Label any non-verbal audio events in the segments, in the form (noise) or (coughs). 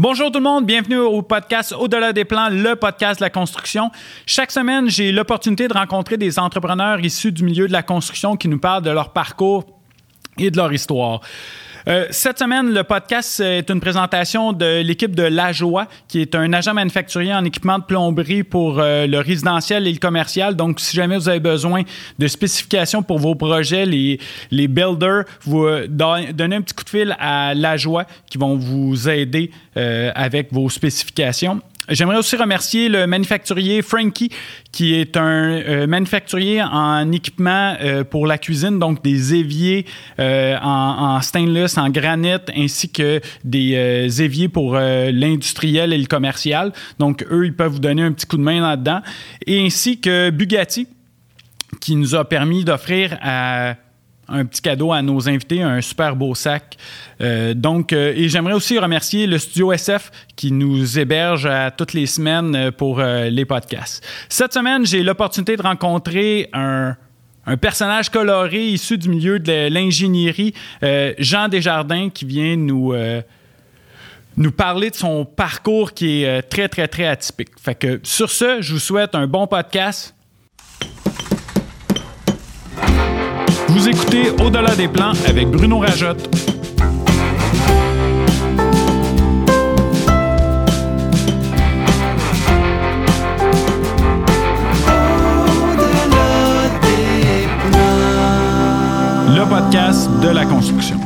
Bonjour tout le monde, bienvenue au podcast Au-delà des plans, le podcast de la construction. Chaque semaine, j'ai l'opportunité de rencontrer des entrepreneurs issus du milieu de la construction qui nous parlent de leur parcours et de leur histoire. Euh, cette semaine, le podcast est une présentation de l'équipe de La Joie, qui est un agent manufacturier en équipement de plomberie pour euh, le résidentiel et le commercial. Donc, si jamais vous avez besoin de spécifications pour vos projets, les, les builders, vous euh, donnez un petit coup de fil à La Joie qui vont vous aider avec vos spécifications. J'aimerais aussi remercier le manufacturier Frankie, qui est un euh, manufacturier en équipement euh, pour la cuisine, donc des éviers euh, en, stainless, en granit, ainsi que des éviers pour l'industriel et le commercial. Donc, eux, ils peuvent vous donner un petit coup de main là-dedans. Et ainsi que Bugatti, qui nous a permis d'offrir à un petit cadeau à nos invités, un super beau sac. Euh, donc, euh, et j'aimerais aussi remercier le studio SF qui nous héberge à toutes les semaines euh, pour les podcasts. Cette semaine, j'ai l'opportunité de rencontrer un, un, personnage coloré issu du milieu de l'ingénierie, Jean Desjardins, qui vient nous nous parler de son parcours qui est très, très, très atypique. Fait que sur ce, je vous souhaite un bon podcast. Vous écoutez Au-delà des plans avec Bruno Rajotte. Le podcast de la construction.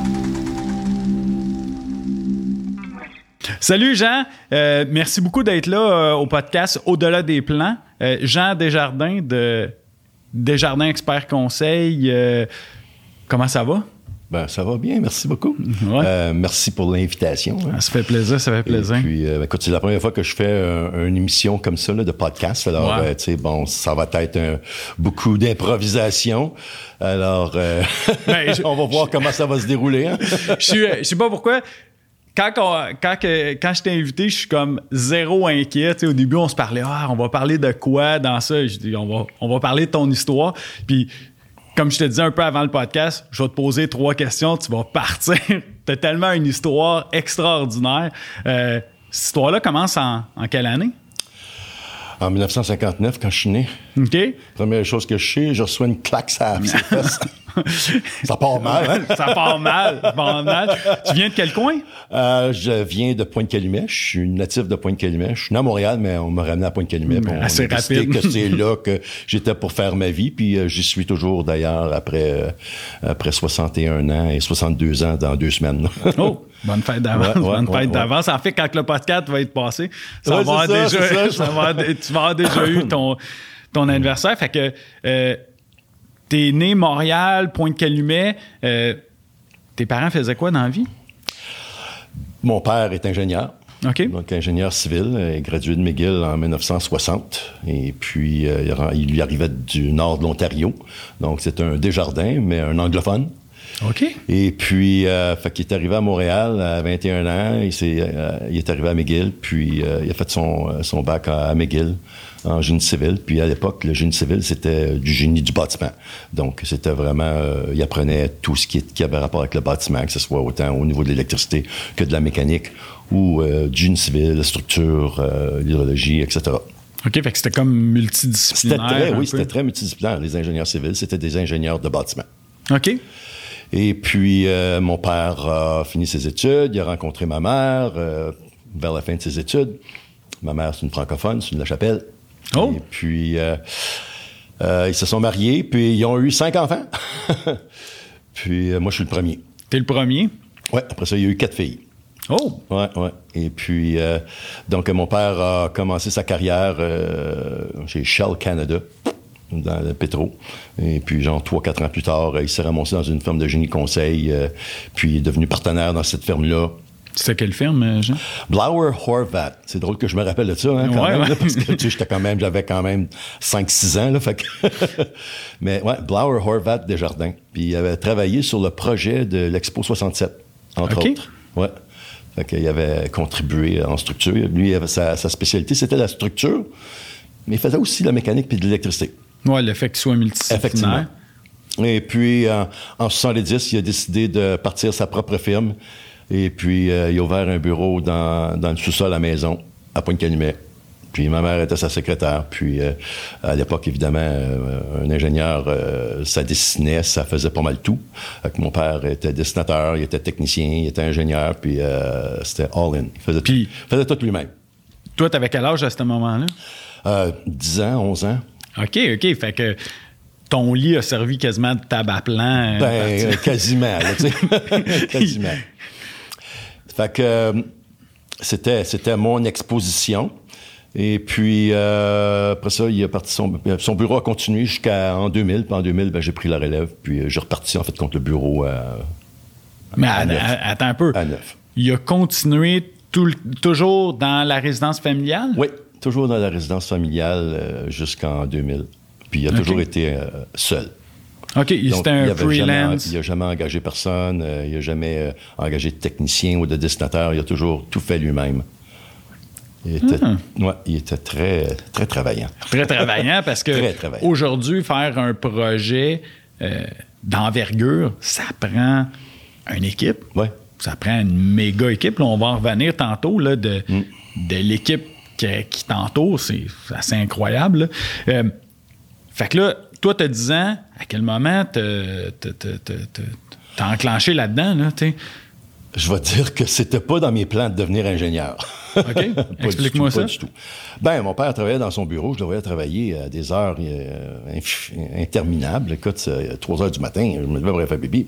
Salut Jean, euh, merci beaucoup d'être là euh, au podcast Au-delà des plans. Euh, Jean Desjardins de Desjardins Expert Conseil. Euh, comment ça va? Ben, ça va bien, merci beaucoup. Euh, merci pour l'invitation. Hein. Ça fait plaisir, ça fait plaisir. Et puis, euh, c'est la première fois que je fais une émission comme ça, de podcast. Alors, tu sais, bon, ça va être beaucoup d'improvisation. Alors, ben, (laughs) on va voir comment ça va se dérouler. Hein. (laughs) je, ne sais pas pourquoi quand, quand, quand je t'ai invité, je suis comme zéro inquiet. au début, on se parlait, ah, on va parler de quoi dans ça? Je dis, on va, on va parler de ton histoire. Puis, comme je te disais un peu avant le podcast, je vais te poser trois questions, tu vas partir. (laughs) tu as tellement une histoire extraordinaire. Euh, cette histoire-là commence en, en quelle année? En 1959, quand je suis né. OK. Première chose que je sais, je reçois une claque ça, (laughs) (laughs) ça part mal, hein? ça part mal, mal. Tu viens de quel coin? Euh, je viens de Pointe-Calumet. Je suis natif de Pointe-Calumet. Je suis né à Montréal, mais on m'a ramené à Pointe-Calumet. Assez rapide. que c'est là que j'étais pour faire ma vie. Puis euh, j'y suis toujours, d'ailleurs, après, euh, après 61 ans et 62 ans dans deux semaines. (laughs) oh! Bonne fête d'avance. bonne fête d'avance. En fait, quand le podcast va être passé, ça va déjà, (laughs) ça, va, tu vas avoir déjà eu ton, ton anniversaire. Fait que T'es né Montréal, Pointe-Calumet. Euh, tes parents faisaient quoi dans la vie? Mon père est ingénieur. OK. Donc, ingénieur civil, il est gradué de McGill en 1960. Et puis, euh, il lui arrivait du nord de l'Ontario. Donc, c'est un Desjardins, mais un anglophone. OK. Et puis, euh, fait qu'il est arrivé à Montréal à 21 ans. Il, est, il est arrivé à McGill, puis il a fait son, son bac à McGill en génie civil. Puis à l'époque, le génie civil, c'était du génie du bâtiment. Donc, c'était vraiment, euh, il apprenait tout ce qui, qui, avait rapport avec le bâtiment, que ce soit autant au niveau de l'électricité que de la mécanique ou euh, du génie civil, la structure, euh, l'hydrologie, etc. OK, fait que c'était comme multidisciplinaire. C'était très, oui, c'était très multidisciplinaire. Les ingénieurs civils, c'était des ingénieurs de bâtiment. OK. Et puis, mon père a fini ses études, il a rencontré ma mère vers la fin de ses études. Ma mère, c'est une francophone, c'est une La Chapelle. Oh. Et puis, euh, euh, ils se sont mariés, puis ils ont eu cinq enfants. (laughs) puis, euh, moi, je suis le premier. T'es le premier? Oui, après ça, il y a eu quatre filles. Oh! Ouais, ouais. Et puis, donc, mon père a commencé sa carrière chez Shell Canada, dans le pétro. Et puis, genre, trois, quatre ans plus tard, il s'est ramassé dans une firme de génie conseil, puis il est devenu partenaire dans cette firme-là. C'était quelle firme, euh, Jean? Blauer Horvat. C'est drôle que je me rappelle de ça, hein, quand même, parce que j'étais quand même, j'avais quand même 5-6 ans, là, fait que (laughs) Mais ouais, Blauer Horvat Desjardins. Puis il avait travaillé sur le projet de l'Expo 67, entre autres. Ouais. Fait qu'il avait contribué en structure. Lui, avait sa, spécialité, c'était la structure, mais il faisait aussi la mécanique puis de l'électricité. Ouais, le fait qu'il soit multidisciplinaire. Effectivement. Et puis, en, en 70, il a décidé de partir sa propre firme Et puis, euh, il a ouvert un bureau dans, dans le sous-sol à la maison, à Pointe-Calumet. Puis ma mère était sa secrétaire. Puis euh, à l'époque, évidemment, euh, un ingénieur, euh, ça dessinait, ça faisait pas mal tout. Mon père était dessinateur, il était technicien, il était ingénieur, puis euh, c'était all-in. Il faisait, Puis- tout, faisait tout lui-même. Toi, t'avais quel âge à ce moment-là? Euh, 10 ans, 11 ans. OK, OK. Fait que ton lit a servi quasiment de table à plan. euh, Ben, euh, quasiment, là, tu sais. (laughs) quasiment. Fait que euh, c'était, c'était mon exposition. Et puis, euh, après ça, il a parti son, son bureau a continué jusqu'en 2000. Puis en 2000, ben, j'ai pris la relève. Puis j'ai reparti, en fait, contre le bureau Mais à à- neuf. à- attends un peu. à neuf. Il a continué tout toujours dans la résidence familiale? Oui, toujours dans la résidence familiale euh, jusqu'en 2000. Puis il a toujours été euh, seul. OK, c'était un freelance? il n'a jamais engagé personne, euh, il n'a jamais euh, engagé de technicien ou de dessinateur, il a toujours tout fait lui-même. Il était, Hmm. ouais, il était très, très travaillant. Très travaillant (laughs) parce que aujourd'hui, faire un projet euh, d'envergure, ça prend une équipe. Ouais. Ça prend une méga équipe. Là, on va en revenir tantôt là, de, Mm. de l'équipe qui, qui. C'est assez incroyable. Euh, fait que là, toi, 10 ans. À quel moment t'as enclenché là-dedans? Là? Je vais dire que c'était pas dans mes plans de devenir ingénieur. OK. Explique-moi (laughs) ça. Pas du tout. Ben, mon père travaillait dans son bureau. Je le voyais travailler à des heures euh, interminables. Écoute, c'est 3 heures du matin, je me levais pour aller faire bébé.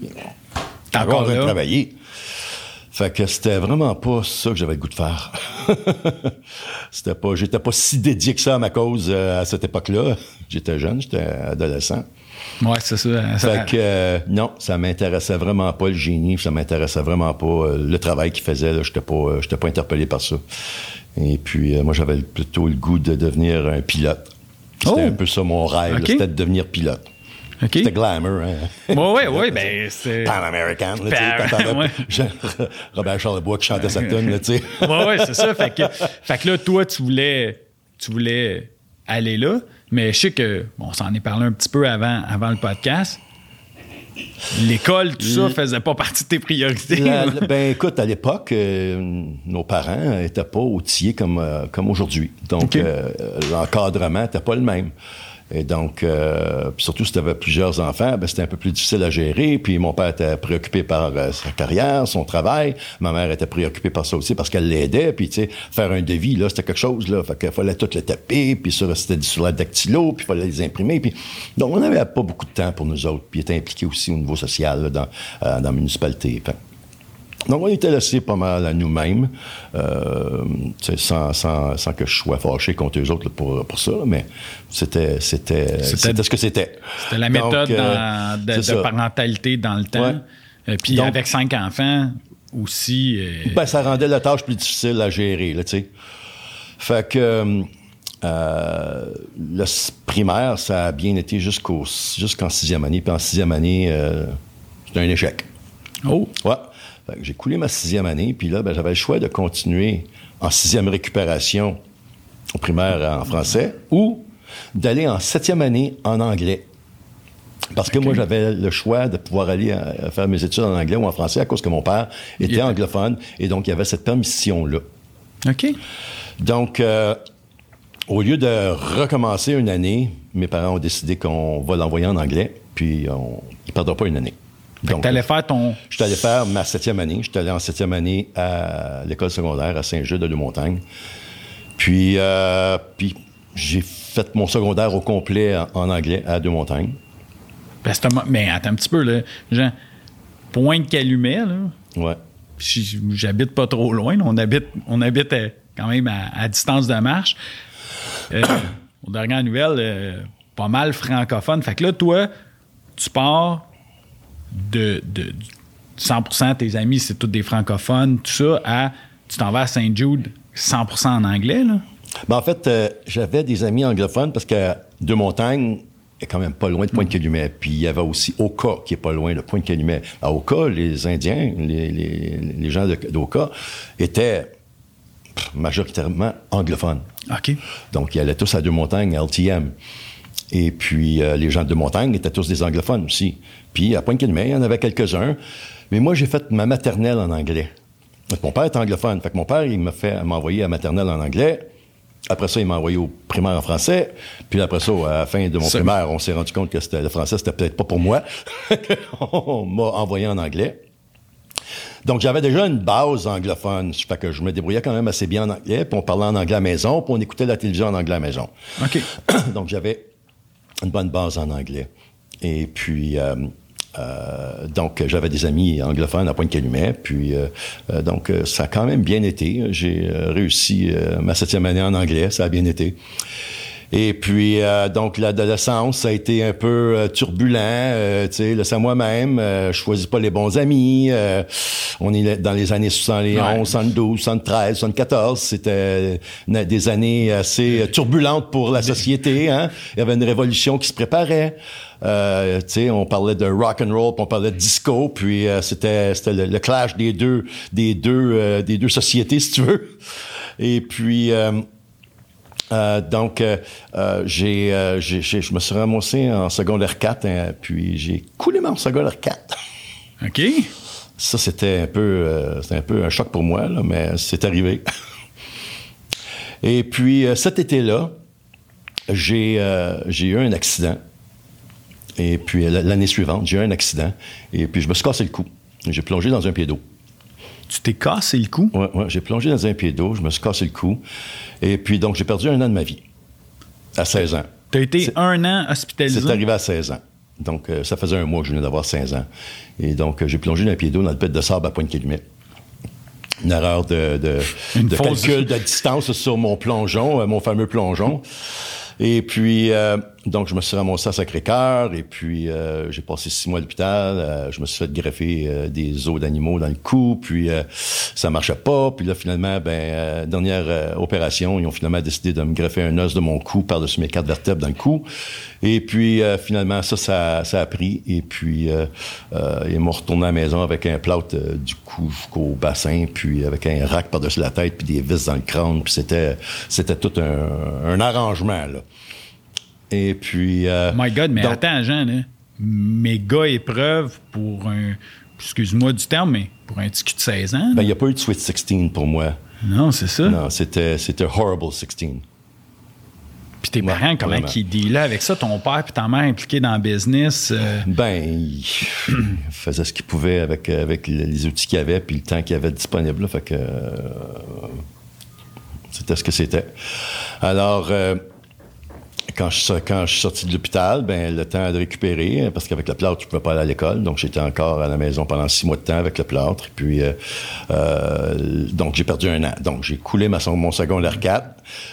T'es encore en train de travailler. Fait que c'était vraiment pas ça que j'avais le goût de faire. (laughs) c'était pas, j'étais pas si dédié que ça à ma cause euh, à cette époque-là. J'étais jeune, j'étais adolescent. Ouais, c'est ça. ça- Fait que euh, non, ça m'intéressait vraiment pas le génie, ça m'intéressait vraiment pas euh, le travail qu'il faisait. Là, j'étais pas, j'étais pas interpellé par ça. Et puis moi, j'avais plutôt le goût de devenir un pilote. C'était Oh! un peu ça mon rêve, c'était de devenir pilote. C'était glamour, hein? Ouais, ouais, ouais, ben, c'est. (laughs) Pan American, là, Pan- ouais. (laughs) Robert Charlebois qui chantait sa tune, (laughs) ouais, ouais, c'est ça. Fait que, fait que là, toi, tu voulais, tu voulais aller là, mais je sais que, bon, on s'en est parlé un petit peu avant, avant le podcast. L'école, tout ça, faisait pas partie de tes priorités. La- ben écoute, à l'époque, euh, nos parents n'étaient pas outillés comme, euh, comme aujourd'hui. Donc, euh, l'encadrement n'était pas le même. Et donc, euh, surtout si tu avais plusieurs enfants, ben, c'était un peu plus difficile à gérer. Puis mon père était préoccupé par euh, sa carrière, son travail. Ma mère était préoccupée par ça aussi parce qu'elle l'aidait. Puis, tu sais, faire un devis, là, c'était quelque chose, là. Fait qu'il fallait tout le taper. Puis ça, c'était sur la dactylo. Puis il fallait les imprimer. Puis, donc, on n'avait pas beaucoup de temps pour nous autres. Puis il était impliqué aussi au niveau social, dans, euh, dans la municipalité. Donc, on était laissés pas mal à nous-mêmes, euh, sans, sans, sans que je sois fâché contre eux autres là, pour, pour ça, là, mais c'était, c'était, c'était ce que c'était. C'était la Donc, méthode euh, dans- de, parentalité dans le temps. Ouais. Euh, Puis Donc- avec cinq enfants aussi. euh, Ben, ça rendait la tâche plus difficile à gérer, tu sais. Fait que le primaire, ça a bien été jusqu'au, jusqu'en sixième année. Puis en sixième année, c'était un échec. Oh, Ouais. J'ai coulé ma sixième année, puis là, ben, j'avais le choix de continuer en sixième récupération au primaire en français ou d'aller en septième année en anglais. Parce que moi, j'avais le choix de pouvoir aller euh, faire mes études en anglais ou en français à cause que mon père était anglophone et donc il y avait cette permission-là. OK. Donc, euh, au lieu de recommencer une année, mes parents ont décidé qu'on va l'envoyer en anglais, puis on, il ne perdra pas une année. Fait que t'allais faire ton. Je suis allé faire ma septième année. Je suis allé en septième année à l'école secondaire à Saint-Jude de Deux-Montagnes. Puis, euh, puis j'ai fait mon secondaire au complet en, en anglais à Deux-Montagnes. Mais attends un petit peu, là. Jean, Pointe-Calumet, là. Ouais. J'habite pas trop loin. On habite, on habite euh, quand même à, à distance de marche. Euh, (coughs) aux dernières nouvelles, euh, pas mal francophone. Fait que là, toi, tu pars de, de, de 100% de tes amis, c'est tous des francophones, tout ça, à tu t'en vas à Saint-Jude 100% en anglais, là? Ben, en fait, euh, j'avais des amis anglophones parce que Deux-Montagnes est quand même pas loin de Pointe-Calumet. Puis il y avait aussi Oka qui est pas loin de Pointe-Calumet. À Oka, les Indiens, les, les- les gens de- d'Oka étaient majoritairement anglophones. OK. Donc, ils allaient tous à Deux-Montagnes, à LTM. Et puis, euh, les gens de Deux-Montagnes étaient tous des anglophones aussi. Puis, à Pointe-Calumet, il y en avait quelques-uns. Mais moi, j'ai fait ma maternelle en anglais. Mon père est anglophone. Fait que mon père, il m'a fait m'envoyer à maternelle en anglais. Après ça, il m'a envoyé au primaire en français. Puis après ça, à la fin de mon primaire, on s'est rendu compte que le français, c'était peut-être pas pour moi. (laughs) on m'a envoyé en anglais. Donc, j'avais déjà une base anglophone. Fait que je me débrouillais quand même assez bien en anglais. Puis on parlait en anglais à la maison. Puis on écoutait la télévision en anglais à la maison. OK. (coughs) Donc, j'avais une bonne base en anglais. Et puis, euh, euh, donc, j'avais des amis anglophones à Pointe-Calumet. Puis, euh, euh donc, ça a quand même bien été. J'ai réussi ma septième année en anglais. Ça a bien été. Et puis, euh, donc, l'adolescence, ça a été un peu euh, turbulent. Euh, tu sais, c'est moi-même. je choisis pas les bons amis. on est dans les années 71, 72, 73, 74. C'était des années assez turbulentes pour la société. Hein? Il y avait une révolution qui se préparait. Euh, on parlait de rock and roll, puis on parlait de disco, puis c'était c'était le, clash des deux des deux des deux sociétés, si tu veux. Et puis euh, donc, euh, euh, j'ai, je me suis ramassé en secondaire 4, hein, puis j'ai coulé mon secondaire 4. (laughs) OK. Ça, c'était un peu, un peu un choc pour moi, là, mais c'est arrivé. (laughs) Et puis, cet été-là, j'ai, j'ai eu un accident. Et puis, l'année suivante, j'ai eu un accident. Et puis, je me suis cassé le cou. J'ai plongé dans un pied d'eau. Tu t'es cassé le cou? Oui, ouais, j'ai plongé dans un pied d'eau, je me suis cassé le cou. Et puis, donc, j'ai perdu un an de ma vie, à 16 ans. Tu as été un an hospitalisé? C'est arrivé à 16 ans. Donc, euh, ça faisait un mois que je venais d'avoir 16 ans. Et donc, euh, j'ai plongé dans un pied d'eau dans le pet de sable à Pointe-Calumet. Une erreur de, de, calcul de distance sur mon plongeon, euh, mon fameux plongeon. Et puis, euh, donc, je me suis ramassé à Sacré-Cœur et puis euh, j'ai passé six mois à l'hôpital. Euh, je me suis fait greffer des os d'animaux dans le cou, puis ça marchait pas. Puis là, finalement, ben, dernière opération, ils ont finalement décidé de me greffer un os de mon cou par-dessus mes quatre vertèbres dans le cou. Et puis, finalement, ça, ça, ça, a pris. Et puis, ils m'ont retourné à la maison avec un plâtre du cou jusqu'au bassin, puis avec un rack par-dessus la tête, puis des vis dans le crâne. Puis c'était, c'était tout un, un arrangement, là. Et puis. Euh, My God, mais attends, Jean, là. Méga épreuve pour un. Excuse-moi du terme, mais pour un petit de 16 ans. Ben, il n'y a pas eu de Sweet 16 pour moi. Non, c'est ça. Non, c'était, c'était Horrible 16. Puis tes parents, comment ils dealaient avec ça? Ton père puis ta mère impliqués dans le business? Euh? Ben, ils (clears throat) faisaient ce qu'ils pouvaient avec, avec les outils qu'ils avaient puis le temps qu'ils avaient disponible. fait que euh, c'était ce que c'était. Alors, quand je, quand je suis sorti de l'hôpital, ben le temps de récupérer, parce qu'avec le plâtre, tu pouvais pas aller à l'école. Donc, j'étais encore à la maison pendant six mois de temps avec le plâtre. puis, euh, euh, donc, j'ai perdu un an. Donc, j'ai coulé ma, mon secondaire 4.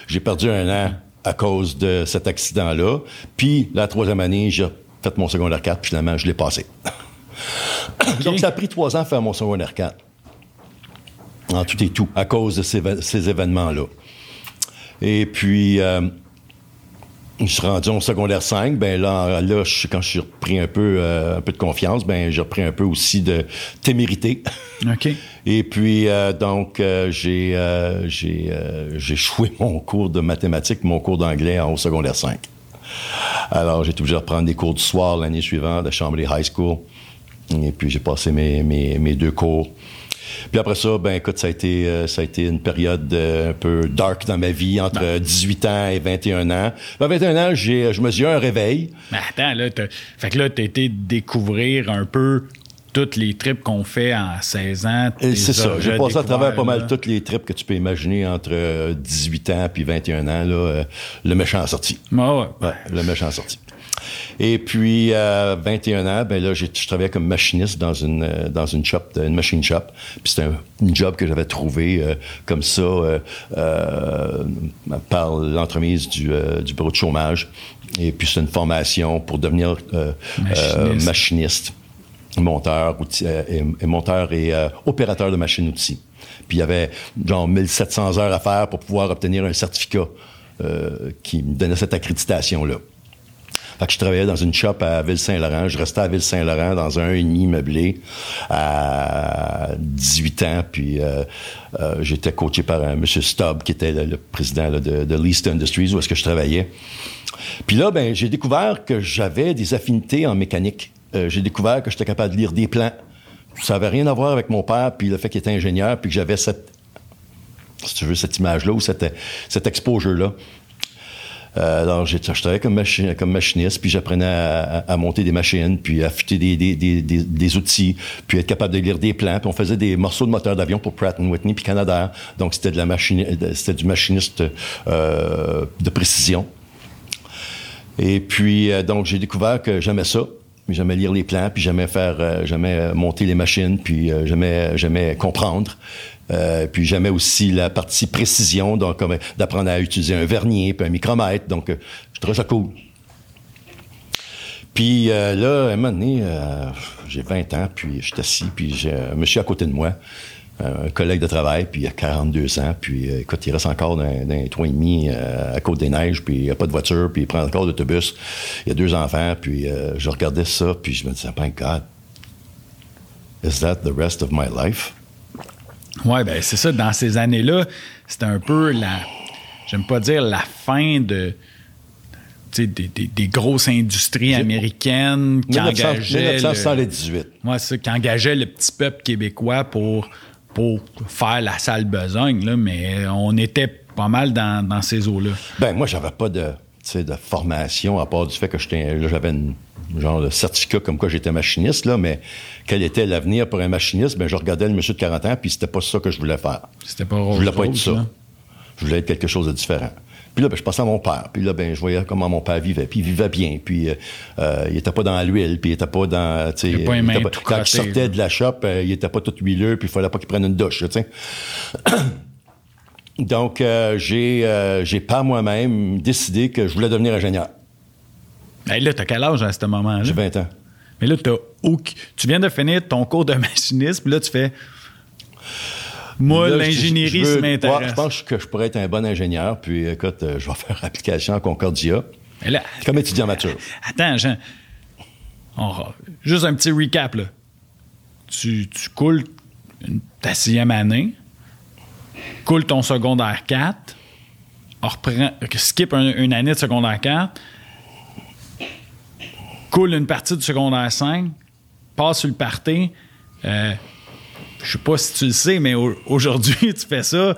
J'ai perdu un an à cause de cet accident-là. Puis, la troisième année, j'ai fait mon secondaire 4, puis finalement, je l'ai passé. (coughs) donc, ça a pris trois ans à faire mon secondaire 4. En tout et tout, à cause de ces, ces événements-là. Et puis... Euh, je suis rendu en secondaire 5, ben là, là quand je suis repris un peu, euh, un peu de confiance, ben j'ai repris un peu aussi de témérité. (laughs) OK. Et puis, euh, donc, euh, j'ai j'ai j'ai choué (laughs) mon cours de mathématiques, mon cours d'anglais en secondaire 5. Alors, j'ai été obligé de reprendre des cours du soir l'année suivante à Chambly High School. Et puis, j'ai passé mes, mes, mes deux cours puis après ça, ben écoute, ça a été, euh, ça a été une période euh, un peu dark dans ma vie, entre 18 ans et 21 ans. À 21 ans, j'ai, je me suis eu un réveil. Mais attends, là, fait que là, t'as été découvrir un peu toutes les trips qu'on fait en 16 ans. C'est ça. J'ai passé à travers pas mal toutes les trips que tu peux imaginer entre 18 ans puis 21 ans. Là, euh, le méchant sorti. Ah ouais. ouais. Le méchant sorti. Et puis, à 21 ans, ben là, je travaillais comme machiniste dans une, euh, dans une shop, une machine shop. Puis c'était un, job que j'avais trouvé euh, comme ça euh, par l'entremise du, du, bureau de chômage. Et puis, c'est une formation pour devenir machiniste. monteur, et, monteur et opérateur de machines-outils. Puis il y avait genre 1700 heures à faire pour pouvoir obtenir un certificat qui me donnait cette accréditation-là. Que je travaillais dans une shop à Ville-Saint-Laurent. Je restais à Ville-Saint-Laurent dans un uni meublé à 18 ans. Puis euh, euh, j'étais coaché par un monsieur Stubb, qui était le, président de, Least Industries, où est-ce que je travaillais. Puis là, ben, j'ai découvert que j'avais des affinités en mécanique. Euh, j'ai découvert que j'étais capable de lire des plans ça avait rien à voir avec mon père, puis le fait qu'il était ingénieur, puis que j'avais cette, si cette image-là ou cette, cet exposure-là. Euh, alors, travaillais comme, comme machiniste, puis j'apprenais à, monter des machines, puis à affûter des, outils, puis être capable de lire des plans. Puis on faisait des morceaux de moteur d'avion pour Pratt Whitney puis Canada. Donc, c'était de la machine, c'était du machiniste euh, de précision. Et puis, euh, donc, j'ai découvert que j'aimais ça. J'aimais lire les plans, puis j'aimais faire, euh, j'aimais monter les machines, puis j'aimais, j'aimais comprendre. Euh, puis j'aimais aussi la partie précision, donc d'apprendre à utiliser un vernier, puis un micromètre. Donc, euh, je trouvais ça cool. Puis euh, là, à un moment donné, j'ai 20 ans, puis je suis assis, puis j'ai un monsieur à côté de moi, un collègue de travail, puis il a 42 ans, puis écoute, il reste encore d'un, d'un toit et demi à Côte-des-Neiges, puis il n'y a pas de voiture, puis il prend encore l'autobus. Il y a deux enfants, puis je regardais ça, puis je me disais, my God, is that the rest of my life? Oui, ben c'est ça. Dans ces années-là, c'était un peu la. J'aime pas dire la fin de. Des, des, des, grosses industries américaines qui engageaient. 1918. Le, ça, qui engageaient le petit peuple québécois pour, pour faire la sale besogne, là, mais on était pas mal dans, dans ces eaux-là. Ben moi, j'avais pas de, de formation à part du fait que j'avais une genre de certificat comme quoi j'étais machiniste, là, mais quel était l'avenir pour un machiniste? Ben, je regardais le monsieur de 40 ans, puis c'était pas ça que je voulais faire. C'était pas Je voulais pas être ça. Je voulais être quelque chose de différent. Puis là, ben, je passais à mon père. Puis là, ben, je voyais comment mon père vivait. Puis il vivait bien. Puis euh, euh, il était pas dans l'huile. Puis il était pas dans... Il pas il quand je sortais de la shop, euh, il était pas tout huileux. Puis il fallait pas qu'il prenne une douche, tu sais. (coughs) Donc, j'ai, j'ai par moi-même décidé que je voulais devenir ingénieur. Hey, là, t'as quel âge à ce moment-là? J'ai 20 ans. Mais là, tu viens de finir ton cours de (laughs) machinisme, puis là, tu fais. Moi, l'ingénierie, ça m'intéresse. je pense que je pourrais être un bon ingénieur, puis écoute, euh, je vais (laughs) faire application à Concordia. comme étudiant mature. Attends, Jean. juste un petit recap, là. Tu, tu coules ta sixième année, coules ton secondaire 4, reprend, skip une année de secondaire 4, coule une partie du secondaire 5, passe sur le party. Euh, je sais pas si tu le sais, mais aujourd'hui, (laughs) tu fais ça.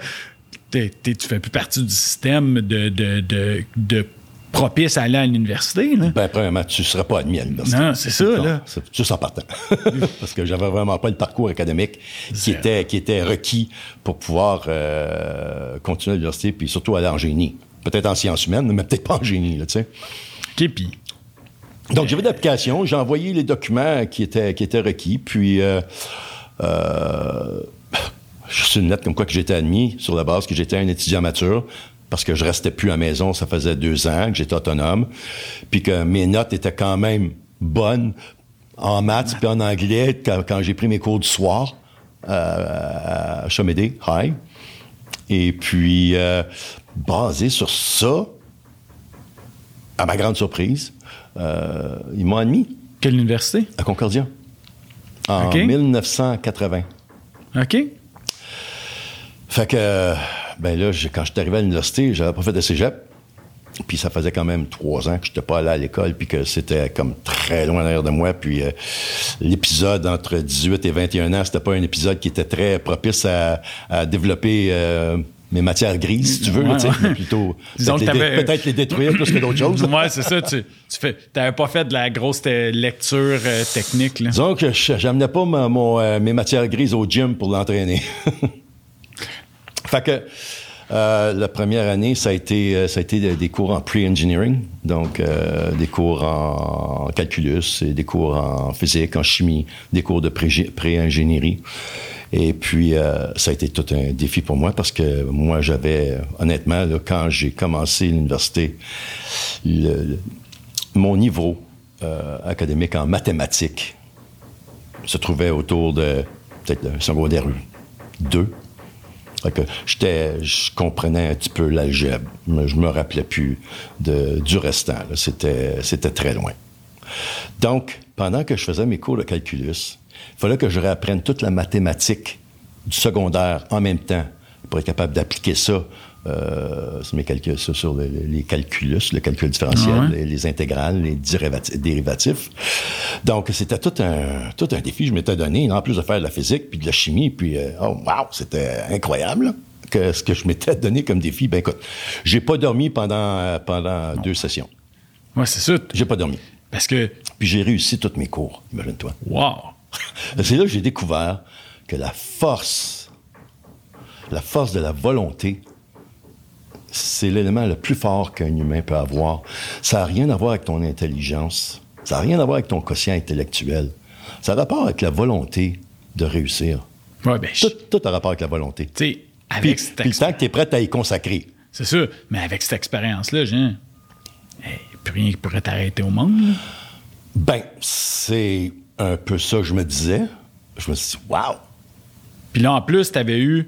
tu tu fais plus partie du système de, de, propice à aller à l'université. Ben, premièrement, tu ne serais pas admis à l'université. Non, c'est ça, là. C'est juste en partant. (laughs) Parce que j'avais vraiment pas le parcours académique qui était, qui était requis pour pouvoir euh, continuer à l'université, puis surtout aller en génie. Peut-être en sciences humaines, mais peut-être pas en génie, tu sais. OK, puis donc, j'avais l'application, j'ai envoyé les documents qui étaient, qui étaient requis, puis euh, euh, je suis une lettre comme quoi que j'étais admis sur la base que j'étais un étudiant mature parce que je restais plus à la maison, ça faisait deux ans que j'étais autonome, puis que mes notes étaient quand même bonnes en maths puis en anglais quand, j'ai pris mes cours du soir à Chomédé, High. Et puis, euh, basé sur ça, à ma grande surprise, euh, ils m'ont admis. Quelle université? À Concordia. En 1980. OK. Fait que, ben là, quand je suis arrivé à l'université, j'avais pas fait de cégep. Puis ça faisait quand même trois ans que je n'étais pas allé à l'école, puis que c'était comme très loin derrière de moi. Puis euh, l'épisode entre 18 et 21 ans, c'était pas un épisode qui était très propice à, développer euh, mes matières grises, si tu veux, plutôt (laughs) peut-être les, détruire plus que d'autres (laughs) choses. Oui, c'est ça. Tu, tu fais, pas fait de la grosse lecture euh, technique. Là. Disons que j'amenais pas mon, mes matières grises au gym pour l'entraîner. (laughs) fait que euh, la première année, ça a été, euh, ça a été des cours en pre-engineering, donc euh, des cours en calculus, et des cours en physique, en chimie, des cours de pré-ingénierie. Et puis, ça a été tout un défi pour moi parce que moi, j'avais, honnêtement, quand j'ai commencé l'université, mon niveau académique en mathématiques se trouvait autour de peut-être secondaire 2 que je comprenais un petit peu l'algèbre, mais je me rappelais plus du restant. C'était, c'était très loin. Donc, pendant que je faisais mes cours de calculus, il fallait que je réapprenne toute la mathématique du secondaire en même temps pour être capable d'appliquer ça euh, sur, mes calculs, sur, les, les calculus, le calcul différentiel, Ouais. les, les intégrales, les dérivati- dérivatifs. Donc, c'était tout un, tout un défi que je m'étais donné, en plus de faire de la physique, puis de la chimie, puis, euh, oh, wow, c'était incroyable, que ce que je m'étais donné comme défi. Ben, écoute, j'ai pas dormi pendant, euh, pendant deux sessions. Ouais, c'est ça. J'ai pas dormi. Parce que, Puis j'ai réussi tous mes cours, imagine-toi. wow. (laughs) C'est là que j'ai découvert que la force, la force de la volonté, c'est l'élément le plus fort qu'un humain peut avoir. Ça n'a rien à voir avec ton intelligence. Ça n'a rien à voir avec ton quotient intellectuel. Ça a rapport avec la volonté de réussir. Ouais, ben, Tout, tout a rapport avec la volonté. tu Puis, avec cette puis le temps que tu es prêt à y consacrer. C'est sûr. Mais avec cette expérience-là, j'ai. Hey, plus rien qui pourrait t'arrêter au monde. là. Ben, c'est un peu ça que je me disais. Je me suis dit, wow! Puis là, en plus, tu avais eu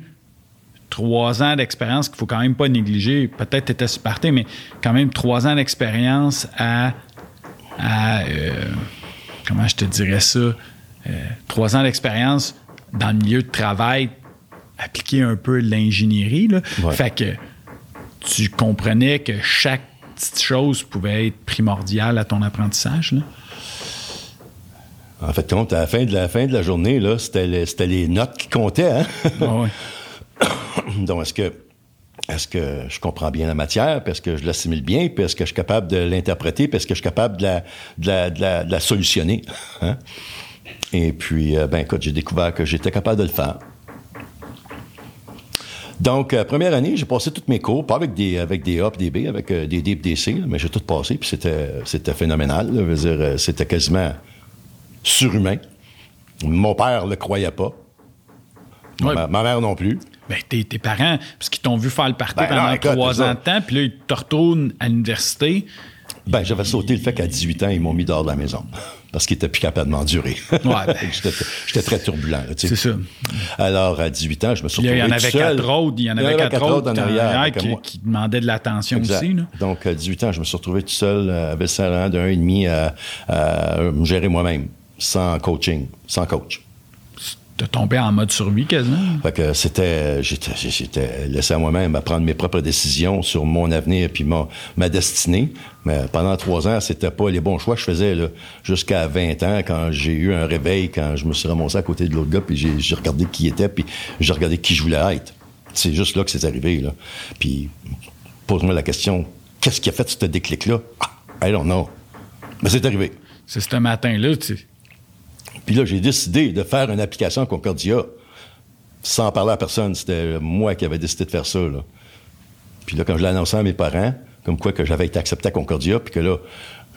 trois ans d'expérience qu'il faut quand même pas négliger. Peut-être tu étais Sparté, mais quand même trois ans d'expérience à. à, euh, comment je te dirais ça? Euh, trois ans d'expérience dans le milieu de travail, appliquer un peu l'ingénierie. Ouais. Fait que tu comprenais que chaque petite chose pouvait être primordiale à ton apprentissage. Là. En fait, compte, à la fin de la, fin de la journée, là, c'était, les, c'était les notes qui comptaient. Hein? Ah. (coughs) Donc, est-ce que, est-ce que je comprends bien la matière, est-ce que je l'assimile bien, puis est-ce que je suis capable de l'interpréter, est-ce que je suis capable de la, de la, de la, de la solutionner? hein? Et puis, euh, ben écoute, j'ai découvert que j'étais capable de le faire. Donc, euh, première année, j'ai passé tous mes cours, pas avec des, avec des A des B, avec euh, des D et des C, là, mais j'ai tout passé, puis c'était, c'était phénoménal. là. Je veux dire, c'était quasiment surhumain. Mon père le croyait pas. Ouais. Ma, ma mère non plus. Ben, tes, tes parents, parce qu'ils t'ont vu faire le party Ben pendant non, écoute, trois ans de temps, puis là, ils te retournent à l'université. Ben, j'avais sauté le fait qu'à 18 ans, ils m'ont mis dehors de la maison. (laughs) Parce qu'ils étaient plus capables de m'endurer. Ouais, ben. (laughs) j'étais, très turbulent. là, tu sais. C'est ça. Alors, à 18 ans, je me suis là, il y en retrouvé avait quatre autres. Il y en avait quatre autres en arrière. avec qui, moi. qui demandaient de l'attention aussi. Là. Donc, à 18 ans, je me suis retrouvé tout seul euh, à Ville-Saint-Laurent d'un an et demi à, à me gérer moi-même, sans coaching, sans coach. T'as tombé en mode survie quasiment? Fait que c'était, j'étais, j'étais laissé à moi-même à prendre mes propres décisions sur mon avenir puis mon, ma destinée. Mais pendant trois ans, c'était pas les bons choix que je faisais, là. Jusqu'à 20 ans, quand j'ai eu un réveil, quand je me suis ramassé à côté de l'autre gars puis j'ai, regardé qui était puis j'ai regardé qui je voulais être. C'est juste là que c'est arrivé, là. Puis, pose-moi la question, qu'est-ce qui a fait ce déclic-là? Ah, I don't know. Mais c'est arrivé. C'est ce matin-là. tu- Puis là, j'ai décidé de faire une application à Concordia sans parler à personne. C'était moi qui avais décidé de faire ça. Là. Puis là, quand je annoncé à mes parents, comme quoi que j'avais été accepté à Concordia, puis que là,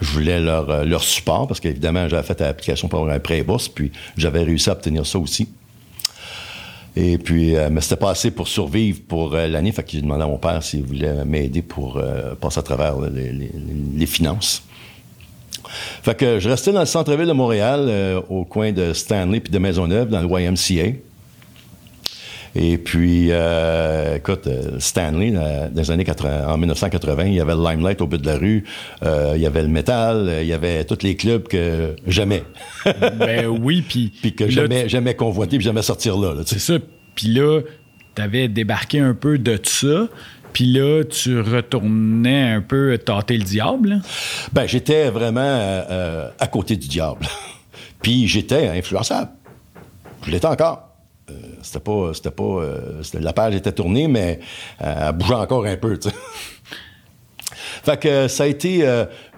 je voulais leur, euh, leur support, parce qu'évidemment, j'avais fait l'application pour avoir un prêt bourse, puis j'avais réussi à obtenir ça aussi. Et puis, euh, mais c'était pas assez pour survivre pour euh, l'année, fait que j'ai demandé à mon père s'il voulait m'aider pour passer à travers les, les- les finances. Fait que je restais dans le centre-ville de Montréal, euh, au coin de Stanley puis de Maisonneuve, dans le YMCA. Et puis, euh, écoute, euh, Stanley, dans les années 80, en 1980, il y avait le Limelight au bout de la rue, euh, il y avait le métal, euh, il y avait tous les clubs que j'aimais, ben (laughs) oui, puis. puis que là, j'aimais, j'aimais convoiter, puis j'aimais sortir là. là. C'est ça. Puis là, t'avais débarqué un peu de ça. Puis là, tu retournais un peu tâter le diable? Ben, j'étais vraiment euh, euh, à côté du diable. (laughs) Puis j'étais influençable. Je l'étais encore. Euh, c'était pas, c'était pas, la page était tournée, mais elle bougeait encore un peu. tu (laughs) fait que ça a été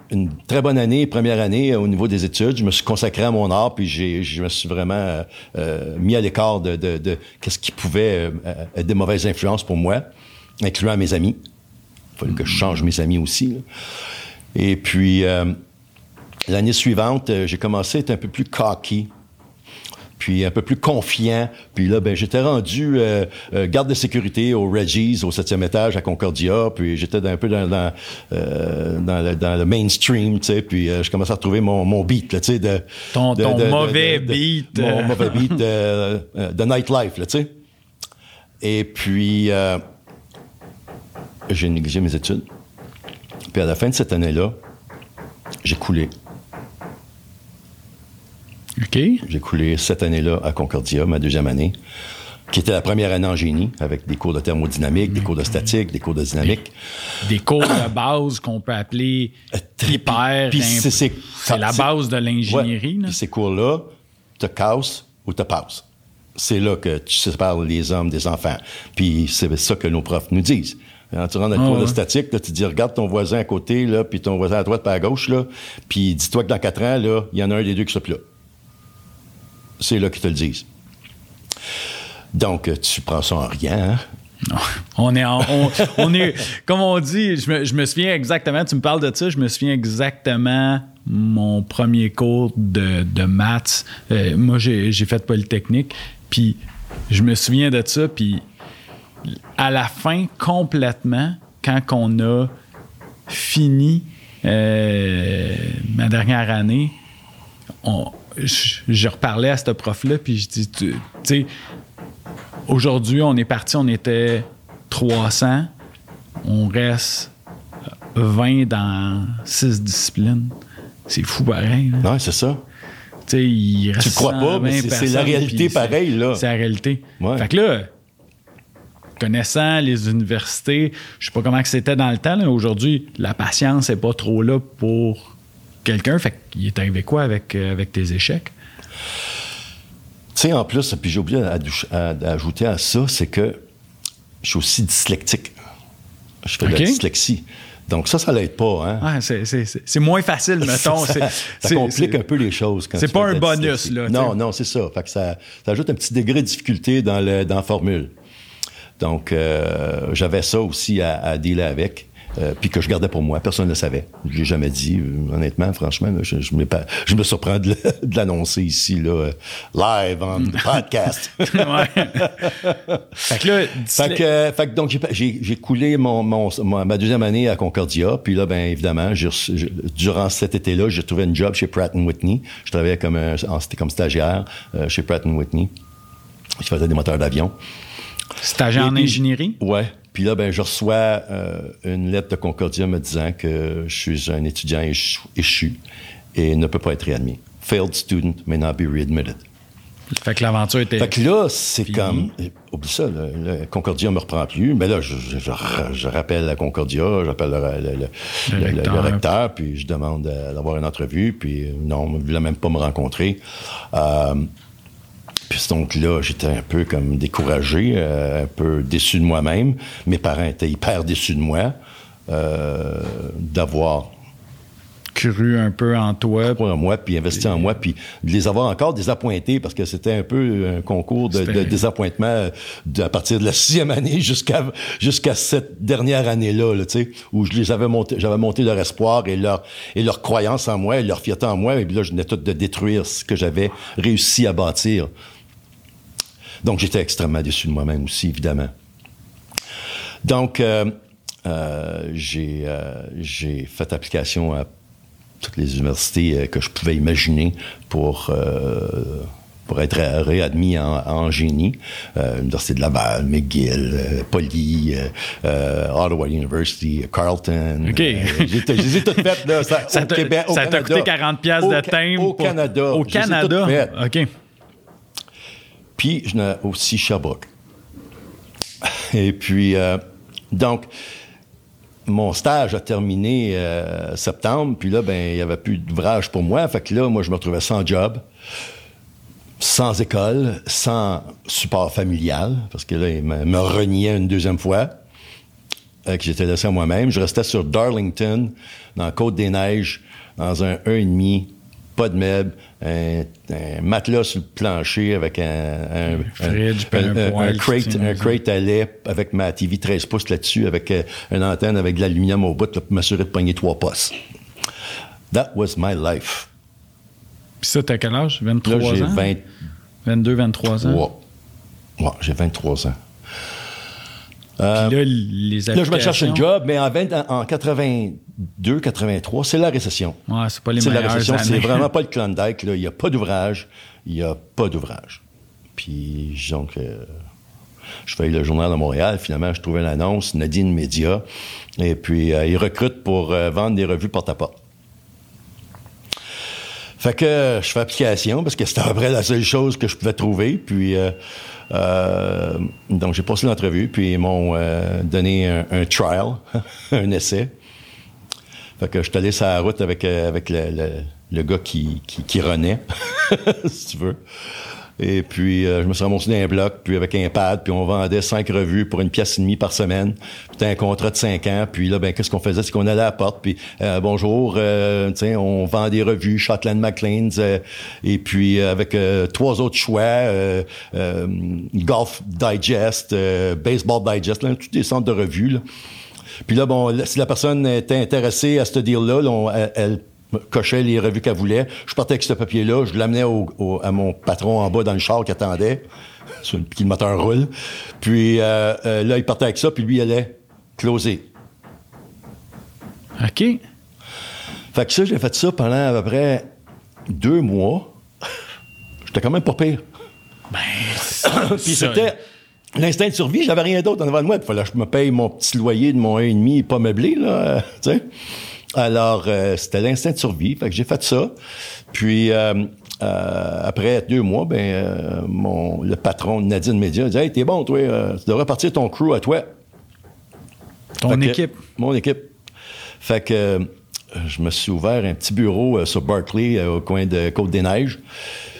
une très bonne année, première année au niveau des études. Je me suis consacré à mon art, puis j'ai, je me suis vraiment mis à l'écart de, de, qu'est-ce qui pouvait être des mauvaises influences pour moi, incluant mes amis. Il fallait que je change mes amis aussi. là. Et puis, euh, l'année suivante, euh, j'ai commencé à être un peu plus cocky, puis un peu plus confiant. Puis là, ben, j'étais rendu euh, euh, garde de sécurité au Reggie's, au septième étage à Concordia. Puis j'étais un peu dans, dans, euh, dans, le, dans le mainstream, tu sais. Puis je commençais à retrouver mon, mon beat, là, tu sais. De, Ton- de- ton de- de- mauvais de- beat, Mon mauvais beat de nightlife, là, tu sais. Et puis, j'ai négligé mes études. Puis à la fin de cette année-là, j'ai coulé. OK? J'ai coulé cette année-là à Concordia, ma deuxième année. qui était la première année en génie, avec des cours de thermodynamique, des cours de statique, des cours de dynamique. Des cours de base qu'on peut appeler hyper. Puis c'est- la base de l'ingénierie. Ouais. ces cours-là te cassent ou te passent. C'est là que tu sépares les hommes des enfants. Puis c'est ça que nos profs nous disent. Quand tu rentres dans le Ah cours de statique, là, tu te dis, regarde ton voisin à côté, là, puis ton voisin à droite, puis à gauche, là, puis dis-toi que dans quatre ans, là, il y en a un des deux qui sera plus là. C'est là qu'ils te le disent. Donc, tu prends ça en rien, hein? Non. (laughs) On est, en- on, on est, comme on dit, je me, je me souviens exactement, tu me parles de ça, je me souviens exactement mon premier cours de, de maths. Euh, moi, j'ai j'ai fait Polytechnique, puis je me souviens de ça, puis à la fin, complètement, quand on a fini euh, ma dernière année, on- je, je reparlais à ce prof-là, puis je dis, tu sais, Aujourd'hui, on est parti, on était 300. On reste 20 dans 6 disciplines. C'est fou pareil. là. Non, c'est ça. Il reste Tu crois pas, mais 120 c'est- la réalité puis c'est- pareil, là. C'est la réalité. Ouais. Fait que là, connaissant les universités, je sais pas comment c'était dans le temps. Aujourd'hui, la patience n'est pas trop là pour quelqu'un. Fait qu'il est arrivé quoi avec, euh, avec tes échecs? Tu sais, en plus, puis j'ai oublié à- d'ajouter à ça, c'est que je suis aussi dyslectique. Je fais de la dyslexie. Donc ça, ça l'aide pas, hein? Ah, c'est- moins facile, (laughs) mettons. ça, complique un peu les choses. c'est pas un bonus, dyslexie. là, Non, t'sais. non, c'est ça. Fait que ça, ça ajoute un petit degré de difficulté dans, le, dans la formule. Donc, euh, j'avais ça aussi à, à dealer avec. euh, puis que je gardais pour moi. Personne ne le savait. Je l'ai jamais dit, euh, honnêtement, franchement. je, je, me, pas- je me surprends de, (laughs) l'annoncer ici, là, live on the (laughs) podcast. fait que là, Fait que, euh, fait que donc, j'ai, coulé mon, mon- ma- deuxième année à Concordia. Puis là, ben évidemment, durant cet été-là, j'ai trouvé un job chez Pratt Whitney. Je travaillais comme, un, en- comme stagiaire euh, chez Pratt Whitney. Je faisais des moteurs d'avion. Stagiaire en ingénierie? Ouais. Puis là, ben, je reçois euh, une lettre de Concordia me disant que je suis un étudiant échu, et ne peut pas être réadmis. Failed student may not be readmitted. Fait que l'aventure était. Fait que là, c'est comme. Oublie ça, là, Concordia me reprend plus. Mais là, je, je- je ra- je rappelle à Concordia, j'appelle le, le- le- Le le- le recteur. puis je demande euh, d'avoir une entrevue, puis euh, non, il ne voulait même pas me rencontrer. Euh, puis donc là, j'étais un peu comme découragé, euh, un peu déçu de moi-même. Mes parents étaient hyper déçus de moi euh, d'avoir cru un peu en toi. en moi, puis investi en moi, puis de les avoir encore désappointés, parce que c'était un peu un concours de, désappointement euh, de- à partir de la sixième année (laughs) jusqu'à jusqu'à cette dernière année-là, là, où je les avais monté, j'avais monté leur espoir et leur et leur croyance en moi, et leur fierté en moi, et puis là, je venais tout de détruire ce que j'avais réussi à bâtir. Donc, j'étais extrêmement déçu de moi-même aussi, évidemment. Donc, euh, euh, j'ai euh, j'ai fait application à toutes les universités que je pouvais imaginer pour, pour être ré- réadmis en, en génie. Euh, L'Université de Laval, McGill, euh, Poly, euh, Ottawa University, Carleton. OK. Ai toutes faites, là. Ça, (laughs) Ça au Québec, au ça t'a Canada. coûté 40 pièces Au de timbre. Au Canada. Au ai toutes Canada. OK. Puis, je n'ai aussi Sherbrooke. Et puis, euh, donc, mon stage a terminé euh, septembre, puis là, ben, il n'y avait plus d'ouvrage pour moi. Fait que là, moi, je me retrouvais sans job, sans école, sans support familial, parce que là, il me, me reniait une deuxième fois, euh, que j'étais laissé à moi-même. Je restais sur Darlington, dans Côte-des-Neiges, dans un 1,5, pas de meubles, un, un matelas sur le plancher avec un, un, fridge, un un- crate, crate à lait avec ma TV 13 pouces là-dessus, avec euh, une antenne avec de l'aluminium au bout pour m'assurer de pogner trois postes. That was my life. Puis ça, t'as quel âge? 23 Là, ans? 20, 22, 23 ans? Ouais. Ouais, j'ai 23 ans. Puis là, les Là, je me cherche un job, mais en, 20 en 82, 83, c'est la récession. Ouais, c'est pas les C'est la récession, c'est vraiment (laughs) pas le Klondike. là. Il n'y a pas d'ouvrage. Il n'y a pas d'ouvrage. Puis, donc, euh, je fais le journal de Montréal. Finalement, je trouvais une annonce, Nadine Média. Et puis, euh, ils recrutent pour euh, vendre des revues porte-à-porte. Fait que je fais application parce que c'était à peu près la seule chose que je pouvais trouver. Puis, euh, euh, donc, j'ai passé l'entrevue, puis ils m'ont euh, donné un, un trial, (laughs) un essai. Fait que je suis allé sur la route avec, euh, avec le, le, le gars qui, qui, qui renaît, (laughs) si tu veux. Et puis, euh, je me suis ramassé dans un bloc, puis avec un pad, puis on vendait cinq revues pour une pièce et demie par semaine. C'était un contrat de cinq ans. Puis là, ben, qu'est-ce qu'on faisait? C'est qu'on allait à la porte, puis euh, bonjour, euh, tiens, on vend des revues, Shotland McLean's, euh, et puis euh, avec euh, trois autres choix, Golf Digest, Baseball Digest, là, tous des centres de revues, là. Puis là, bon, si la personne était intéressée à ce deal-là, là, elle, elle cochait les revues qu'elle voulait. Je partais avec ce papier-là, je l'amenais à mon patron en bas dans le char qui attendait, (laughs) sur le, puis moteur roule. Puis euh, euh, là, il partait avec ça, puis lui, il allait closer. OK. Fait que ça, j'ai fait ça pendant à peu près deux mois. J'étais quand même pas pire. (coughs) Puis ça- c'était l'instinct de survie, j'avais rien d'autre en avant de moi. Il fallait que je me paye mon petit loyer de mon 1,5 pas meublé, là, euh, tu sais. Alors, euh, c'était l'instinct de survie. Fait que j'ai fait ça. Puis, euh, euh, après deux mois, ben, euh, mon, le patron de Nadine Média dit Hey, t'es bon, toi, euh, tu devrais partir ton crew à toi. Ton Fait que- équipe. Mon équipe. Fait que euh, je me suis ouvert un petit bureau euh, sur Berkeley, euh, au coin de Côte-des-Neiges.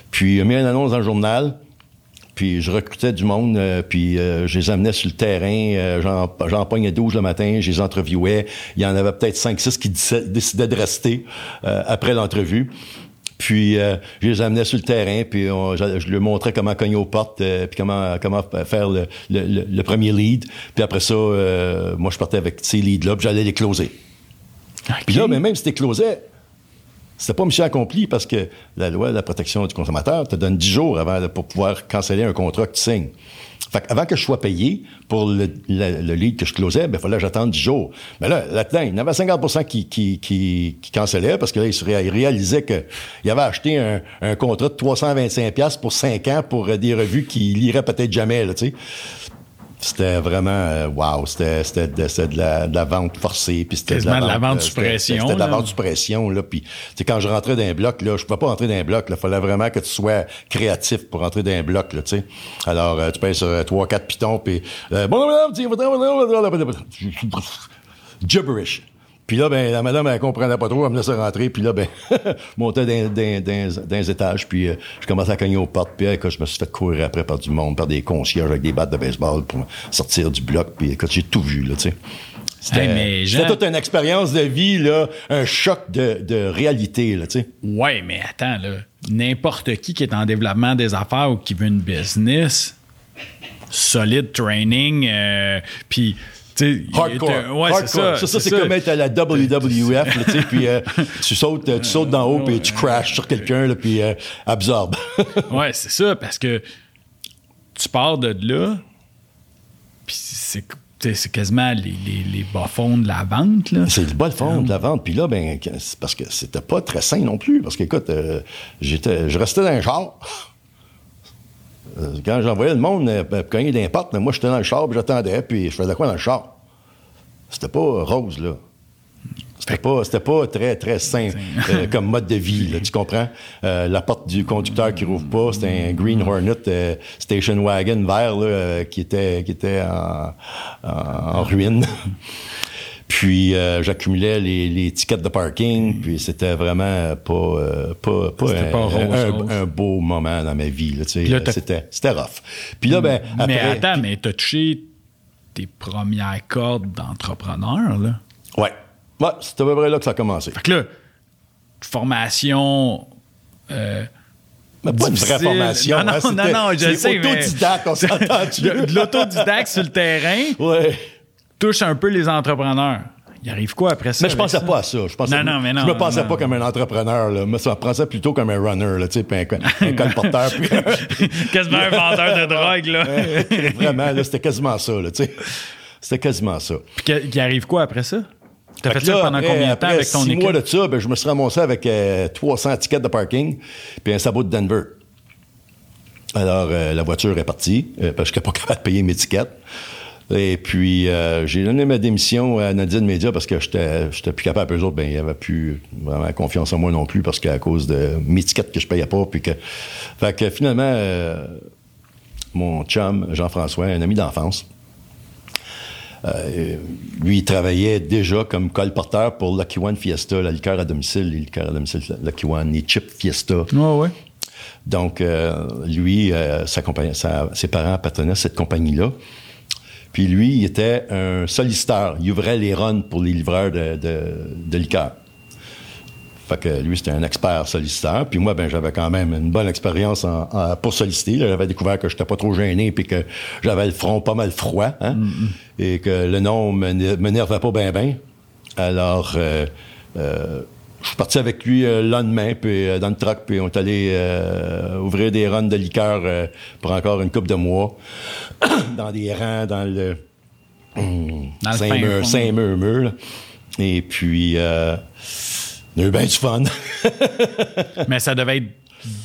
Puis, j'ai mis une annonce dans le journal. Puis, je recrutais du monde. euh, puis, euh, je les amenais sur le terrain. euh, j'en, pognais 12 le matin. Je les interviewais. Il y en avait peut-être 5-6 qui décidaient de rester après l'entrevue. Puis, euh, je les amenais sur le terrain, puis on- je, je leur montrais comment cogner aux portes, euh, puis comment, comment faire le, le- le- le premier lead. Puis après ça, euh, moi, je partais avec ces leads-là, puis j'allais les closer. Puis là, mais même si tu closais, c'était pas mission accompli parce que la loi de la protection du consommateur te donne 10 jours avant pour pouvoir canceller un contrat que tu signes. Fait avant que je sois payé pour le, le- le lead que je closais, ben, il fallait que j'attende 10 jours. Mais là, là-dedans, il y en avait 50 qui, qui, qui, qui cancellaient parce que là, ils réalisaient qu'il avait acheté un, un contrat de 325$ piastres pour 5 ans pour euh, des revues qu'il lirait peut-être jamais, là, tu sais. C'était vraiment, euh, wow, c'était, c'était, de, c'était de la, de la vente forcée. Puis c'était de la vente euh, sous c'était- pression, C'était de la vente sous pression. Là, puis, quand je rentrais dans un bloc, là, je pouvais pas rentrer dans un bloc. Il fallait vraiment que tu sois créatif pour rentrer dans un bloc. Là, tu sais. Alors, euh, tu payes sur euh, trois, quatre pitons, puis... Euh, gibberish. Puis là, ben, la madame, elle comprenait pas trop, elle me laissait rentrer, puis là, ben, (laughs) montais dans, dans, dans, dans les étages, puis euh, je commençais à cogner aux portes, puis écoute, je me suis fait courir après par du monde, par des concierges avec des battes de baseball pour sortir du bloc, puis écoute, j'ai tout vu, là, tu sais. C'était Hey, mais Jean- c'était toute une expérience de vie, là, un choc de, de réalité, là, tu sais. Ouais, mais attends, là. N'importe qui qui est en développement des affaires ou qui veut une business, solide training, euh, puis. Hardcore. Ouais, c'est ça. Ça, ça, c'est comme être à la WWF, là, tu sais, puis euh, (laughs) tu sautes, euh, tu sautes d'en haut, puis tu crashes sur quelqu'un, puis euh, absorbe. (laughs) Ouais, c'est ça, parce que tu pars de là, puis c'est quasiment les, les, les bas-fonds de la vente, là. C'est le bas fond de la vente. Puis là, ben, c'est parce que c'était pas très sain non plus. Parce euh, j'étais, je restais dans un char. Euh, Quand j'envoyais le monde euh, cogner des portes, moi, j'étais dans le char, puis j'attendais, puis je faisais quoi dans le char? C'était pas rose, là. C'était pas, c'était pas très, très sain euh, comme mode de vie, là, tu comprends? Euh, la porte du conducteur qui rouvre pas, c'était un Green Hornet euh, Station Wagon vert là, qui était, qui était en, en- en ruine. (laughs) Puis euh, j'accumulais les, les tickets de parking, puis c'était vraiment pas, euh, pas, pas, un, pas un- un beau moment dans ma vie. Là, tu sais. Puis là, c'était, c'était rough. Puis là, ben, mais après- attends, mais t'as touché tes premières cordes d'entrepreneur, là? Ouais. Ouais, c'était à peu près là que ça a commencé. Fait que là, formation. euh, Mais pas une vraie difficile. formation. Non, non, hein, non, non, je c'est sais, mais- autodidacte, on s'entend-tu? de, de l'autodidacte sur le terrain Ouais. Touche un peu les entrepreneurs. Il arrive quoi après ça? Mais je pensais ça? pas à ça. Je pensais, Non, non, mais non, Je me pensais non. pas comme un entrepreneur, là. Ça me pensait plutôt comme un runner, là, puis un, un (laughs) colporteur, puis (laughs) Quasiment un vendeur de drogue, là. Vraiment, là, c'était quasiment ça, là, tu sais. C'était quasiment ça. Puis qu'il arrive quoi après ça? T'as fait, que ça là, pendant après- combien de temps avec ton six équipe? mois de ça, ben, je me suis ramassé avec euh, 300 tickets de parking puis un sabot de Denver. Alors, euh, la voiture est partie euh, parce que je n'étais pas capable de payer mes tickets. Et puis, euh, j'ai donné ma démission à Nadine Média parce que j'étais, plus capable. Eux autres, ben, ils n'avaient plus vraiment confiance en moi non plus parce qu'à cause de mes tickets que je payais pas. Puis que, fait que finalement, euh, mon chum, Jean-François, un ami d'enfance, euh, lui, il travaillait déjà comme colporteur pour Lucky One Fiesta, la liqueur à domicile, les liqueurs à domicile Lucky One, les chips Fiesta. Ouais, ouais. Donc, lui, sa compagnie, sa- ses parents appartenaient à cette compagnie-là. Puis lui, il était un solliciteur. Il ouvrait les runs pour les livreurs de, de, de liqueurs. Fait que lui, c'était un expert solliciteur. Puis moi, ben, j'avais quand même une bonne expérience en, en- pour solliciter. là. J'avais découvert que j'étais pas trop gêné puis que j'avais le front pas mal froid. hein, Et que le nom me m'énervait pas bien, bien. Alors, euh, euh, je suis parti avec lui euh, le lendemain, puis euh, dans le truck, puis on est allé euh, ouvrir des runs de liqueur euh, pour encore une couple de mois. (coughs) dans des rangs, dans le... Dans le fin Saint-Mur, fond. Saint-Murmure, là. Et puis, euh, on a eu bien du fun. (laughs) Mais ça devait être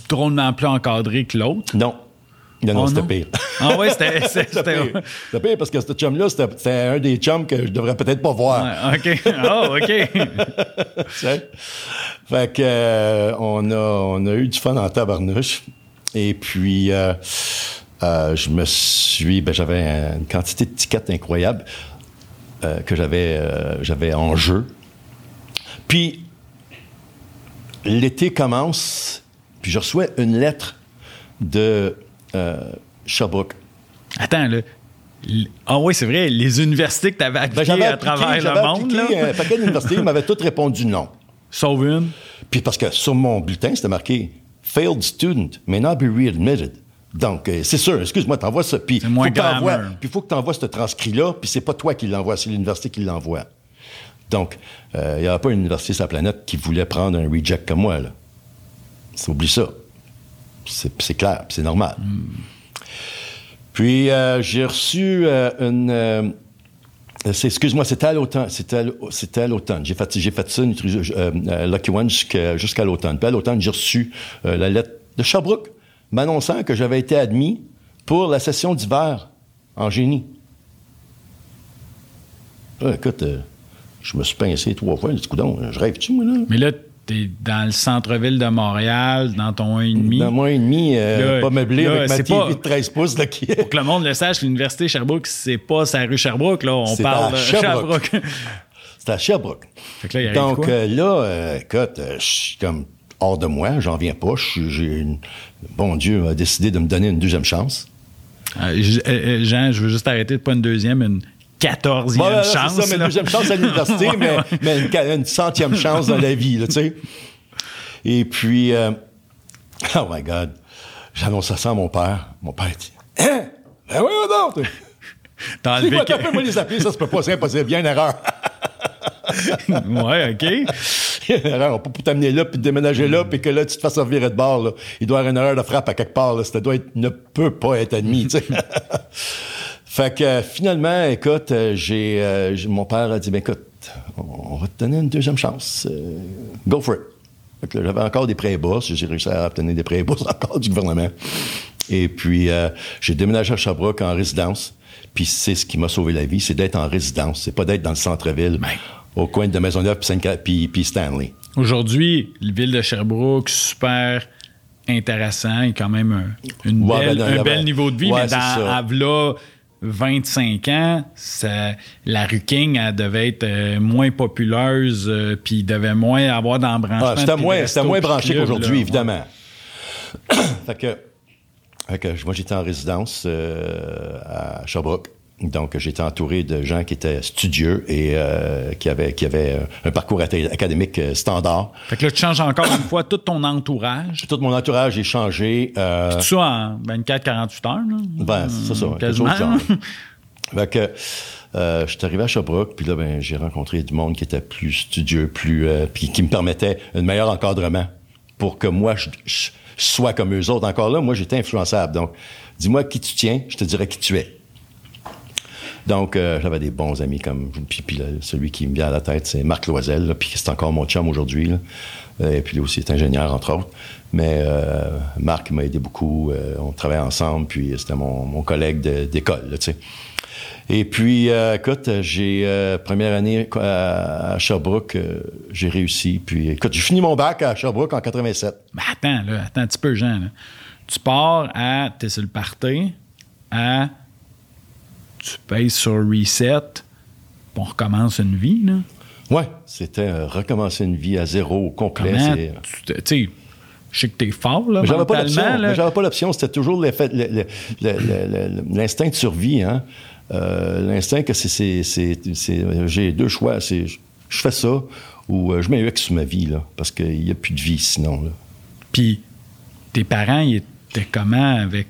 drôlement plus encadré que l'autre? non. Non, non, Oh c'était non? pire. Ah ouais, c'était. c'était- (laughs) C'était c'était- pire. C'était pire parce que ce chum-là, c'était c'était un des chums que je devrais peut-être pas voir. Ouais, OK. Oh, OK. (laughs) tu sais. Fait que euh, on, a, on a eu du fun en tabarnouche. Et puis, euh, euh, je me suis... Ben, j'avais une quantité de tickets incroyable que j'avais j'avais en jeu. Puis, l'été commence, puis je reçois une lettre de euh, Sherbrooke. Attends, là. Ah oui, c'est vrai, les universités que tu avais Ben, appliquées à travers le monde, appliqué là. un paquet d'universités, ils m'avaient tous répondu non. Sauf une. Puis parce que sur mon bulletin, c'était marqué Failed student may not be readmitted. Donc, euh, c'est sûr, excuse-moi, t'envoies ça. Puis faut que t'envoies- il faut que tu envoies ce transcrit-là, puis c'est pas toi qui l'envoie, c'est l'université qui l'envoie. Donc, euh, il n'y avait pas une université sur la planète qui voulait prendre un reject comme moi, là. Oublie ça. C'est clair, c'est normal. Puis, euh, j'ai reçu euh, une... euh, Excuse-moi, c'était à l'automne. C'était à l'automne. J'ai fait, fait ça, Lucky One, jusqu'à l'automne. Puis à l'automne, j'ai reçu la lettre de Sherbrooke m'annonçant que j'avais été admis pour la session d'hiver en génie. Là, écoute, je me suis pincé trois fois. Je rêve-tu, moi, là? Mais là, t'es dans le centre-ville de Montréal, dans ton 1,5. Dans et demi, euh, Là, pas meublé là, avec ma c'est TV pas- de 13 pouces, là, qui Pour que le monde le sache, l'université Sherbrooke, c'est pas sa rue Sherbrooke, là. On C'est parle de Sherbrooke. Sherbrooke. C'était à Sherbrooke. Fait que là, il Donc quoi? euh, là, euh, écoute, euh, je suis comme hors de moi, j'en viens pas. J'ai une... Bon Dieu a décidé de me donner une deuxième chance. Jean, je veux juste arrêter de pas une deuxième, une quatorzième Bon, là, là, chance. C'est ça, mais là. deuxième chance à l'université, (laughs) Ouais, mais, ouais. mais une, centième chance dans la vie, là, tu sais. Et puis, euh, oh my God, j'annonce ça à mon père. Mon père dit, hein? (clears throat) Ben oui, donc! T'as enlevé quoi, que- moi les appeler, ça se peut pas, c'est impossible, a une erreur. (laughs) ouais, OK. Une erreur, on peut pas t'amener là, puis te déménager là, puis que là, tu te fasses virer de bord, là. Il doit y avoir une erreur de frappe à quelque part, là. Ça doit être, ne peut pas être admis, tu sais. (laughs) fait que, finalement, écoute, euh, j'ai, euh, j'ai- mon père a dit, ben écoute, on va te donner une deuxième chance. Euh, go for it. Fait que là, j'avais encore des prêts bourses. J'ai réussi à obtenir des prêts bourses (laughs) encore du gouvernement. Et puis, euh, j'ai déménagé à Sherbrooke en résidence. Puis c'est ce qui m'a sauvé la vie, c'est d'être en résidence. C'est pas d'être dans le centre-ville, Ben. au coin de Maisonneuve puis puis Stanley. Aujourd'hui, la ville de Sherbrooke, super intéressant et quand même un, une Ouais, belle- ben, un bel niveau de vie, ouais, mais dans ça. À v'là 25 ans, ça- la rue King, elle devait être euh, moins populeuse, euh, puis devait moins avoir d'embranchement. Ah, c'était moins, c'était moins branché qu'aujourd'hui, évidemment. (coughs) fait que, fait que moi, j'étais en résidence euh, à Sherbrooke. Donc, j'étais entouré de gens qui étaient studieux et euh, qui, avaient, qui avaient un parcours académique euh, standard. Fait que là, tu changes encore une fois tout ton entourage. Tout mon entourage est changé. euh, Tout ça en 24-48 heures. Là. Ben, c'est ça, quelque quasiment. chose (laughs) genre. Fait que, euh, je suis arrivé à Sherbrooke, puis là, ben, j'ai rencontré du monde qui était plus studieux, plus, euh, puis qui me permettait un meilleur encadrement pour que moi, je- je sois comme eux autres. Encore là, moi, j'étais influençable. Donc, dis-moi qui tu tiens, je te dirai qui tu es. Donc, euh, j'avais des bons amis comme. Puis, puis celui qui me vient à la tête, c'est Marc Loisel, puis c'est encore mon chum aujourd'hui. Euh, Et puis lui aussi est ingénieur, entre autres. Mais euh, Marc m'a aidé beaucoup. on travaillait ensemble, puis c'était mon, mon collègue d'école, tu sais. Et puis, écoute, j'ai première année à, Sherbrooke, j'ai réussi. Puis, écoute, j'ai fini mon bac à Sherbrooke en 87. Mais attends, là, attends un petit peu, Jean. Tu pars à. T'es sur le party, à. Tu payes sur reset, on recommence une vie, là. Ouais, c'était euh, recommencer une vie à zéro au complet. Tu sais, je sais que t'es fort, là, Mais j'avais pas l'option. j'avais pas l'option. C'était toujours l'instinct de survie. Hein? Euh, l'instinct que c'est, c'est, c'est- c'est- j'ai deux choix. C'est je fais ça ou euh, je mets X sur ma vie là, parce qu'il n'y a plus de vie sinon. Là. Puis tes parents, ils étaient comment avec,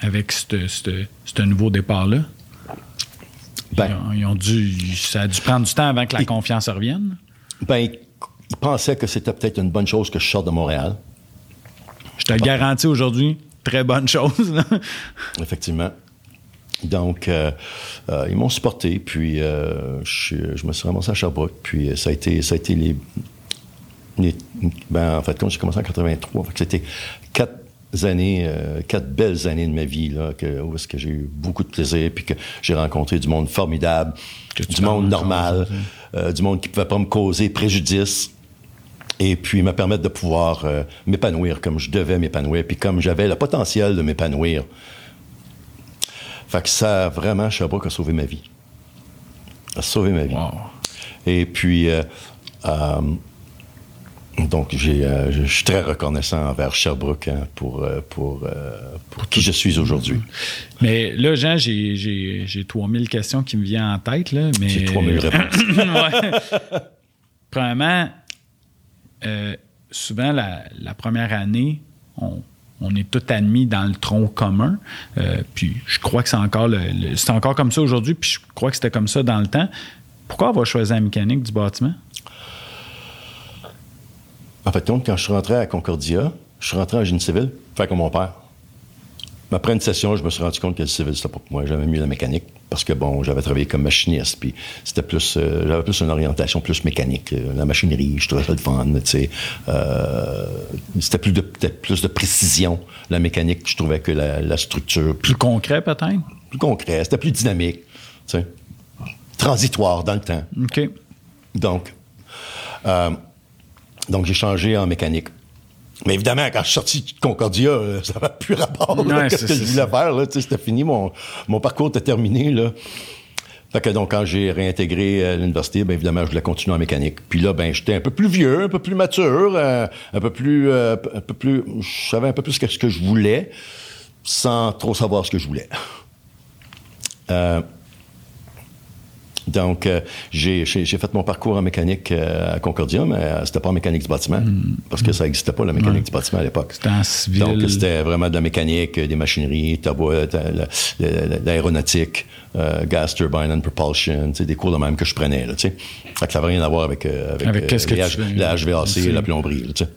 avec ce nouveau départ-là? Ben, Ils, ont, ils ont dû, ça a dû prendre du temps avant que la confiance revienne. ben, ils pensaient que c'était peut-être une bonne chose que je sorte de Montréal. Je te le garantis aujourd'hui, très bonne chose. là. (laughs) Effectivement. Donc, euh, euh, ils m'ont supporté, puis euh, je, je me suis ramassé à Sherbrooke, puis ça a été, ça a été les, les- ben, en fait, quand j'ai commencé en 83, fait que c'était quatre années, euh, quatre belles années de ma vie, là, que, où est-ce que j'ai eu beaucoup de plaisir, puis que j'ai rencontré du monde formidable, du monde normal, euh, du monde qui pouvait pas me causer préjudice et puis me permettre de pouvoir euh, m'épanouir comme je devais m'épanouir, puis comme j'avais le potentiel de m'épanouir. Fait que ça, vraiment, Sherbrooke a sauvé ma vie. A sauvé ma vie. Wow. Et puis, donc, j'ai, euh, je suis très reconnaissant envers Sherbrooke hein, pour, euh, pour, euh, pour qui je suis aujourd'hui. Mais là, Jean, j'ai, j'ai, j'ai 3000 questions qui me viennent en tête. Là, mais... J'ai 3000 réponses. (laughs) Ouais. Premièrement, souvent, la, la première année, on, on est tout admis dans le tronc commun. Puis je crois que c'est encore, le, le- c'est encore comme ça aujourd'hui, puis je crois que c'était comme ça dans le temps. Pourquoi avoir choisi la mécanique du bâtiment? En fait, compte, quand je suis rentré à Concordia, je suis rentré en génie civil, fait comme mon père. Après une session, je me suis rendu compte que le civil, c'était pas pour moi. J'aimais mieux la mécanique parce que, bon, j'avais travaillé comme machiniste, puis c'était plus, euh, j'avais plus une orientation plus mécanique. Euh, La machinerie, je trouvais ça le fun, tu sais. Euh, c'était plus de, peut-être plus de précision, la mécanique, je trouvais que la, la structure, plus, Plus concret, peut-être? plus concret, c'était plus dynamique, tu sais. Transitoire dans le temps. OK. Donc, euh, donc j'ai changé en mécanique. Mais évidemment, quand je suis sorti de Concordia, euh, ça n'avait plus rapport Ouais, qu'est-ce c'est- que je voulais faire. là, tu sais, C'était fini, mon, mon parcours était terminé. Là. Fait que donc, quand j'ai réintégré euh, l'université, bien évidemment, je voulais continuer en mécanique. Puis là, ben, j'étais un peu plus vieux, un peu plus mature, euh, un peu plus, euh, un peu plus, je savais un peu plus ce que, ce que je voulais, sans trop savoir ce que je voulais. Euh, donc, euh, j'ai fait mon parcours en mécanique euh, à Concordia, mais euh, c'était pas en mécanique du bâtiment, parce que ça n'existait pas, la mécanique du bâtiment à l'époque. C'était en civil. Donc, c'était vraiment de la mécanique, euh, des machineries, l'aéronautique, euh, gas turbine and propulsion, des cours de même que je prenais. Là, ça n'avait rien à voir avec, euh, avec, Avec que H- fais, la HVAC la plomberie. là, tu sais.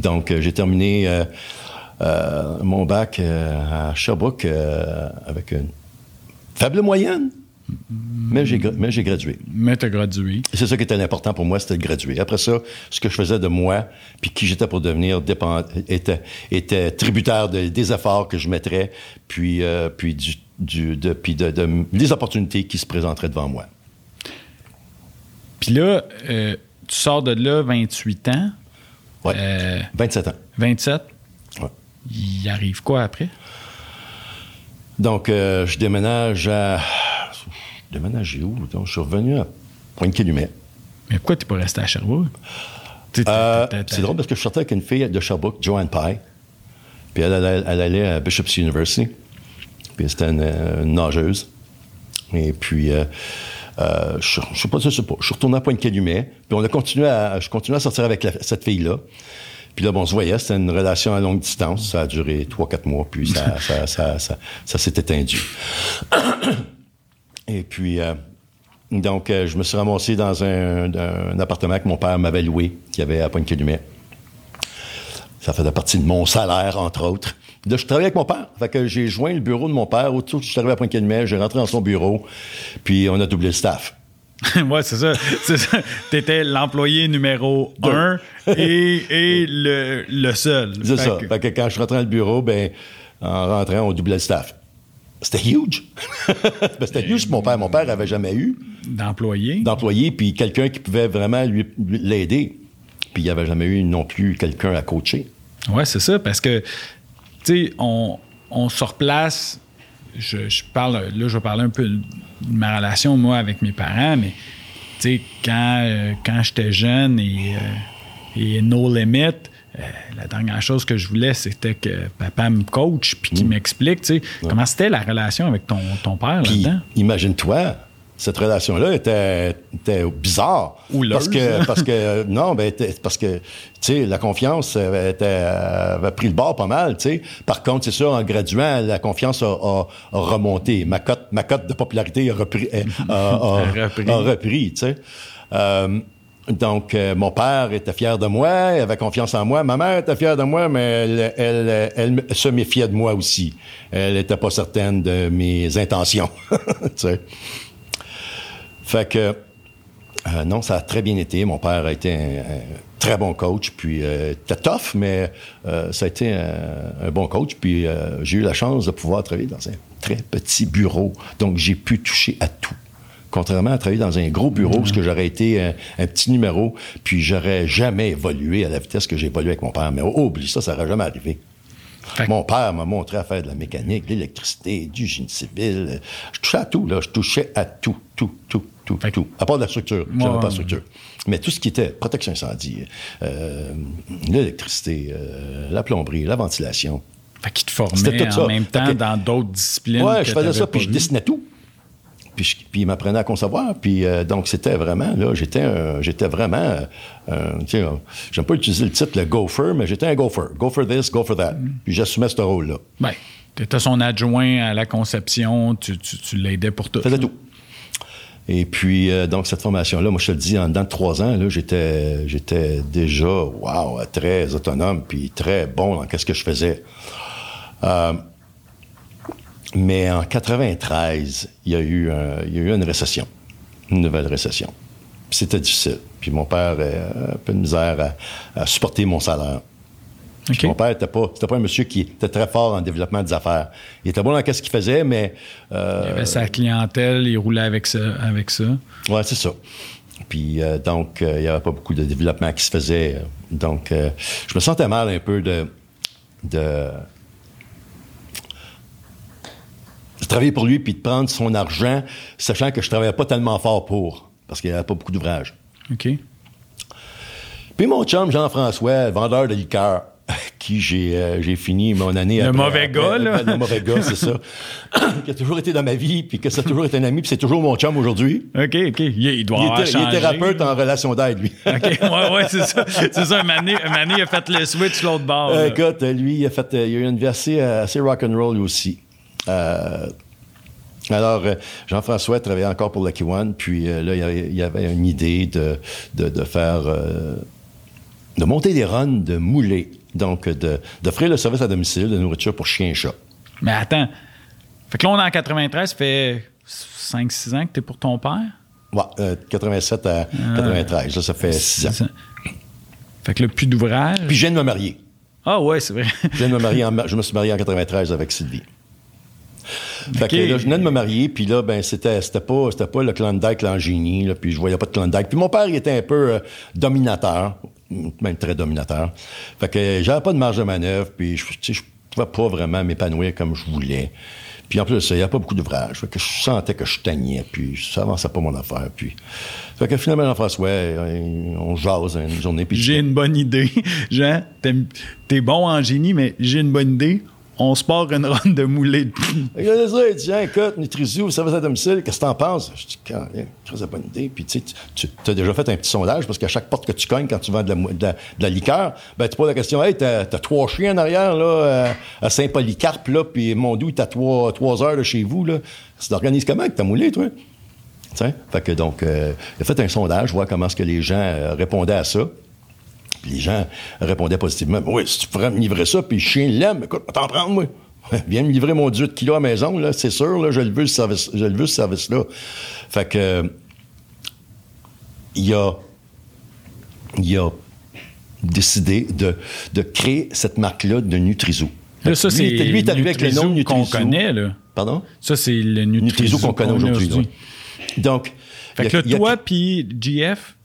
Donc, j'ai terminé mon bac à Sherbrooke euh, avec une faible moyenne, mais j'ai mais j'ai gradué. Mais t'as gradué. C'est ça qui était l'important pour moi, c'était de graduer. Après ça, ce que je faisais de moi, puis qui j'étais pour devenir, dépend, était, était tributaire de- des efforts que je mettrais, puis, euh, puis, du, du- de, puis de, de- des opportunités qui se présenteraient devant moi. Puis là, euh, tu sors de là 28 ans, Ouais. euh, 27 ans. 27. Ouais. Il arrive quoi après? Donc, euh, je déménage à. Où? Donc, je suis revenu à Pointe-Calumet. Mais pourquoi t'es pas resté à Sherbrooke? Euh, c'est drôle parce que je sortais avec une fille de Sherbrooke, Joanne Pye. Puis elle, allait- elle allait à Bishop's University. Puis c'était une, euh, une nageuse. Et puis, euh, euh, je, je sais pas, je sais pas. Je suis retourné à Pointe-Calumet. Puis on a continué à, je continuais à sortir avec la- cette fille-là. Puis là, bon, on se voyait, c'était une relation à longue distance. Ça a duré 3-4 mois, puis ça, (laughs) ça, ça, ça, ça s'est étendu. Et puis, euh, donc, euh, je me suis ramassé dans un, un appartement que mon père m'avait loué, qui avait à Pointe-Calumet. Ça faisait partie de mon salaire, entre autres. Là, je travaillais avec mon père. Fait que j'ai joint le bureau de mon père. Autour que je suis arrivé à Pointe-Calumet, j'ai rentré dans son bureau, puis on a doublé le staff. (laughs) ouais, c'est ça. C'est ça. T'étais l'employé numéro Deux. un et, (laughs) et le, le seul. C'est ça. que- Fait que quand je suis rentré dans le bureau, ben, en rentrant, on doublait le staff. C'était huge. (laughs) Ben, c'était huge mon père. Mon père avait jamais eu D'employés. d'employé, puis quelqu'un qui pouvait vraiment lui lui- l'aider. Puis il n'y avait jamais eu non plus quelqu'un à coacher. Ouais, c'est ça, parce que, tu sais, on, on se replace. Je, je parle, là, je vais parler un peu de ma relation, moi, avec mes parents, mais, tu sais, quand, euh, quand j'étais jeune et, euh, et no limit, euh, la dernière chose que je voulais, c'était que papa me coach puis qu'il m'explique, tu sais, comment c'était la relation avec ton, ton père là-dedans? imagine-toi, cette relation-là était, était bizarre. Houleuse. Parce que, parce que (laughs) non, ben, parce que, tu sais, la confiance avait, était- avait pris le bord pas mal, tu sais. Par contre, c'est sûr, en graduant, la confiance a, a- a remonté. Ma cote, ma cote de popularité a repris, (laughs) a, repris. repris, tu sais. Euh, donc, euh, mon père était fier de moi, avait confiance en moi. Ma mère était fière de moi, mais elle, se méfiait de moi aussi. Elle n'était pas certaine de mes intentions. (laughs) Fait que, euh, non, ça a très bien été. Mon père a été un, très bon coach, puis euh, tough, mais euh, ça a été un, un bon coach. Puis j'ai eu la chance de pouvoir travailler dans un très petit bureau, donc j'ai pu toucher à tout. Contrairement à travailler dans un gros bureau, parce que j'aurais été un, un petit numéro, puis j'aurais jamais évolué à la vitesse que j'ai évolué avec mon père. Mais oh, oublie ça, ça n'aurait jamais arrivé. Fait Mon père m'a montré à faire de la mécanique, de l'électricité, du génie civil. Je touchais à tout, là. Je touchais à tout, tout, tout, tout, Fait tout. À part de la structure. J'avais Ouais, pas de structure. Mais tout ce qui était protection incendie, euh, l'électricité, euh, la plomberie, la ventilation. Fait qu'il te ça. en même temps dans d'autres disciplines. Ouais, que je faisais ça, puis je dessinais tout. Puis, je- puis il m'apprenait à concevoir. Puis euh, donc, c'était vraiment, là, j'étais, un- j'étais vraiment, euh, tu sais, j'aime pas utiliser le titre, le gopher, mais j'étais un gopher. Go for this, go for that. Puis j'assumais ce rôle-là. Ben, tu étais son adjoint à la conception, tu, tu, tu l'aidais pour tout. Faisais tout. Et puis, euh, donc, cette formation-là, moi, je te le dis, en dedans de trois ans, là, j'étais, j'étais déjà, wow, très autonome, puis très bon dans ce que je faisais. Euh, mais en 93, il y, a eu un- il y a eu une récession, une nouvelle récession. C'était difficile. Puis mon père avait un peu de misère à, à supporter mon salaire. Mon père n'était pas, pas un monsieur qui était très fort en développement des affaires. Il était bon dans ce qu'il faisait, mais euh, Il avait sa clientèle, il roulait avec ça. Avec ça. Ouais, c'est ça. Puis euh, donc, euh, il n'y avait pas beaucoup de développement qui se faisait. Donc, euh, je me sentais mal un peu de, de, de travailler pour lui puis de prendre son argent, sachant que je travaillais pas tellement fort pour, parce qu'il n'y avait pas beaucoup d'ouvrages. OK. Puis mon chum Jean-François, vendeur de liqueur, (laughs) qui j'ai euh, j'ai fini mon année Le après- mauvais après- gars, là. Le mauvais gars, c'est ça. (laughs) qui a toujours été dans ma vie, puis que ça a toujours été un ami, puis c'est toujours mon chum aujourd'hui. OK, OK. Il, il doit Il, avoir était- il est thérapeute en relation d'aide, lui. (laughs) OK, ouais, ouais, c'est ça. C'est ça, mané, mané, a fait le switch l'autre bord. Euh, écoute, lui, il a fait, euh, il a eu une vie assez, euh, assez rock'n'roll aussi. Euh, alors, euh, Jean-François travaillait encore pour Lucky One, puis euh, là, il y avait, une idée de, de, de faire, euh, de monter des runs de moulets, donc de- d'offrir le service à domicile de nourriture pour chiens et chats. Mais attends. Fait que là, on est en 93, ça fait 5-6 ans que t'es pour ton père? Ouais, euh, 87 à 93, là, ça fait 6 ans. Ça. Fait que là, plus d'ouvrage. Puis je viens de me marier. Ah ouais, c'est vrai. Je viens de me marier, en- (laughs) je me suis marié en 93 avec Sylvie. Fait que là, je venais de me marier, puis là, ben, c'était, c'était pas, c'était pas le Klondike, l'angénie, là, puis je voyais pas de Klondike. Puis mon père, il était un peu euh, dominateur, même très dominateur. Fait que j'avais pas de marge de manœuvre, puis je, pouvais pas vraiment m'épanouir comme je voulais. Puis en plus, il n'y a pas beaucoup d'ouvrages. Fait que je sentais que je stagnais, puis ça avançait pas mon affaire. Puis... Fait que finalement, Jean-François, euh, on jase une journée, puis J'ai une bonne idée. (laughs) Jean, t'aimes- t'es bon en génie, mais j'ai une bonne idée. On se part une ronde de moulée. Regardez ça, il dit, Tiens, écoute, Nutrizio, service à domicile, qu'est-ce que t'en penses? Je dis, quand très bonne idée. Puis, tu sais, tu as déjà fait un petit sondage parce qu'à chaque porte que tu cognes quand tu vends de la, liqueur, ben, tu poses la question, hey, t'as, trois chiens en arrière, là, euh, à Saint-Polycarpe, là, puis mon doux, t'as trois, trois heures de chez vous, là. Tu t'organises comment avec ta moulée, toi? Sais? Fait que donc, euh, il a fait un sondage, voir comment est-ce que les gens euh, répondaient à ça. Puis les gens répondaient positivement. Oui, si tu pourrais me livrer ça, puis le chien l'aime, écoute, va t'en prendre, moi. (laughs) Viens me livrer mon 18 kilos à la maison, là, c'est sûr, là, je le veux, ce service, service-là. Fait que, il a, il a décidé de, de créer cette marque-là de Nutrizo. Là, ça, Lui, lui est arrivé avec le nom Nutrizoo qu'on Nutrizoo. connaît, là. Pardon? Ça, c'est le Nutrizoo, Nutrizoo qu'on connaît aujourd'hui. ouais. Donc, Fait que a- là, toi puis GF,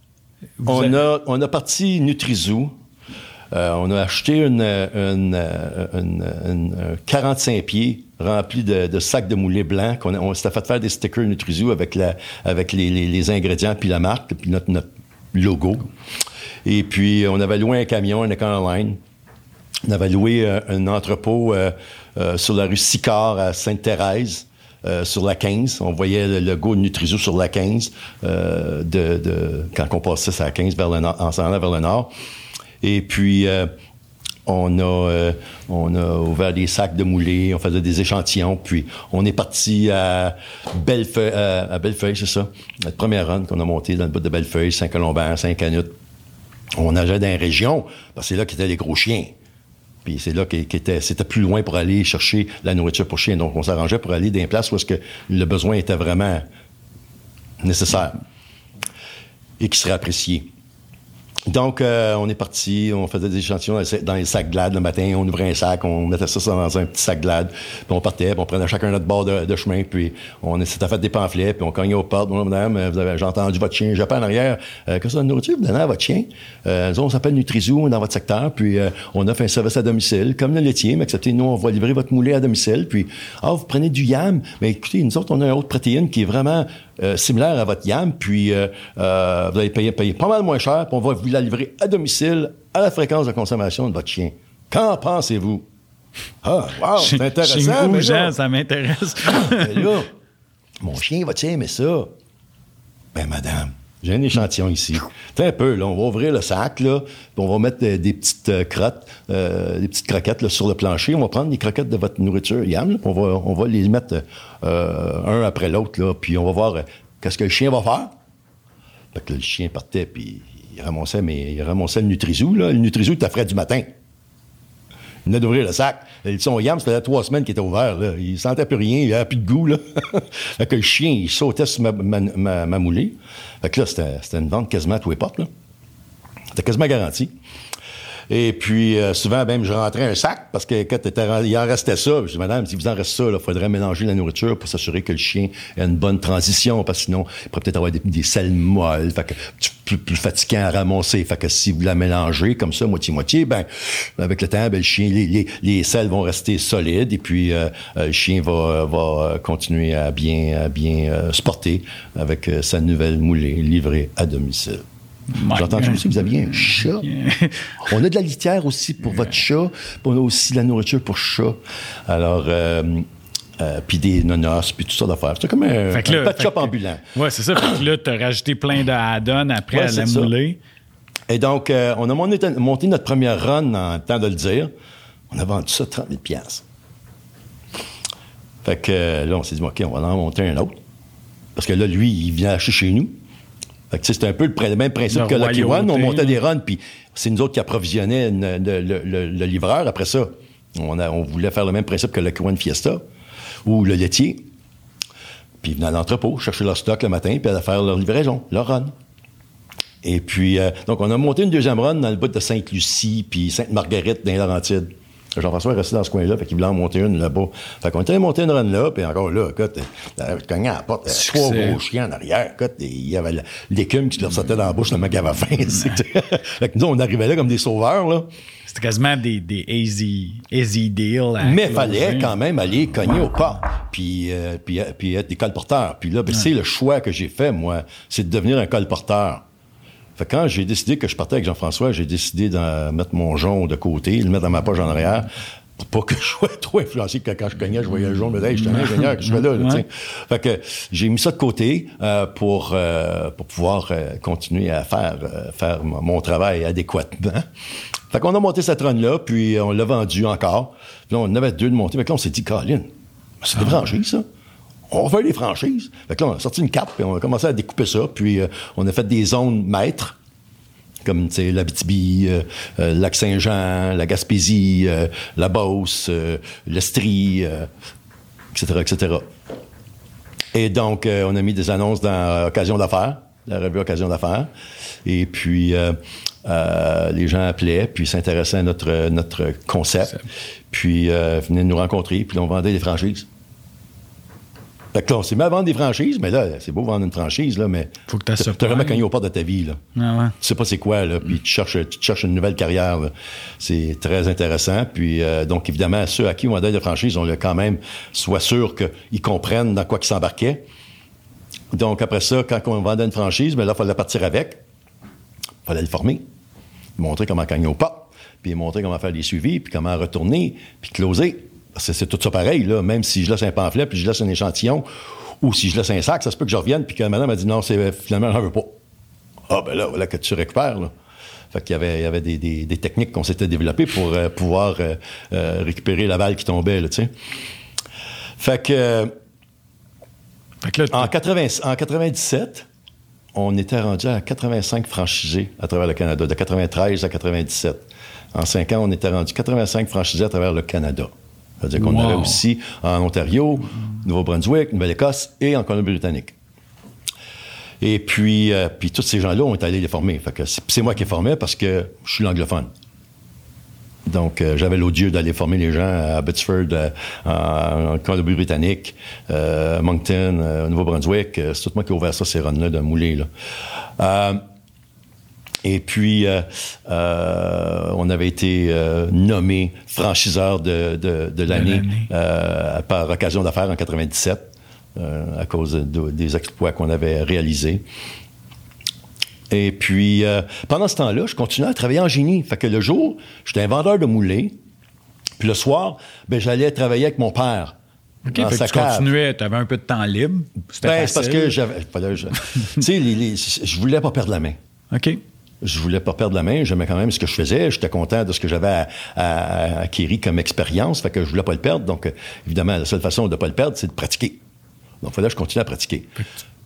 on, avez- a, on a parti Nutrizoo. Euh, on a acheté une, une, euh, une- une- un 45 pieds rempli de, de sacs de moulés blancs. qu'on on s'était fait faire des stickers Nutrizoo avec, la, avec les, les- les ingrédients, puis la marque, puis notre, notre logo. Et puis, on avait loué un camion, un Econoline. On avait loué euh, un entrepôt euh, euh, sur la rue Sicard à Sainte-Thérèse, euh, sur la 15. On voyait le logo de Nutrizoo sur la 15 euh, de, quand on passait sur la 15 vers le nord, en s'en allant vers le nord. Et puis, euh, on, a, on a ouvert des sacs de moulés, on faisait des échantillons, puis on est parti à Bellefeuille, à, Bellefeuille, c'est ça, notre première run qu'on a montée dans le bout de Bellefeuille, Saint-Colomban, Saint-Canute. On nageait dans les régions, parce que c'est là qu'étaient les gros chiens. Puis c'est là qu'il qu'il était, c'était plus loin pour aller chercher la nourriture pour chiens. Donc on s'arrangeait pour aller dans des places où le besoin était vraiment nécessaire et qui serait apprécié. Donc, euh, on est parti, on faisait des échantillons dans les sacs- glades le matin, on ouvrait un sac, on mettait ça dans un petit sac glade, puis on partait, puis on prenait chacun notre bord de, chemin, puis on s'était fait des pamphlets, puis on cognait aux portes. Bonjour, madame, euh, j'ai entendu votre chien japper en arrière. Euh, que c'est de nourriture vous donnez à votre chien? Euh, nous, on s'appelle Nutrizoo dans votre secteur, puis euh, on offre un service à domicile, comme le laitier, mais acceptez, nous, on va livrer votre moulet à domicile, puis, ah, vous prenez du yam, mais écoutez, nous autres, on a une autre protéine qui est vraiment similaire à votre yam, puis vous allez payer, payer pas mal moins cher, puis on va vous la livrer à domicile à la fréquence de consommation de votre chien. Qu'en pensez-vous? Ah, wow, c'est intéressant. mais Jean, ça m'intéresse. mais là, mon chien va-tu aimer ça? Ben, madame, j'ai un échantillon ici. T'as un peu, là, on va ouvrir le sac, là, puis on va mettre euh, des petites euh, crottes, euh, des petites croquettes là, sur le plancher. On va prendre les croquettes de votre nourriture, Yam, là, puis on va, on va les mettre euh, un après l'autre, là, puis on va voir qu'est-ce que le chien va faire. Fait que là, le chien partait, puis il ramassait, mais il le Nutrizoo, là. Le Nutrizoo, il frais du matin. Il venait d'ouvrir le sac. Son yam, faisait trois semaines qu'il était ouvert. Là. Il sentait plus rien, il avait plus de goût. Là. (laughs) fait que le chien, il sautait sur ma, moulée. Fait que là, c'était, c'était une vente quasiment à tous les portes. C'était quasiment garanti. Et puis, euh, souvent, même, je rentrais un sac parce que quand il en restait ça. Je dis, madame, si vous en reste ça, il faudrait mélanger la nourriture pour s'assurer que le chien ait une bonne transition parce que sinon, il pourrait peut-être avoir des, selles molles. Fait que plus, plus fatigant à ramasser. Fait que si vous la mélangez comme ça, moitié-moitié, ben, avec le temps, ben, le chien, les, les, les selles vont rester solides et puis euh, euh, le chien va, va continuer à bien, à bien euh, se porter avec euh, sa nouvelle moulée livrée à domicile. J'ai entendu aussi que vous aviez un chat. On a de la litière aussi pour votre chat. on a aussi de la nourriture pour chat. Alors, euh, euh, puis des nonos, puis tout ça d'affaires. C'est comme un, Fait que là- un pet fait shop que- ambulant. Ouais, c'est ça. Fait que là, t'as rajouté plein de add-ons après Ouais, à la ça. moulée. Et donc, euh, on a monté, monté notre première run en temps de le dire. On a vendu ça 30 000 piastres. Fait que là, on s'est dit, OK, on va en monter un autre. Parce que là, lui, il vient acheter chez nous. C'était un peu le, même principe que Lucky One. On montait là. des runs, puis c'est nous autres qui approvisionnaient une- le, le- le- le livreur. Après ça, on, a- on voulait faire le même principe que Lucky One Fiesta ou le laitier. Puis ils venaient à l'entrepôt, chercher leur stock le matin, puis allaient faire leur livraison, leur run. Et puis, euh, donc, on a monté une deuxième run dans le bout de Sainte-Lucie, puis Sainte-Marguerite, dans les Laurentides. Jean-François est resté dans ce coin-là, fait qu'il voulait en monter une là-bas. Fait qu'on était monter une run là, puis encore là, écoute, cognais à la porte, euh, trois gros chiens en arrière, écoute, il y avait l'écume qui leur sortait dans la bouche, le mec avait faim. (laughs) fait que nous, on arrivait là comme des sauveurs, là. C'était quasiment des, des easy, easy deals. à Mais fallait quand même aller cogner au pas, puis, euh, puis, euh, puis être des colporteurs. Puis là, ben, c'est le choix que j'ai fait, moi, c'est de devenir un colporteur. Fait que quand j'ai décidé que je partais avec Jean-François, j'ai décidé de mettre mon jaune de côté, le mettre dans ma poche en arrière, pour pas que je sois (laughs) trop influencé, que quand je cognais, je voyais le jaune, mais hey, je suis un ingénieur, que je fais là, là, tu sais? Fait que j'ai mis ça de côté euh, pour, euh, pour pouvoir euh, continuer à faire, euh, faire mon travail adéquatement. Fait qu'on a monté cette run-là, puis on l'a vendu encore. Puis là, on en avait deux de monter. Fait que là, on s'est dit, Colin, c'est franchises, ça. On va faire des franchises. Fait que là, on a sorti une carte, puis on a commencé à découper ça. Puis euh, on a fait des zones maîtres, comme, tu sais, l'Abitibi, euh, euh, Lac Saint-Jean, la Gaspésie, euh, la Beauce, euh, l'Estrie, euh, etc., etc. Et donc, euh, on a mis des annonces dans Occasion d'affaires, la revue Occasion d'affaires. Et puis, euh, Euh, les gens appelaient, puis s'intéressaient à notre, notre concept, puis euh, venaient nous rencontrer, puis on vendait des franchises. Fait que là, on s'est mis à vendre des franchises, mais là, c'est beau vendre une franchise, là, mais Faut que t'as t'as vraiment cogné au port de ta vie, là. Ah ouais. Tu sais pas c'est quoi, là, puis tu cherches, tu cherches une nouvelle carrière. C'est très intéressant. Puis, euh, donc, évidemment, ceux à qui on vendait des franchises, on le quand même soit sûr qu'ils comprennent dans quoi ils s'embarquaient. Donc, après ça, quand on vendait une franchise, mais là, il fallait partir avec. Il fallait le former. Montrer comment gagner au pas. Puis montrer comment faire des suivis, puis comment retourner, puis closer. C'est, tout ça pareil, là. Même si je laisse un pamphlet, puis je laisse un échantillon, ou si je laisse un sac, ça se peut que je revienne, puis que madame m'a dit non, c'est, finalement, j'en veux pas. Ah, ben là, voilà que tu récupères, là. Fait qu'il y avait, il y avait des, des- des techniques qu'on s'était développées pour euh, pouvoir euh, euh, récupérer la balle qui tombait, là, tu sais. Fait que... Fait que là, en, 80 en 97, on était rendu à 85 franchisés à travers le Canada, de 93 à 97. En cinq ans, on était rendu 85 franchisés à travers le Canada. C'est-à-dire qu'on Wow. avait aussi en Ontario, Nouveau-Brunswick, Nouvelle-Écosse et en Colombie-Britannique. Et puis, euh, puis tous ces gens-là, on est allés les former. Fait que c'est moi qui les formais parce que je suis l'anglophone. Donc, euh, j'avais l'odieux d'aller former les gens à Abbotsford, euh, en, Colombie-Britannique, euh, Moncton, Nouveau-Brunswick. C'est tout moi qui ai ouvert ça, ces runs-là d'un moulé. Là. Et puis, euh, euh, on avait été euh, nommé franchiseur de, de, de l'année par occasion d'affaires en 97, euh, à cause de- des exploits qu'on avait réalisés. Et puis, pendant ce temps-là, je continuais à travailler en génie. Fait que le jour, j'étais un vendeur de moulés. Puis le soir, ben, j'allais travailler avec mon père. OK, dans fait que tu cave. continuais, tu avais un peu de temps libre. C'était Ben, c'est parce que j'avais. (laughs) Tu sais, je voulais pas perdre la main. OK. Je voulais pas perdre la main. J'aimais quand même ce que je faisais. J'étais content de ce que j'avais à- à- à comme expérience. Fait que je voulais pas le perdre. Donc, euh, évidemment, la seule façon de pas le perdre, c'est de pratiquer. Donc, il fallait que je continue à pratiquer.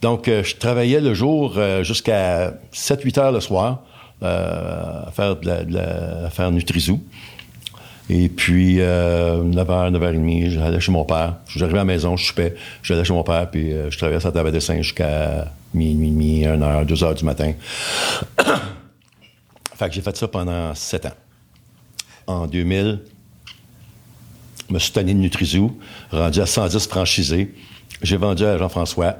Donc, euh, je travaillais le jour euh, jusqu'à 7-8 heures le soir à faire de la, la- à. Et puis, euh, 9h, 9h30, j'allais chez mon père. J'arrivais à la maison, je soupais, j'allais chez mon père, puis je travaillais à table de dessin jusqu'à minuit, minuit, 1h, 2h du matin. Fait que j'ai fait ça pendant 7 ans. En 2000, je me suis tanné de Nutrizoo, rendu à 110 franchisés. J'ai vendu à Jean-François,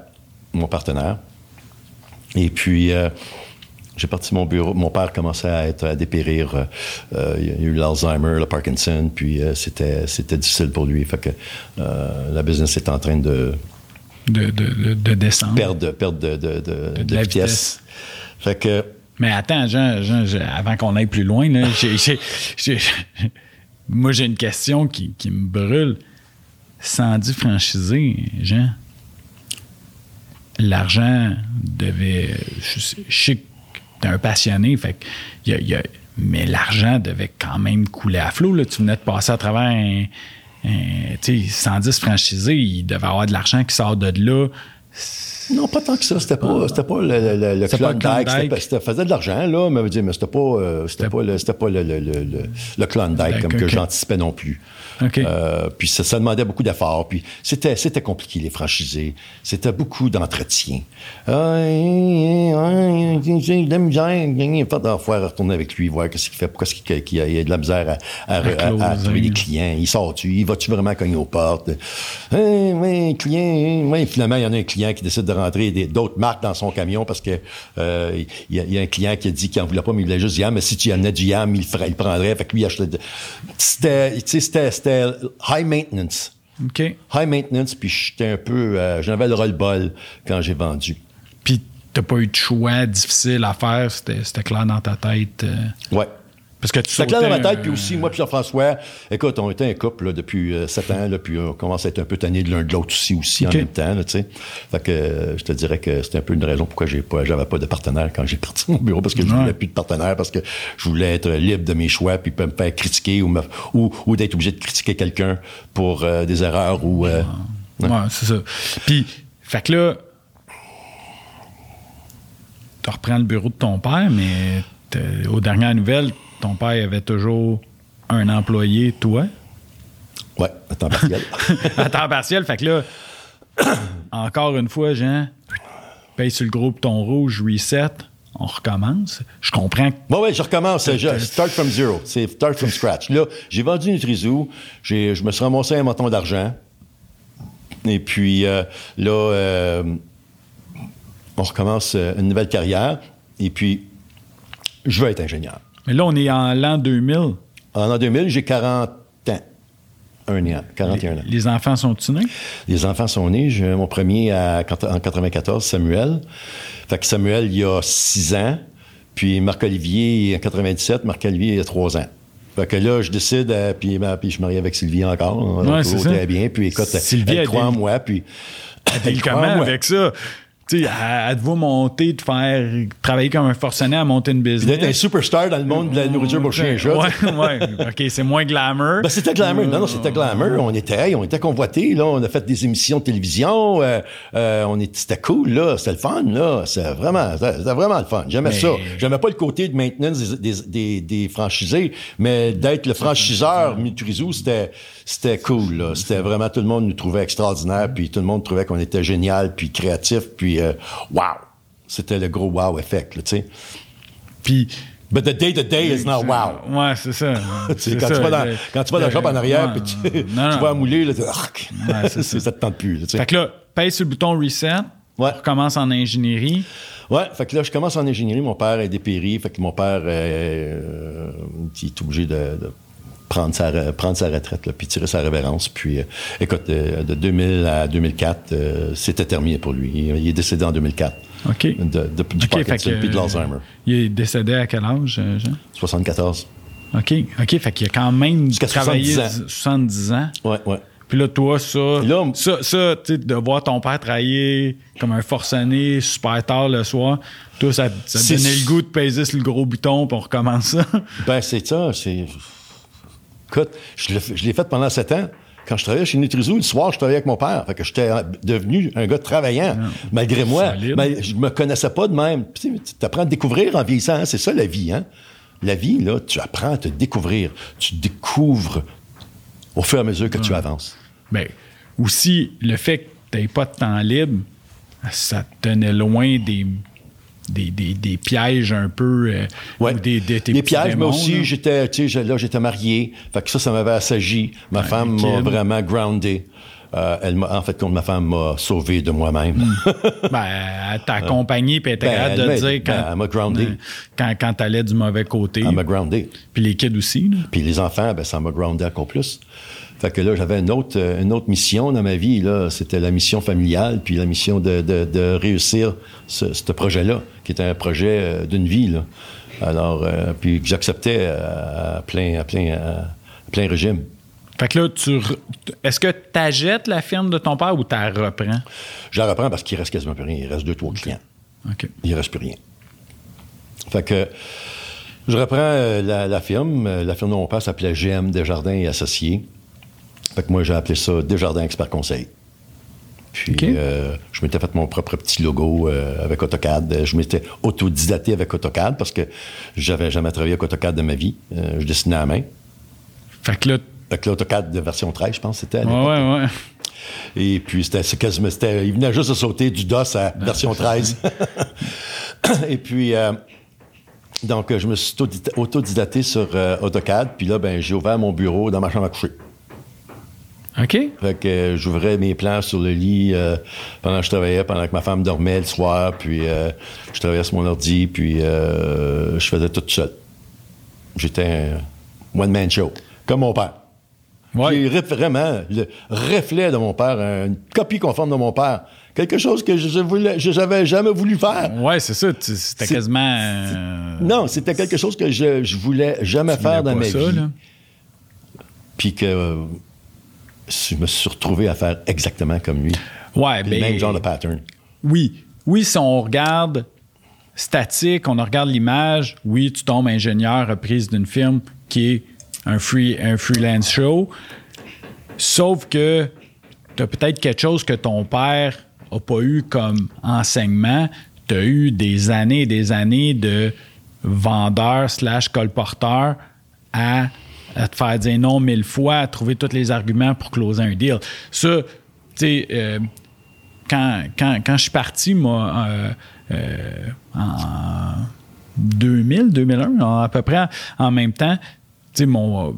mon partenaire. Et puis, euh, j'ai parti mon bureau. Mon père commençait à être à dépérir. euh, euh, il y a eu l'Alzheimer, le Parkinson, puis euh, c'était, c'était difficile pour lui. Fait que la business est en train de De, de, de, de descendre. perdre, perdre de, de, de- vitesse. Fait que Mais attends, Jean, Jean, je- avant qu'on aille plus loin, là, (laughs) moi, j'ai une question qui, qui me brûle. 110 franchisés, Jean, l'argent devait. Je, sais- je sais que t'es un passionné, fait y a- il y a- mais l'argent devait quand même couler à flot. Là. Tu venais de passer à travers un. un- tu sais, 110 franchisés, il devait avoir de l'argent qui sort de là. Non, pas tant que ça. C'était pas, c'était pas le, le, le, Klondike. C'était faisait de l'argent, là, mais, mais c'était pas, euh, c'était pas le, c'était pas le, le, le, le- le Klondike comme que j'anticipais non plus. Euh, puis ça, ça demandait beaucoup d'efforts. Puis c'était, c'était compliqué, les franchisés. C'était beaucoup d'entretien. Hein, hein, hein, j'ai de la misère. Il faut retourner avec lui, voir qu'est-ce qu'il fait, pourquoi est-ce qu'il, qu'il y a de la misère à, à, à- trouver des clients. Il sort-tu? Il va-tu vraiment cogner aux portes? Hein, ouais, client, ouais. Finalement, il y en a un client qui décide de rentrer des- d'autres marques dans son camion parce que euh, il y, a- il y a un client qui a dit qu'il en voulait pas, mais il voulait juste du yam. Mais si tu y amenais du yam, il il prendrait. Fait que lui, il achetait. de- C'était, tu sais, c'était, c'était high maintenance. High maintenance, puis j'étais un peu. euh, J'avais le roll-ball quand j'ai vendu. Puis t'as pas eu de choix difficile à faire, c'était c'était clair dans ta tête. euh, Ouais. Parce que tu clair dans ma tête, puis aussi, moi puis Jean-François, écoute, on était un couple là, depuis euh, sept ans, là, puis on commence à être un peu tanné de l'un de l'autre aussi, aussi en même temps, tu sais. Fait que euh, je te dirais que c'était un peu une raison pourquoi j'ai pas, j'avais pas de partenaire quand j'ai parti mon bureau, parce que je Ouais. voulais plus de partenaire, parce que je voulais être libre de mes choix, puis pas me faire critiquer ou, me- ou, ou d'être obligé de critiquer quelqu'un pour euh, des erreurs ou... euh, Ouais, c'est ça. Puis, fait que là, tu reprends le bureau de ton père, mais aux dernières nouvelles, ton père avait toujours un employé, toi, ouais, à temps partiel. (laughs) à temps partiel. Fait que là, (coughs) encore une fois, Jean, paye sur le groupe ton rouge, reset, on recommence. Je comprends. Bon, ouais, je recommence. Je start from zero. C'est start from scratch. Là, j'ai vendu Nutrizoo. J'ai, je me suis ramassé un montant d'argent. Et puis, euh, là, euh, on recommence euh, une nouvelle carrière. Et puis, je veux être ingénieur. Mais là, on est en l'an 2000. En l'an 2000, j'ai 40 ans. Un an, 41 ans. Les enfants sont-ils nés? Les enfants sont nés. J'ai mon premier à- en 94, Samuel. Fait que Samuel, il y a 6 ans. Puis Marc-Olivier, en 97, Marc-Olivier, il y a 3 ans. Fait que là, je décide, euh, puis, ben, puis je suis marié avec Sylvie encore. On Ouais, c'est très bien. Puis écoute, Sylvie, elle elle croit en moi, puis... Comment moi. avec ça? Tu sais, elle, elle te voit monter, de faire travailler comme un forcené à monter une business. D'être un superstar dans le monde de la nourriture pour chien et chat. Ouais, ouais. OK, c'est moins glamour. Ben, c'était glamour. Non, non, c'était glamour. On était, on était convoités, là. On a fait des émissions de télévision. euh, euh, on est, c'était cool, là. C'était le fun, là. C'était vraiment, c'était vraiment le fun. J'aimais Mais- ça. J'aimais pas le côté de maintenance des, des, des, des franchisés, mais d'être le franchiseur Nutrizoo, c'était, c'était cool, là. C'était vraiment, tout le monde nous trouvait extraordinaire, puis tout le monde trouvait qu'on était génial, puis créatif, puis euh, wow. C'était le gros wow effect, tu sais. Puis, But the day to day is not wow. ouais, c'est ça. (laughs) C'est quand, ça, tu vas dans, quand tu vas dans le shop en arrière, puis tu, (laughs) tu vas mouler, là, tu. Ouais, (laughs) ça. ça. te tente plus. là. Fait que là, paye sur le bouton reset. Ouais. On recommence en ingénierie. Ouais, fait que là, je commence en ingénierie. Mon père est dépéri. Fait que mon père, euh, il est obligé de, de prendre, sa, re- prendre sa retraite, là, puis tirer sa révérence. Puis, euh, écoute, euh, de 2000 à 2004, euh, c'était terminé pour lui. Il, il est décédé en 2004 OK. de, de- du Parkinson puis de l'Alzheimer. Il est décédé à quel âge, Jean? 74. OK. OK, fait qu'il a quand même travaillé 70 ans. 70 ans. Ouais, ouais. Puis là, toi, ça, Là, ça, ça tu sais, de voir ton père travailler comme un forcené super tard le soir, toi, ça, ça te donnait le goût de peser sur le gros bouton, puis on recommence ça? Ben, c'est ça. C'est... Écoute, je l'ai, fait- pendant sept ans. Quand je travaillais chez Nutrizoo, le soir, je travaillais avec mon père. Fait que j'étais devenu un gars travaillant, malgré moi. Mais je me connaissais pas de même. Tu apprends à te découvrir en vieillissant. hein. C'est ça, la vie. Hein? La vie, là, tu apprends à te découvrir. Tu découvres au fur et à mesure que tu avances. Ben, aussi, le fait que tu n'aies pas de temps libre, ça te tenait loin des, des, des, des pièges un peu. euh, Ouais. ou des, pièges, mais aussi, là. j'étais, tu sais, là, j'étais marié. Fait que ça, ça m'avait assagi. Ma femme m'a vraiment groundé. Euh, elle m'a, en fait, ma femme m'a sauvé de moi-même. (laughs) Ben, elle t'a accompagné puis elle était Ben, elle de dire ben, quand, elle m'a groundé. quand, quand t'allais du mauvais côté. Elle m'a groundé. Puis les kids aussi. là. Puis les enfants, ben, ça m'a groundé encore plus. Fait que là, j'avais une autre, euh, une autre mission dans ma vie. Là. C'était la mission familiale, puis la mission de, de- de réussir ce, ce projet-là, qui était un projet euh, d'une vie. Là. Alors, euh, puis que j'acceptais euh, à plein, à plein, à plein régime. Fait que là, tu re- est-ce que tu achètes la firme de ton père ou tu la reprends? Je la reprends parce qu'il reste quasiment plus rien. Il reste deux, trois clients. OK. Il reste plus rien. Fait que je reprends la, la firme. La firme de mon père s'appelait GM Desjardins et Associés. Fait que moi, j'ai appelé ça Desjardins Expert Conseil. Puis, euh, je m'étais fait mon propre petit logo euh, avec AutoCAD. Je m'étais autodidaté avec AutoCAD parce que j'avais jamais travaillé avec AutoCAD de ma vie. Euh, je dessinais à la main. Fait que là, Avec l'AutoCAD de version 13, je pense, c'était à ouais, l'époque. ouais, ouais. Et puis, c'était, c'était- il venait juste de sauter du DOS à version 13. (laughs) Et puis, donc, je me suis autodid- autodidaté sur AutoCAD. Puis là, ben, j'ai ouvert mon bureau dans ma chambre à coucher. OK. Fait que euh, j'ouvrais mes plans sur le lit euh, pendant que je travaillais, pendant que ma femme dormait le soir. Puis, euh, je travaillais sur mon ordi. Puis, je faisais tout seul. J'étais un one-man show, comme mon père. Ouais. J'ai vraiment le reflet de mon père, une copie conforme de mon père. Quelque chose que je voulais, je n'avais jamais voulu faire. Ouais, c'est ça. C'était quasiment. Non, c'était quelque chose que je, je voulais jamais tu faire dans ma ça, vie. Puis que je me suis retrouvé à faire exactement comme lui. Ouais, ben. le même genre de pattern. Oui. Oui, si on regarde statique, on regarde l'image, oui, tu tombes ingénieur reprise d'une firme qui est un, free, un freelance show. Sauf que tu as peut-être quelque chose que ton père n'a pas eu comme enseignement. Tu as eu des années et des années de vendeur slash colporteur à, à te faire dire non mille fois, à trouver tous les arguments pour closer un deal. Ça, tu sais, euh, quand, quand, quand je suis parti, moi, euh, euh, en 2000, 2001, à peu près en même temps. Tu sais,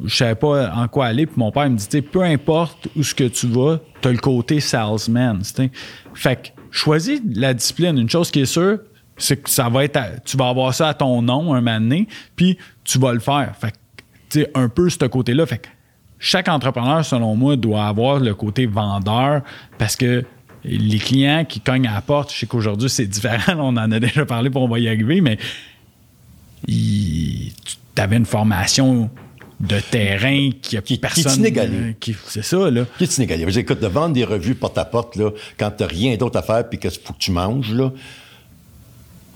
je savais pas en quoi aller. Puis mon père me dit, peu importe où ce que tu vas, tu as le côté salesman. Fait que choisis la discipline. Une chose qui est sûre, c'est que ça va être à- tu vas avoir ça à ton nom un moment donné, puis tu vas le faire. Fait que, sais, un peu ce côté-là. Fait que chaque entrepreneur, selon moi, doit avoir le côté vendeur parce que les clients qui cognent à la porte, je sais qu'aujourd'hui c'est différent, (laughs) on en a déjà parlé, puis on va y arriver, mais tu avais une formation de terrain qui a Qui- qui est personne. inégalée. qui- C'est ça, là. Qui est inégalé. Écoute, de vendre des revues porte-à-porte, là, quand t'as rien d'autre à faire puis qu'il faut que tu manges, là,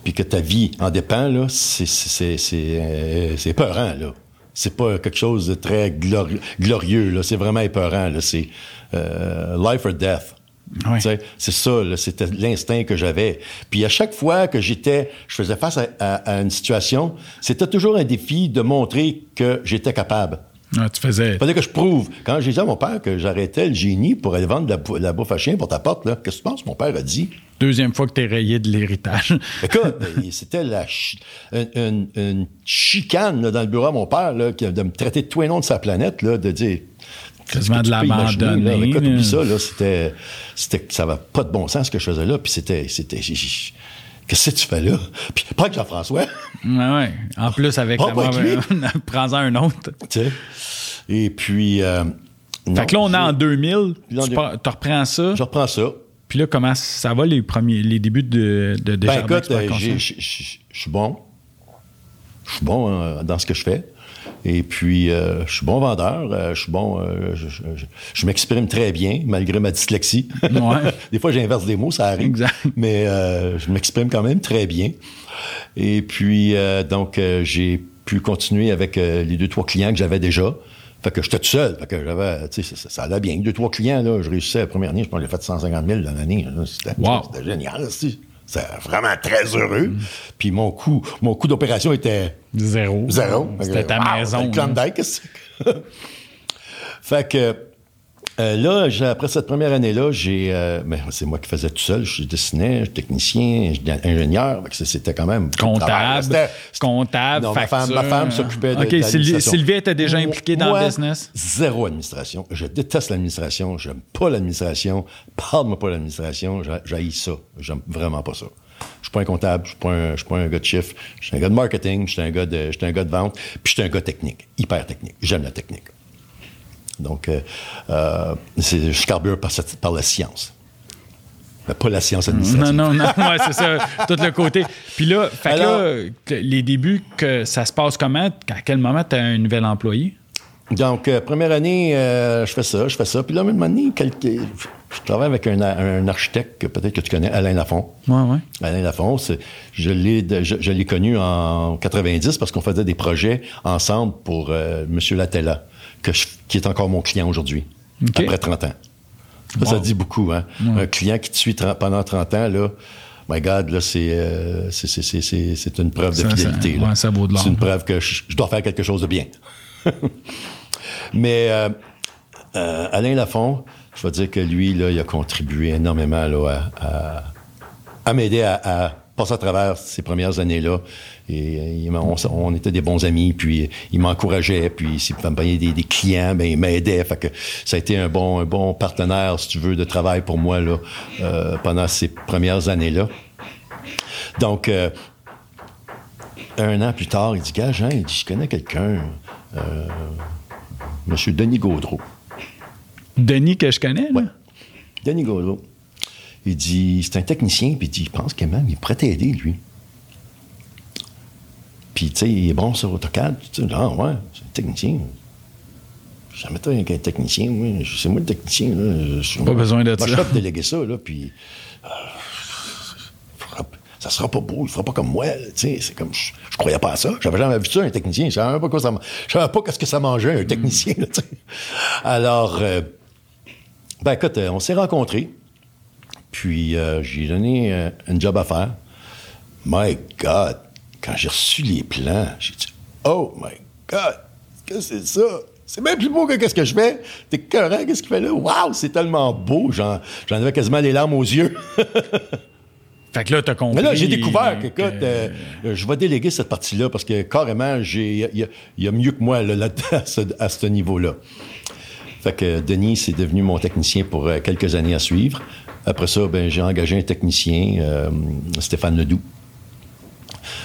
puis que ta vie en dépend, là, c'est, c'est, c'est, c'est, euh, c'est épeurant, là. C'est pas quelque chose de très glori- glorieux, là. C'est vraiment épeurant, là. C'est euh, life or death. Sais, C'est ça, c'était l'instinct que j'avais. Puis à chaque fois que j'étais, je faisais face à, à- à une situation, c'était toujours un défi de montrer que j'étais capable. Ah, tu faisais. Il fallait que je prouve. Quand j'ai dit à mon père que j'arrêtais le génie pour aller vendre de la, bou- la bouffe à chien pour ta porte, là, qu'est-ce que tu penses? Mon père a dit. Deuxième fois que tu es rayé de l'héritage. (laughs) Écoute, c'était la chi- une, une- une chicane là, dans le bureau à mon père là, qui- de me traiter de tous les noms de sa planète, là, de dire. Quasiment que de l'abandonner, Écoute, oublie ça, là, c'était, ça va pas de bon sens ce que je faisais là, puis c'était, qu'est-ce que tu fais là? Puis pas que Jean-François, Ouais, ouais. En plus, avec Ah, la mauvaise- (laughs) Prends-en un autre. tu sais. Et puis. euh, non, fait que là, on est en j'ai- 2000. Là, on Tu reprends ça? Je reprends ça. Puis là, comment ça va les premiers, les débuts de, de, de Ben écoute, euh, je suis bon. Je suis bon euh, dans ce que je fais. Et puis, euh, je suis bon vendeur. euh, je suis bon. euh, je je- je- je m'exprime très bien, malgré ma dyslexie. Ouais. (laughs) des fois, j'inverse des mots, ça arrive. Exact. Mais je m'exprime quand même très bien. Et puis, donc, j'ai pu continuer avec les deux, trois clients que j'avais déjà. Fait que j'étais tout seul. Fait que j'avais, tu sais, ça, ça allait bien. Deux, trois clients, là, je réussissais la première année, je pense que j'ai fait 150 000 dans l'année. C'était Wow. c'était génial. C'est- C'était vraiment très heureux. Puis mon coût, mon coût d'opération était Zéro. zéro. C'était ta maison. Klondike, (laughs) fait que euh, là, après cette première année-là, j'ai, euh, ben, c'est moi qui faisais tout seul. Je dessinais, je suis technicien, je suis ingénieur. C'était quand même. Comptable. C'était- Comptable. non, ma femme, ma femme s'occupait de, OK, de Sylvie, était déjà impliquée dans moi, le business? Zéro administration. Je déteste l'administration. J'aime pas l'administration. Parle-moi pas de l'administration. J'haïs ça. J'aime vraiment pas ça. Je suis pas un comptable, je suis pas un, je suis pas un gars de chiffres. Je suis un gars de marketing, je suis un gars de, je suis un gars de vente, puis je suis un gars technique, hyper technique. J'aime la technique. Donc, euh, euh, c'est- je carbure par, cette- par la science. Mais pas la science administrative. Non, non, non, ouais, c'est ça, tout le côté. Puis là, fait que Alors- là, que les débuts, que ça se passe comment? À quel moment tu as un nouvel employé? Donc, euh, première année, euh, je fais ça, je fais ça. Puis là, même année, quelques- je travaille avec un, un architecte que peut-être que tu connais, Alain Lafont. Ouais, ouais. Alain Lafont, je l'ai, je, je connu en 90 parce qu'on faisait des projets ensemble pour euh, M. Latella, que je- qui est encore mon client aujourd'hui, OK. après 30 ans. Ça, dit beaucoup, hein? Un client qui te suit pendant 30 ans, là, my God, là, c'est, euh, c'est, une preuve de fidélité. ouais, ça vaut de l'or. C'est une preuve que je, je dois faire quelque chose de bien. (laughs) Mais euh, euh, Alain Lafont, je vais dire que lui, là, il a contribué énormément là, à, à- à m'aider à, à passer à travers ces premières années-là. Et euh, on, était des bons amis, puis il m'encourageait, puis s'il me payer des, des clients, ben, il m'aidait. Fait que ça a été un bon, un bon partenaire, si tu veux, de travail pour moi là, euh, pendant ces premières années-là. Donc, euh, un an plus tard, il dit, gars, Jean, il dit, je connais quelqu'un, euh, Monsieur Denis Gaudreau. Denis, que je connais, là? Ouais. Denis Gaudreau. Il dit, c'est un technicien, puis il dit, je pense que même, il pourrait t'aider, lui. Puis, tu sais, il est bon sur AutoCAD. Tu sais, ah, ouais, c'est un technicien. Jamais été avec un technicien, oui. C'est moi le technicien, là. Je- Pas besoin moi, ça. Je déléguer ça, là, puis... euh, ça sera pas beau, il fera pas comme moi, tu sais. C'est comme... Je, je croyais pas à ça. J'avais jamais vu ça, un technicien. Je savais même pas quoi ça... Je savais pas qu'est-ce que ça mangeait, un technicien, là, tu sais. Alors... euh, ben écoute, euh, on s'est rencontrés. Puis euh, j'ai donné un job à faire. My God, quand j'ai reçu les plans, j'ai dit Oh my God, qu'est-ce que c'est ça? C'est même plus beau que qu'est-ce que je fais. T'es correct, qu'est-ce qu'il fait là? Waouh, c'est tellement beau. J'en, j'en avais quasiment les larmes aux yeux. (laughs) Fait que là, t'as compris. Mais là, j'ai découvert que, écoute, euh, je vais déléguer cette partie-là parce que carrément, j'ai, il y, a- il y a mieux que moi là, là-dedans, (laughs) à ce, à ce niveau-là. Fait que Denis, c'est devenu mon technicien pour euh, quelques années à suivre. Après ça, ben, j'ai engagé un technicien, euh, Stéphane Ledoux.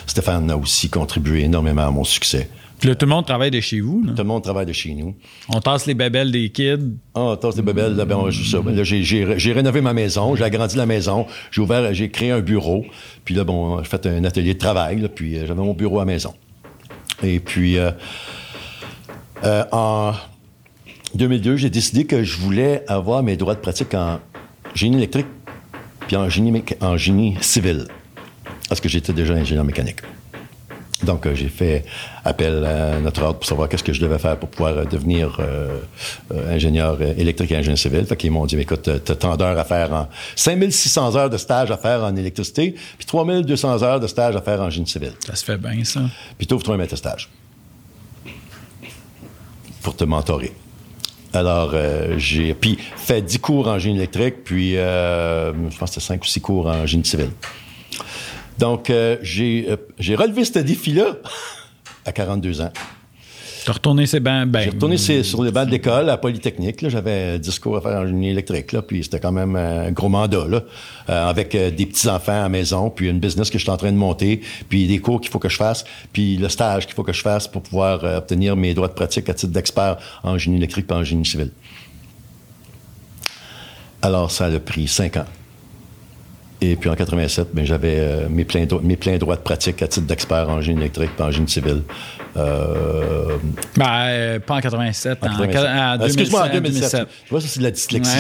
Stéphane a aussi contribué énormément à mon succès. Puis là, tout le monde travaille de chez vous. là. Tout le monde travaille de chez nous. On tasse les babelles des kids. Ah, tasse des bebelles, là, ben, on- ça. Ben, là, j'ai, j'ai- j'ai rénové ma maison, j'ai agrandi la maison, j'ai ouvert, j'ai créé un bureau, puis là, bon, j'ai fait un atelier de travail, là, puis euh, j'avais mon bureau à la maison. Et puis, euh, euh, en 2002, j'ai décidé que je voulais avoir mes droits de pratique en génie électrique puis en génie, en génie civil, parce que j'étais déjà ingénieur mécanique. Donc, euh, j'ai fait appel à notre ordre pour savoir qu'est-ce que je devais faire pour pouvoir euh, devenir euh, euh, ingénieur électrique et ingénieur civil. Fait qu'ils m'ont dit, écoute, t'as tant d'heures à faire en... 5600 heures de stage à faire en électricité, puis 3200 heures de stage à faire en génie civil. Ça se fait bien, ça. Puis t'ouvres-toi un maître stage pour te mentorer. Alors, euh, j'ai puis fait 10 cours en génie électrique, puis euh, je pense que c'était 5 ou 6 cours en génie civil. Donc, euh, j'ai euh, j'ai relevé ce défi-là à 42 ans. T'as retourné ces bancs. Ben, J'ai retourné sur sur les bancs de l'école à Polytechnique. là. J'avais 10 cours à faire en génie électrique, là, puis c'était quand même un gros mandat, là, euh, avec euh, des petits-enfants à la maison, puis une business que je suis en train de monter, puis des cours qu'il faut que je fasse, puis le stage qu'il faut que je fasse pour pouvoir euh, obtenir mes droits de pratique à titre d'expert en génie électrique et en génie civil. Alors, ça a pris cinq ans. Et puis en 87, ben, j'avais euh, mes, pleins dro- mes pleins droits de pratique à titre d'expert en génie électrique et en génie civil. Euh, ben, euh, pas en 87, en, en 87. en 2007. Excuse-moi, en 2007. Tu vois, ça, c'est de la (laughs) dyslexie.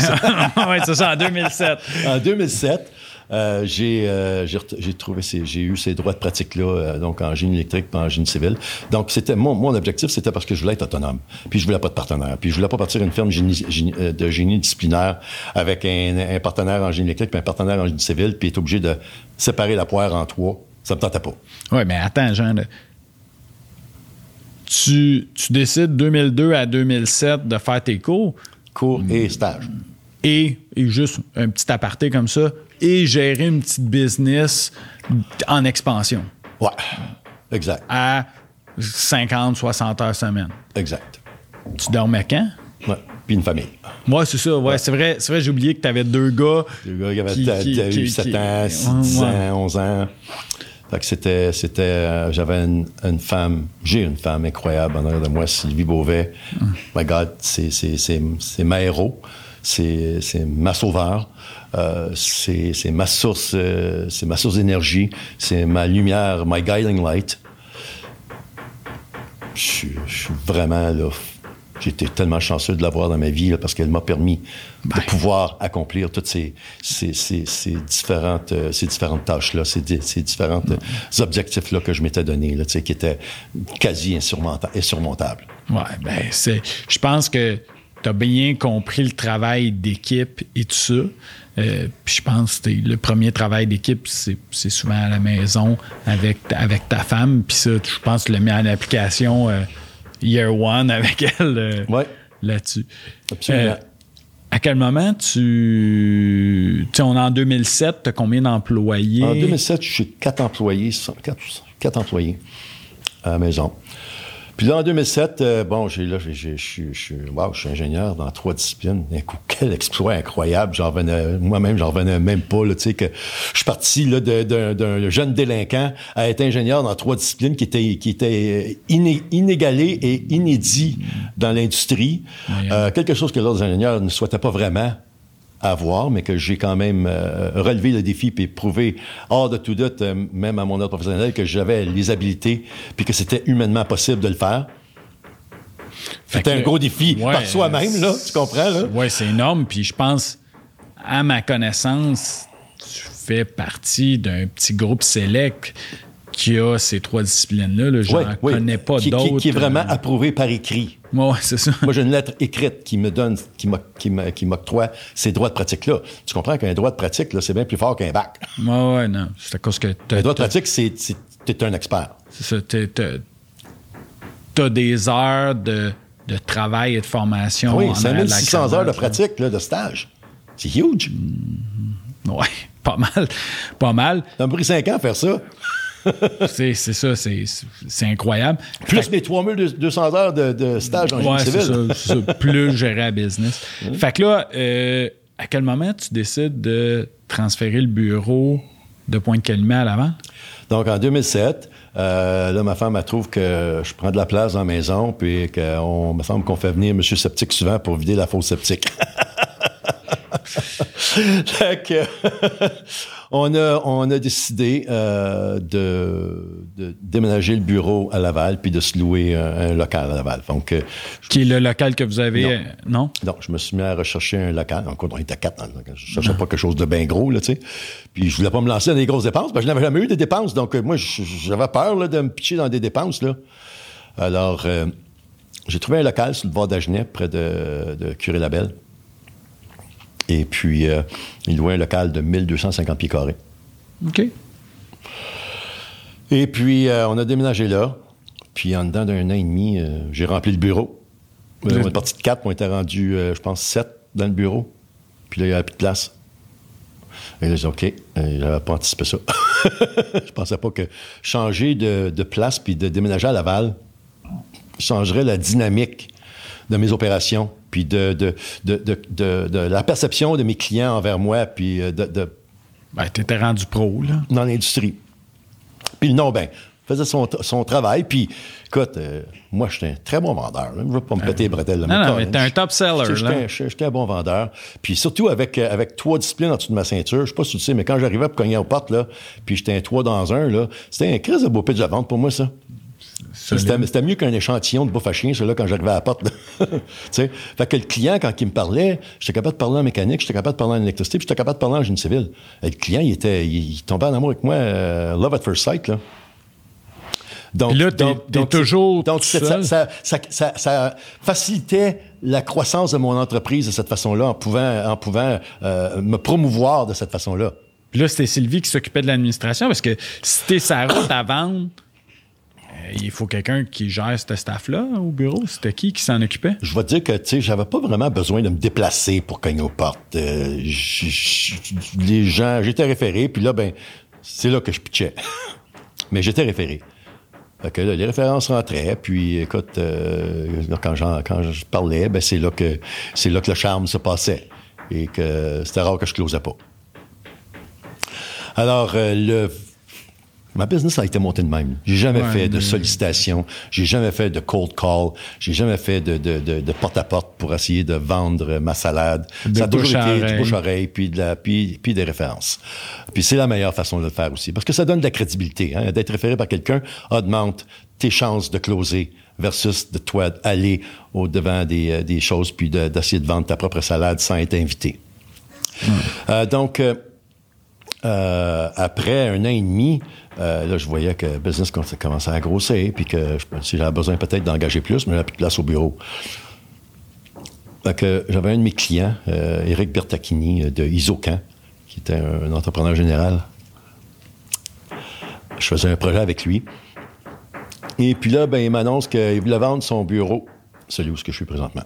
Ouais, ouais, c'est ça, en 2007. en 2007, euh, j'ai euh, j'ai ret- j'ai trouvé ces- j'ai eu ces droits de pratique là euh, donc en génie électrique puis en génie civil. Donc c'était mon, mon objectif c'était parce que je voulais être autonome. Puis je voulais pas de partenaire. Puis je voulais pas partir une firme génie- génie- de génie disciplinaire avec un, un partenaire en génie électrique puis un partenaire en génie civil puis être obligé de séparer la poire en trois. Ça me tentait pas. Oui, mais attends, Jean. Tu, tu décides 2002 à 2007 de faire tes cours? Cours et stage. et, et juste un petit aparté comme ça et gérer une petite business en expansion Ouais. Exact. à 50, 60 heures semaine. Exact. Tu dormais quand? Ouais. Puis une famille. Moi, c'est ça. Ouais, c'est vrai, c'est vrai j'ai oublié que tu avais deux gars. Le gars, Qui- t'as- qui- eu 7 qui- ans, 6, Ouais, 10 ouais. ans, 11 ans. Fait que c'était, c'était, euh, j'avais une, une femme, j'ai une femme incroyable en arrière de moi, Sylvie Beauvais. My God, c'est, c'est, c'est, c'est ma héros, c'est, ma sauveur, euh, c'est, ma source, euh, c'est ma source d'énergie, c'est ma lumière, my guiding light. Je suis, je suis vraiment là. J'étais tellement chanceux de l'avoir dans ma vie là, parce qu'elle m'a permis de pouvoir accomplir toutes ces, ces, ces- ces différentes, euh, ces différentes tâches-là, ces, ces différents euh, objectifs-là que je m'étais donnés, qui étaient quasi insurmonta- insurmontables. Ouais, ben, c'est. Je pense que tu as bien compris le travail d'équipe et tout ça. Euh, puis je pense que le premier travail d'équipe, c'est c'est souvent à la maison avec, ta- avec ta femme. Puis ça, je pense que tu l'as mis en application euh, year one avec (laughs) elle euh, Ouais. là-dessus. Absolument. À quel moment tu. Tu on est en 2007, tu as combien d'employés? En 2007, je suis quatre employés, quatre, quatre employés à la maison. Puis là, en 2007, euh, bon, j'ai là, j'ai- j'ai- je suis- wow, ingénieur dans trois disciplines. D'un coup, quel exploit incroyable. J'en revenais, moi-même, j'en revenais même pas, là, tu sais, que je suis parti, là, de- d'un d'un jeune délinquant à être ingénieur dans trois disciplines qui étaient, qui étaient iné- inégalées et inédits dans l'industrie. Euh, quelque chose que l'autre ingénieur ne souhaitait pas vraiment à voir, mais que j'ai quand même euh, relevé le défi puis prouvé hors de tout doute, euh, même à mon ordre professionnel, que j'avais les habiletés puis que c'était humainement possible de le faire. C'était un gros défi Ouais, par soi-même, là, tu comprends? Oui, c'est énorme. Puis je pense, à ma connaissance, tu fais partie d'un petit groupe select qui a ces trois disciplines-là. là. Je Ouais, n'en connais pas Qui- qui- d'autres. Qui, est vraiment euh, approuvé par écrit. Ouais, c'est ça. Moi, j'ai une lettre écrite qui me donne, qui m'oc- qui me- qui m'octroie ces droits de pratique-là. Tu comprends qu'un droit de pratique, là, c'est bien plus fort qu'un bac. Ouais, ouais, non. C'est à cause que t'as, Un droit de pratique, c'est, c'est, t'es un expert. c'est ça, t'as- des heures de, de travail et de formation. Oui, de la 5600 heures de pratique, là, de stage. C'est huge. Ouais, (laughs) pas mal. Pas mal. Ça m'a pris cinq ans à faire ça. C'est ça, c'est incroyable. Plus mes 3200 heures de, de stage en ouais, génie civil. Ça, ça, plus gérer à business. Fait que là, euh, à quel moment tu décides de transférer le bureau de Pointe-Calumet à l'avant? Donc, en 2007, euh, là, ma femme, elle trouve que je prends de la place dans la maison, puis qu'on me semble qu'on fait venir M. Sceptique souvent pour vider la fosse sceptique. (laughs) (laughs) (laughs) on, a, on a décidé euh, de, de, déménager le bureau à Laval puis de se louer un, local à Laval. Donc, euh, Qui est le local que vous avez? Non. non? je me suis mis à rechercher un local. Donc, on était quatre. Je cherchais pas quelque chose de bien gros, là, tu sais. Puis je voulais pas me lancer dans des grosses dépenses, parce que je n'avais jamais eu de dépenses. Donc, euh, moi, j'avais peur là, de me pitcher dans des dépenses, là. Alors, j'ai trouvé un local sur le bord d'Agenais, près de, de Curé-Labelle. Et puis, euh, il louait un local de 1250 pieds carrés. OK. Et puis, euh, on a déménagé là. Puis, en dedans d'un an et demi, euh, j'ai rempli le bureau. on est parti de quatre, on était rendu, je pense, sept dans le bureau. Puis là, il n'y avait plus de place. Et là, j'ai dit, OK, j'avais pas anticipé ça. (laughs) je pensais pas que changer de, de place puis de déménager à Laval changerait la dynamique de mes opérations puis de, de, de, la perception de mes clients envers moi, puis euh, de... Ben, t'étais rendu pro, là. Dans l'industrie. Puis le nom, ben, faisait son, son travail, puis écoute, euh, moi, j'étais un très bon vendeur. Je ne veux pas me péter les bretelles. Là, non, non, mais t'es un top seller. J'étais un bon vendeur. Puis surtout avec, euh, avec trois disciplines en dessous de ma ceinture. Je sais pas si tu sais, mais quand j'arrivais pour cogner aux portes, là, puis j'étais un trois dans un, là, c'était un crise de beau pitch à vente pour moi, ça. C'était mieux qu'un échantillon de bouffe à chien, celui-là, quand j'arrivais à la porte. (laughs) fait que le client, quand il me parlait, j'étais capable de parler en mécanique, j'étais capable de parler en électricité, puis j'étais capable de parler en génie civil. Et le client, il, était, il, tombait en amour avec moi, euh, love at first sight. Là. Donc, là, t'es, toujours donc, ça, ça, ça, ça, facilitait la croissance de mon entreprise de cette façon-là, en pouvant, en pouvant euh, me promouvoir de cette façon-là. Puis là, c'était Sylvie qui s'occupait de l'administration, parce que si t'es sa route à vendre, il faut quelqu'un qui gère ce staff-là au bureau? C'était qui qui s'en occupait? Je vais te dire que, tu sais, j'avais pas vraiment besoin de me déplacer pour cogner aux portes. Euh, les gens, j'étais référé, puis là, ben, c'est là que je pitchais. (laughs) Mais j'étais référé. Fait que les références rentraient, puis écoute, euh, quand, quand je parlais, ben, c'est là que c'est là que le charme se passait. Et que c'était rare que je closais pas. Alors, euh, le Ma business a été montée de même. J'ai jamais fait de sollicitation, j'ai jamais fait de cold call, j'ai jamais fait de, de, de, porte-à-porte pour essayer de vendre ma salade. Ça a toujours été du bouche-oreille, puis, de la, puis, puis des références. Puis c'est la meilleure façon de le faire aussi, parce que ça donne de la crédibilité. Hein? D'être référé par quelqu'un augmente tes chances de closer versus de toi aller au-devant des, euh, des choses, puis d'essayer de, vendre ta propre salade sans être invité. Euh, donc... Euh, euh, après un an et demi, euh, là, je voyais que le business commençait à grossir, puis que si j'avais besoin peut-être d'engager plus, mais j'avais plus de place au bureau. j'avais un de mes clients, euh, Eric Bertacchini de Isocan, qui était un, entrepreneur général. Je faisais un projet avec lui. Et puis là, ben, il m'annonce qu'il voulait vendre son bureau, celui où je suis présentement,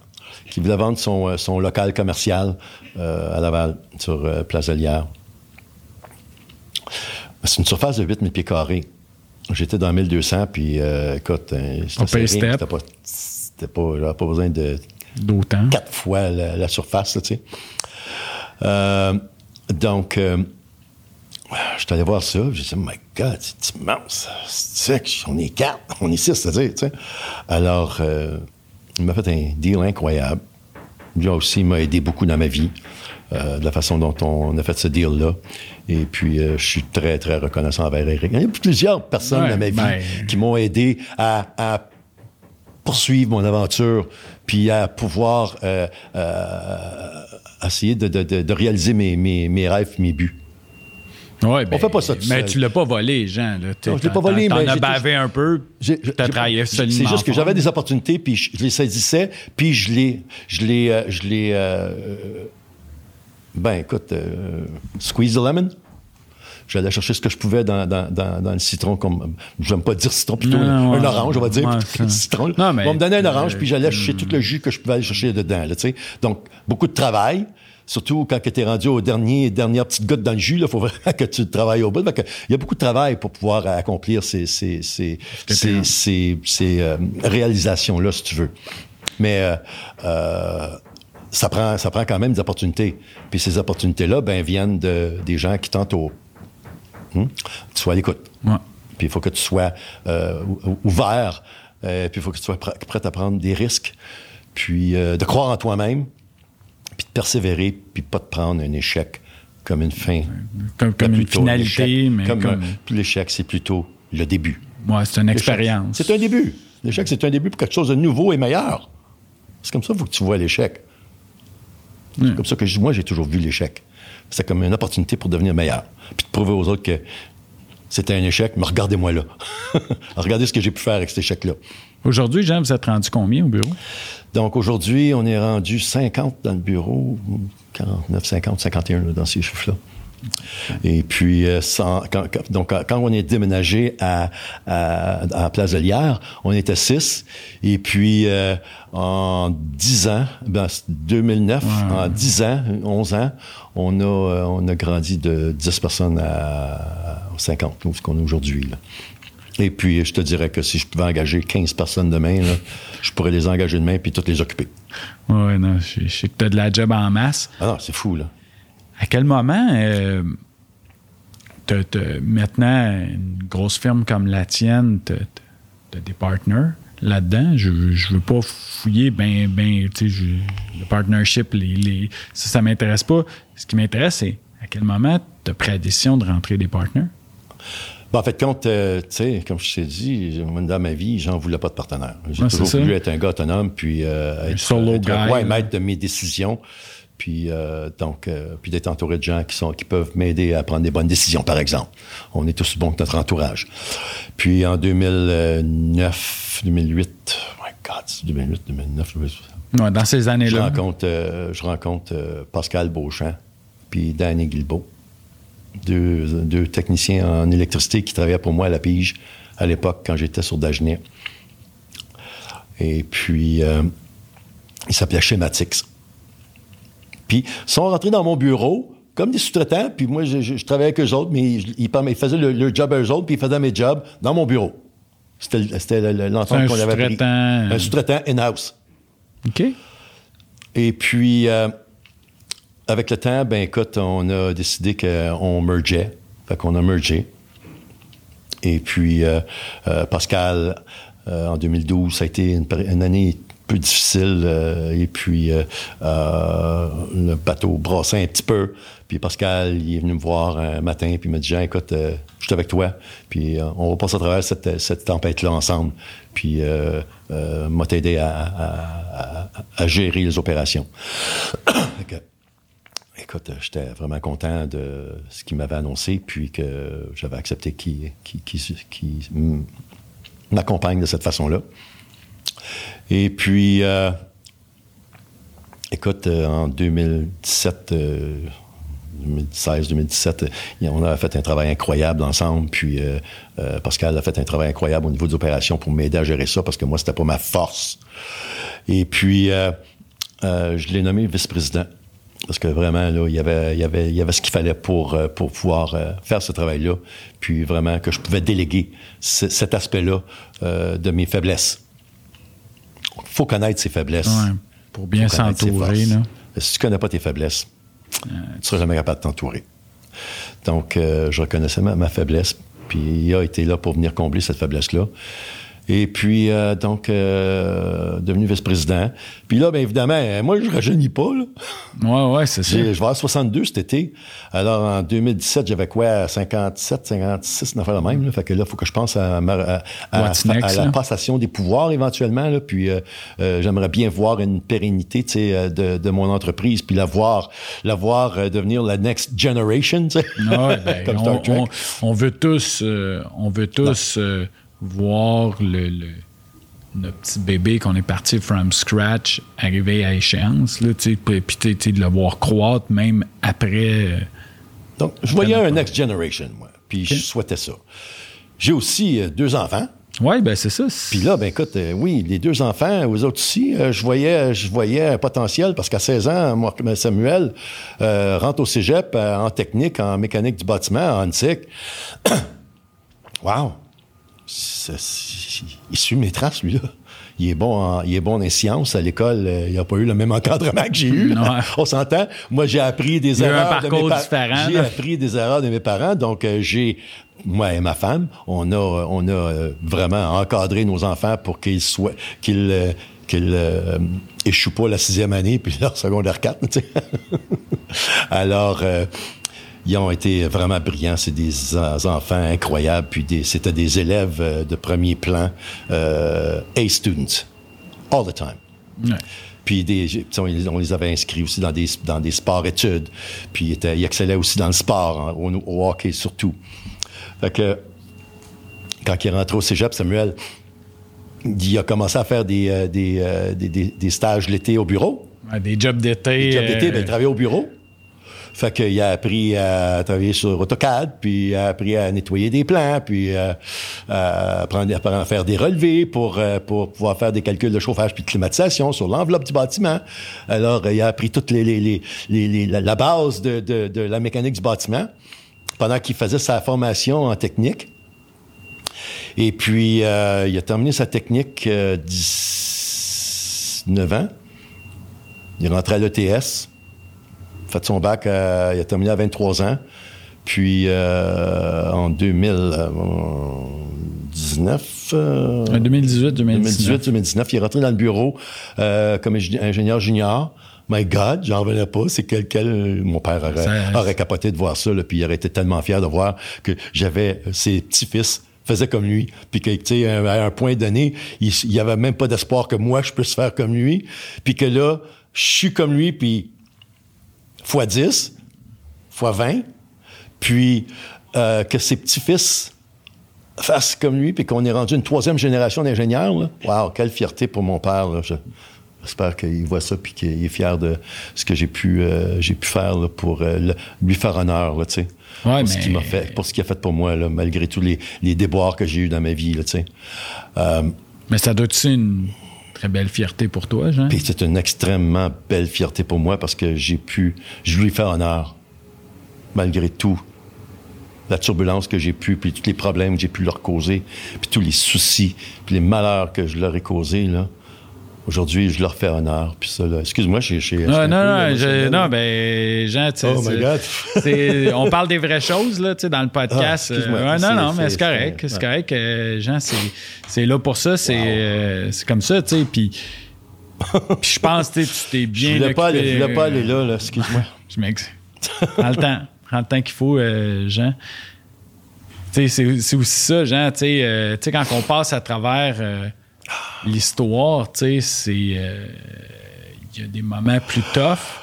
qu'il voulait vendre son, son local commercial à Laval, sur Place de c'est une surface de 8000 pieds carrés. J'étais dans 1200, puis euh, écoute, euh, c'était pas, pas, j'avais pas besoin de d'autant quatre fois la, surface, tu sais. Euh, donc, euh, je suis allé voir ça, j'ai dit, oh my God, c'est immense, c'est on est quatre, on est six, c'est-à-dire, tu sais. Alors, il m'a fait un deal incroyable. Lui aussi, il m'a aidé beaucoup dans ma vie. Euh, de la façon dont on a fait ce deal-là. Et puis, euh, je suis très, très reconnaissant envers Eric. Il y a plusieurs personnes dans ma vie ben, qui m'ont aidé à, poursuivre mon aventure, puis à pouvoir euh, essayer de, réaliser mes, mes, rêves, mes buts. Ouais, ben, on fait pas ça Mais tu l'as pas volé, Jean. Là. Non, je l'ai pas volé, mais. T'en as bavé un peu. T'as travaillé seulement. C'est juste que j'avais des opportunités, puis je les saisissais, puis je les. Je les, je les ben, écoute, euh, squeeze the lemon. J'allais chercher ce que je pouvais dans, le citron. comme J'aime pas dire citron, plutôt un orange, on va dire. citron. on me donnait un orange, puis j'allais chercher tout le jus que je pouvais aller chercher dedans. Là, Donc, beaucoup de travail. Surtout quand tu es rendu aux dernier, dernières petites gouttes dans le jus, il faut vraiment que tu travailles au bout. il y a beaucoup de travail pour pouvoir accomplir ces, ces, ces, ces, ces euh, réalisations-là, si tu veux. Mais euh, euh, ça, prend, ça prend quand même des opportunités. Puis ces opportunités-là ben, viennent de, des gens qui t'entourent. Hmm? Tu sois à l'écoute. Puis il faut que tu sois ouvert. puis il faut que tu sois prêt à prendre des risques. Puis de croire en toi-même puis de persévérer, puis pas de prendre un échec comme une fin. Comme, une finalité, mais comme... L'échec, c'est plutôt le début. Ouais, c'est une expérience. C'est un début. L'échec, c'est un début pour quelque chose de nouveau et meilleur. C'est comme ça qu'il faut que tu vois l'échec. C'est comme ça que moi, j'ai toujours vu l'échec. C'est comme une opportunité pour devenir meilleur. Puis de prouver aux autres que c'était un échec, mais regardez-moi là. (laughs) regardez ce que j'ai pu faire avec cet échec-là. Aujourd'hui, Jean, vous êtes rendu combien au bureau? Donc aujourd'hui, on est rendu 50 dans le bureau, 49, 50, 51 dans ces chiffres-là. Et puis, euh, quand, donc, quand on est déménagé à, à, Place de Lière, on était 6. Et puis, euh, en 10 ans, ben, 2009, en 10 ans, 11 ans, on a, euh, on a grandi de 10 personnes à, 50, ce qu'on est aujourd'hui. Et puis, je te dirais que si je pouvais engager 15 personnes demain, je pourrais les engager demain puis toutes les occuper. Oui, non, je, sais que tu as de la job en masse. Ah non, c'est fou, là. À quel moment, euh, maintenant, une grosse firme comme la tienne, tu as, des partners là-dedans? Je, je veux pas fouiller ben, ben, tu sais, le partnership, les, les, ça, ça m'intéresse pas. Ce qui m'intéresse, c'est à quel moment tu as pris la décision de rentrer des partners? en fait, quand, euh, tu sais, comme je t'ai dit, dans ma vie, j'en voulais pas de partenaire. J'ai toujours voulu être un gars autonome, puis euh, être, solo être, maître de mes décisions, puis euh, donc, puis d'être entouré de gens qui sont, qui peuvent m'aider à prendre des bonnes décisions, par exemple. On est tous bons que notre entourage. Puis en 2009, 2008, my God, 2008, 2009, ouais, dans ces années-là. Je rencontre, je rencontre Pascal Beauchamp, puis Danny Guilbeault deux, techniciens en électricité qui travaillaient pour moi à la Pige à l'époque quand j'étais sur Dagenet. Et puis, euh, ils s'appelaient Schematics. Puis, ils sont rentrés dans mon bureau comme des sous-traitants, puis moi, je, travaillais avec eux autres, mais ils, faisaient le, leur job à eux autres, puis ils faisaient mes jobs dans mon bureau. C'était l'ensemble qu'on avait pris. Un sous-traitant in-house. OK. Et puis, euh, avec le temps, ben écoute, on a décidé qu'on mergeait. Fait qu'on a mergé. Et puis, euh, euh, Pascal, en 2012, ça a été une, année peu difficile. et puis, le bateau brassait un petit peu. Puis Pascal, il est venu me voir un matin, puis il m'a dit, Jean, écoute, je suis avec toi, puis on va passer à travers cette, tempête-là ensemble. Puis, m'a aidé à, à, gérer les opérations. (coughs) Écoute, j'étais vraiment content de ce qu'il m'avait annoncé, puis que j'avais accepté qu'il m'accompagne de cette façon-là. Et puis, euh, écoute, euh, en 2017, 2016, 2017, on a fait un travail incroyable ensemble. Puis euh, Pascal a fait un travail incroyable au niveau des opérations pour m'aider à gérer ça parce que moi, c'était pas ma force. Et puis, je l'ai nommé vice-président. Parce que vraiment, là, il y avait, ce qu'il fallait pour, pouvoir faire ce travail-là. Puis vraiment que je pouvais déléguer cet aspect-là de mes faiblesses. Il faut connaître ses faiblesses. pour bien s'entourer. Si tu ne connais pas tes faiblesses, tu ne seras jamais capable de t'entourer. Donc, je reconnaissais ma, ma, faiblesse. Puis il a été là pour venir combler cette faiblesse-là. Et puis, euh, donc, euh, devenu vice-président. Puis là, bien évidemment, moi, je rajeunis pas. Là. Ouais, ouais, c'est ça. Je vais avoir 62 cet été. Alors, en 2017, j'avais quoi? 57, 56, une affaire de même. Là. Fait que là, il faut que je pense à, à, à, la passation des pouvoirs éventuellement. Là. Puis, euh, euh j'aimerais bien voir une pérennité euh, de, de mon entreprise, puis la voir, la voir euh, devenir la next generation. sais. Ouais, (laughs) ben. On, on, veut tous, on veut tous voir le, notre petit bébé qu'on est parti from scratch arriver à échéance, là, puis de le voir croître même après. Euh, Donc, je voyais un next generation, moi, puis je souhaitais ça. J'ai aussi euh, deux enfants. Oui, ben c'est ça. Puis là, ben écoute, euh, oui, les deux enfants, aux autres aussi, euh, je voyais je voyais un potentiel parce qu'à 16 ans, moi, Samuel rentre au cégep en technique, en mécanique du bâtiment, en TIC. (coughs) wow! Il suit mes traces, lui-là il est bon en, il est bon en sciences. À l'école, euh, il n'a pas eu le même encadrement que j'ai eu. On s'entend? Moi, j'ai appris des erreurs. de mes différent. J'ai appris des erreurs de mes parents. Donc, euh, j'ai moi et ma femme, on a, on a euh, vraiment encadré nos enfants pour qu'ils soient, qu'ils, qu'ils échouent pas la sixième année puis leur secondaire 4. (laughs) Alors, ils ont été vraiment brillants. C'est des enfants incroyables. Puis c'était des élèves euh, de premier plan, euh, A-students, all the time. Puis des, on les avait inscrits aussi dans des, dans des sports-études. Puis ils, excellaient aussi dans le sport, hein, au, hockey surtout. Fait que quand il est rentré au cégep, Samuel, il a commencé à faire des, euh, des, des, stages l'été au bureau. des jobs d'été. Des jobs d'été, ben, il travaillait au bureau. Fait qu'il a appris à travailler sur AutoCAD, puis il a appris à nettoyer des plans, puis euh, à, apprendre, à faire des relevés pour, euh, pour pouvoir faire des calculs de chauffage puis de climatisation sur l'enveloppe du bâtiment. Alors, il a appris toute les, les, les, la base de, de, de la mécanique du bâtiment pendant qu'il faisait sa formation en technique. Et puis, euh, il a terminé sa technique euh, 19 ans. Il est rentré à l'ETS fait son bac, il a terminé à 23 ans. Puis euh, en 2019... 2018, 2019. 2019, il est rentré dans le bureau euh, comme ingénieur junior. My God, j'en revenais pas. C'est quel, quel mon père aurait, capoté de voir ça, là, puis il aurait été tellement fier de voir que j'avais ses petits-fils faisaient comme lui, puis que, tu sais, à un point donné, il n'y avait même pas d'espoir que moi, je puisse faire comme lui, puis que là, je suis comme lui, puis fois 10, fois 20, puis euh, que ses petits-fils fassent comme lui, puis qu'on est rendu une troisième génération d'ingénieurs. Wow, quelle fierté pour mon père. J'espère qu'il voit ça puis qu'il est fier de ce que j'ai pu, euh, j'ai pu faire pour euh, lui faire honneur, là, tu pour ce qu'il m'a fait, pour ce qu'il a fait pour moi, là, malgré tous les, déboires que j'ai eus dans ma vie, là, Mais ça doit être une très belle fierté pour toi, Jean. Puis c'est une extrêmement belle fierté pour moi parce que j'ai pu, je lui fais honneur, malgré tout, la turbulence que j'ai pu, puis tous les problèmes que j'ai pu leur causer, puis tous les soucis, puis les malheurs que je leur ai causés, là. Aujourd'hui, je leur fais honneur. Puis ça, excuse-moi, j'ai. Non, non, non, non, ben, Jean, tu Oh my God. (laughs) on parle des vraies choses, là, tu sais, dans le podcast. Ah, euh, non, non, mais c'est correct. C'est correct. Euh, Jean, c'est là pour ça. C'est euh, c'est comme ça, tu sais. Puis. Puis je pense que tu t'es bien. Je voulais pas aller, je voulais pas aller là, là excuse-moi. (laughs) je m'excuse. Prends le temps. Prends le temps qu'il faut, Jean. Tu sais, c'est aussi ça, Jean. Tu sais, quand on passe à travers l'histoire, tu sais, c'est. Euh, il y a des moments plus tough.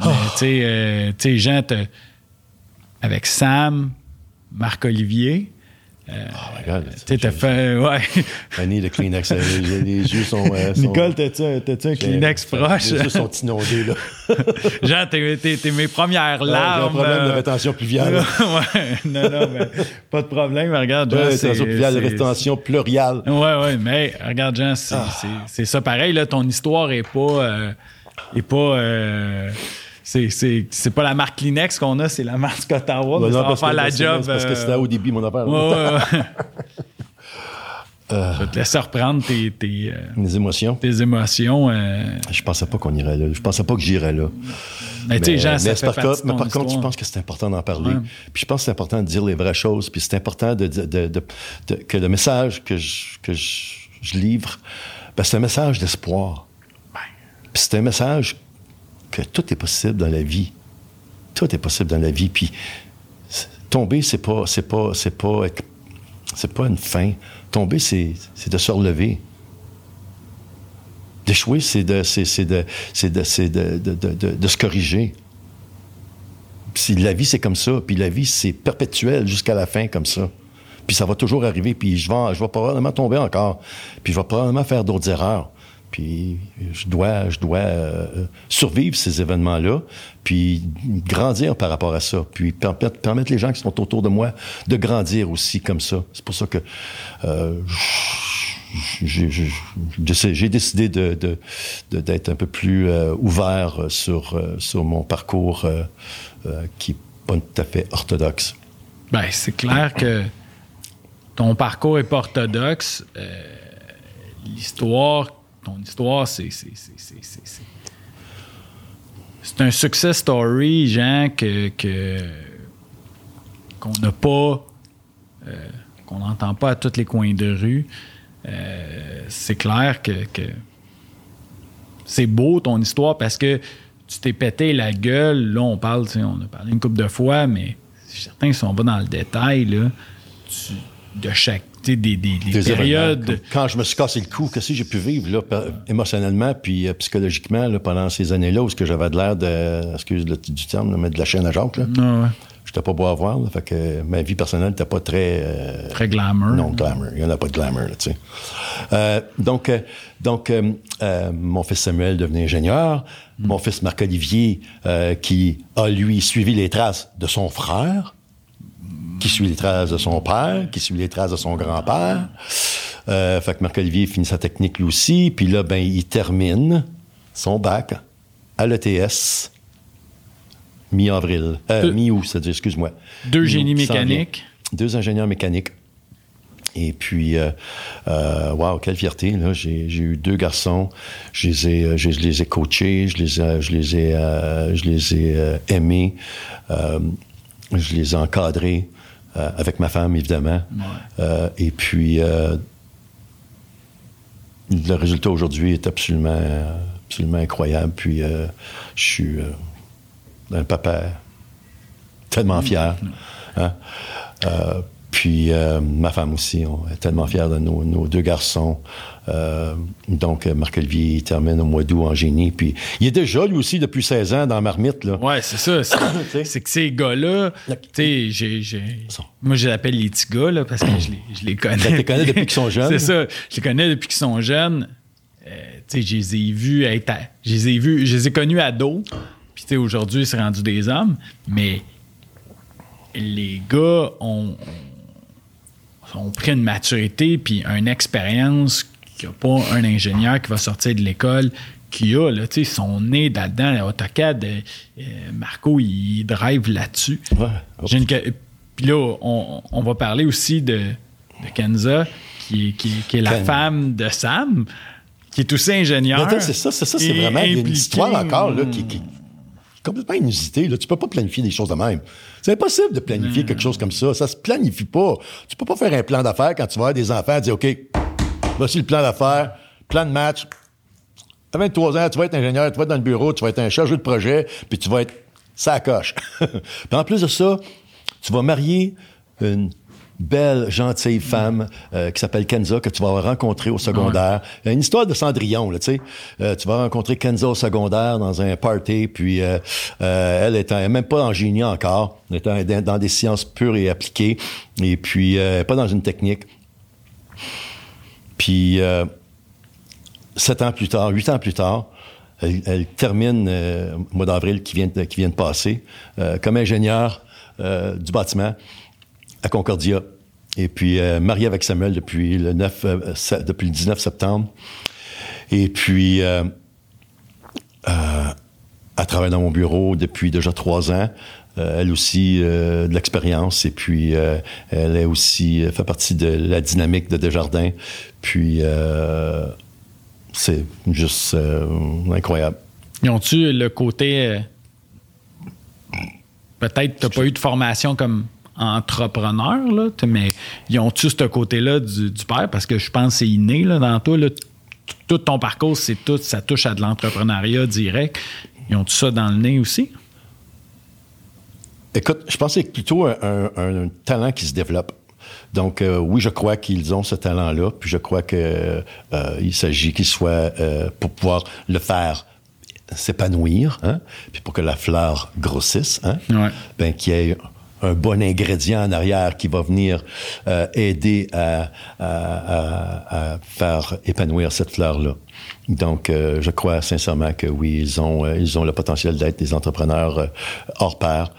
Mais, tu sais, euh, Jean, avec Sam, Marc-Olivier, oh my God. Tu t'as fait. Ouais. I need a Kleenex. les, les yeux sont. Euh, (laughs) Nicole, t'as-tu un, un Kleenex proche? Les yeux sont inondés, là. (laughs) Jean, t'es mes premières larmes. J'ai un problème de rétention pluviale. (laughs) ouais, non, non, mais pas de problème. Mais regarde, Jean. rétention pluviale, rétention pluriale. Ouais, ouais, mais regarde, Jean, c'est ah. ça pareil, là. Ton histoire est pas. Euh, est pas. C'est pas la marque Kleenex qu'on a, c'est la marque Ottawa. Ben ça va faire la job. Parce que c'était au début, mon affaire. Ouais, (laughs) euh, je vais te laisser reprendre tes, tes, euh, émotions. Tes émotions. Euh... Je pensais pas qu'on irait là. Je pensais pas que j'irais là. Mais, tu sais, Jean, fait par, contre, mais par contre, je pense que c'est important d'en parler. Puis je pense que c'est important de dire les vraies choses. Puis c'est important de, de, de, que le message que je, que je, livre, ben, c'est un message d'espoir. Puis c'est un message tout est possible dans la vie. Tout est possible dans la vie. Puis tomber, c'est pas, c'est pas, c'est pas, c'est pas une fin. Tomber, c'est, de se relever. D'échouer, c'est de, c'est de, de, de, se corriger. Puis la vie, c'est comme ça. Puis la vie, c'est perpétuel jusqu'à la fin comme ça. Puis ça va toujours arriver. Puis je vais, je vais probablement tomber encore. Puis je vais probablement faire d'autres erreurs. Puis je dois, je dois euh, survivre ces événements-là, puis grandir par rapport à ça, puis permettre, permettre les gens qui sont autour de moi de grandir aussi comme ça. C'est pour ça que euh, j'ai décidé de, d'être un peu plus euh, ouvert sur, sur mon parcours qui n'est pas tout à fait orthodoxe. Ben, c'est clair que ton parcours n'est pas orthodoxe. l'histoire, histoire, c'est, c'est, un success story, Jean, que, qu'on n'a pas, qu'on n'entend pas à tous les coins de rue. Euh, c'est clair que, c'est beau ton histoire parce que tu t'es pété la gueule. Là, on parle, on a parlé une couple de fois, mais certains sont pas dans le détail de chaque des, des, périodes. Quand je me suis cassé le cou, qu'est-ce que j'ai pu vivre là, émotionnellement puis euh, psychologiquement là, pendant ces années-là où ce que j'avais de l'air de, excuse le, du terme, mais de la chaîne à Jacques. Là. Ah ouais j'étais pas beau à voir. fait que ma vie personnelle n'était pas très... Euh, très glamour. Non, glamour. Il n'y en a pas de glamour, tu sais. Euh, donc, donc mon fils Samuel devenait ingénieur. Mon fils Marc-Olivier, qui a, lui, suivi les traces de son frère, qui suit les traces de son père, qui suit les traces de son grand-père. fait que Marc-Olivier finit sa technique lui aussi. Puis là, ben, il termine son bac à l'ETS mi-avril. Euh, mi-août, c'est-à-dire, excuse-moi. Deux génies mécaniques. Deux ingénieurs mécaniques. Et puis, euh, euh, wow, quelle fierté! Là. J'ai, eu deux garçons. Je les ai, je, les ai coachés, je les, ai, je les ai, je les ai aimés, je les ai encadrés avec ma femme, évidemment. et puis, le résultat aujourd'hui est absolument, absolument incroyable. Puis, je suis un papa tellement fier. Hein. Euh, puis euh, ma femme aussi, on est tellement fiers de nos, deux garçons. Euh, donc, Marc-Olivier termine au mois d'août en génie. Puis il est déjà, lui aussi, depuis 16 ans dans Marmite. Là. Ouais, c'est ça. C'est, (coughs) que ces gars-là, tu sais, moi, je les appelle les petits gars, là, parce que je les, je les connais. Ben, tu les connais depuis qu'ils sont jeunes. (laughs) c'est ça. Je les connais depuis qu'ils sont jeunes. tu sais, je les ai vus être. Je les ai vus, je les ai connus ados. Puis, aujourd'hui, c'est rendu des hommes, mais les gars ont, ont pris une maturité puis une expérience qu'il n'y a pas un ingénieur qui va sortir de l'école qui a, là, tu sais, son nez là-dedans, AutoCAD, euh, euh, Marco, il drive là-dessus. Puis là, on, va parler aussi de, Kenza, qui, est la femme de Sam, qui est aussi ingénieur. C'est ça, c'est ça, c'est vraiment une histoire encore là, qui, complètement inusité. Là. Tu peux pas planifier des choses de même. C'est impossible de planifier quelque chose comme ça. Ça se planifie pas. Tu peux pas faire un plan d'affaires quand tu vas avoir des enfants et dire, OK, voici le plan d'affaires, plan de match. À 23 ans, tu vas être ingénieur, tu vas être dans le bureau, tu vas être un chargé de projet, puis tu vas être ça coche. (laughs) puis en plus de ça, tu vas marier une belle, gentille femme euh, qui s'appelle Kenza, que tu vas rencontrer au secondaire. Une histoire de Cendrillon, là, tu sais. Euh, tu vas rencontrer Kenza au secondaire dans un party, puis euh, elle est même pas en génie encore, elle est dans des sciences pures et appliquées, et puis pas dans une technique. Puis sept ans plus tard, huit ans plus tard, elle, termine au mois d'avril qui vient, qui vient de passer comme ingénieur du bâtiment à Concordia. Et puis, euh, marié avec Samuel depuis le, 9, euh, depuis le 19 septembre. Et puis, euh, elle travaille dans mon bureau depuis déjà trois ans. elle aussi de l'expérience et puis elle est aussi fait partie de la dynamique de Desjardins. Puis c'est juste incroyable. Ils ont-tu le côté peut-être t'as pas eu de formation comme entrepreneurs, là, mais ils ont tous ce côté-là du, père? Parce que je pense que c'est inné là, dans toi. tout ton parcours, c'est tout, ça touche à de l'entrepreneuriat direct. Ils ont tout ça dans le nez aussi? Écoute, je pense que c'est plutôt un, talent qui se développe. Donc, euh, oui, je crois qu'ils ont ce talent-là, puis je crois qu'il euh, s'agit qu'ils soient, euh, pour pouvoir le faire s'épanouir, hein, puis pour que la fleur grossisse, hein, ben, qu'il y ait un bon ingrédient en arrière qui va venir euh, aider à, à, à, faire épanouir cette fleur-là. Donc, euh, je crois sincèrement que oui, ils ont, euh, ils ont le potentiel d'être des entrepreneurs hors pair.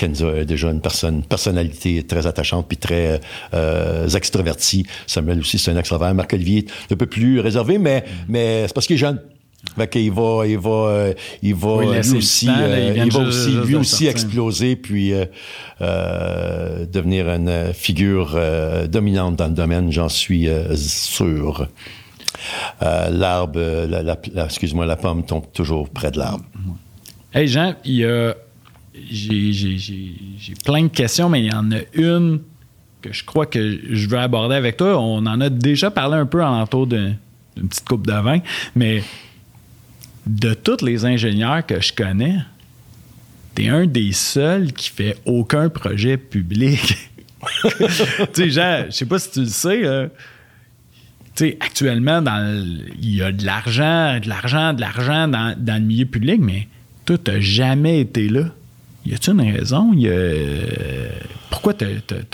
Kenza est déjà une personne, personnalité très attachante puis très euh, extravertie. Samuel aussi, c'est un extravert. Marc-Olivier un peu plus réservé, mais, mais c'est parce qu'il est jeune. Fait qu'il va, il va, euh, il va lui aussi, euh, il, va aussi, lui aussi exploser puis euh, euh, devenir une figure dominante dans le domaine, j'en suis sûr. l'arbre, la, la, excuse-moi, la pomme tombe toujours près de l'arbre. Hey Jean, il y a, j'ai, j'ai, j'ai plein de questions, mais il y en a une que je crois que je veux aborder avec toi. On en a déjà parlé un peu en entour d'une petite coupe de vin, mais de tous les ingénieurs que je connais, t'es un des seuls qui fait aucun projet public. (laughs) tu sais, je sais pas si tu le sais, tu sais, actuellement, il y a de l'argent, de l'argent, de l'argent dans, le milieu public, mais toi, t'as jamais été là. Y a-t-il une raison? Pourquoi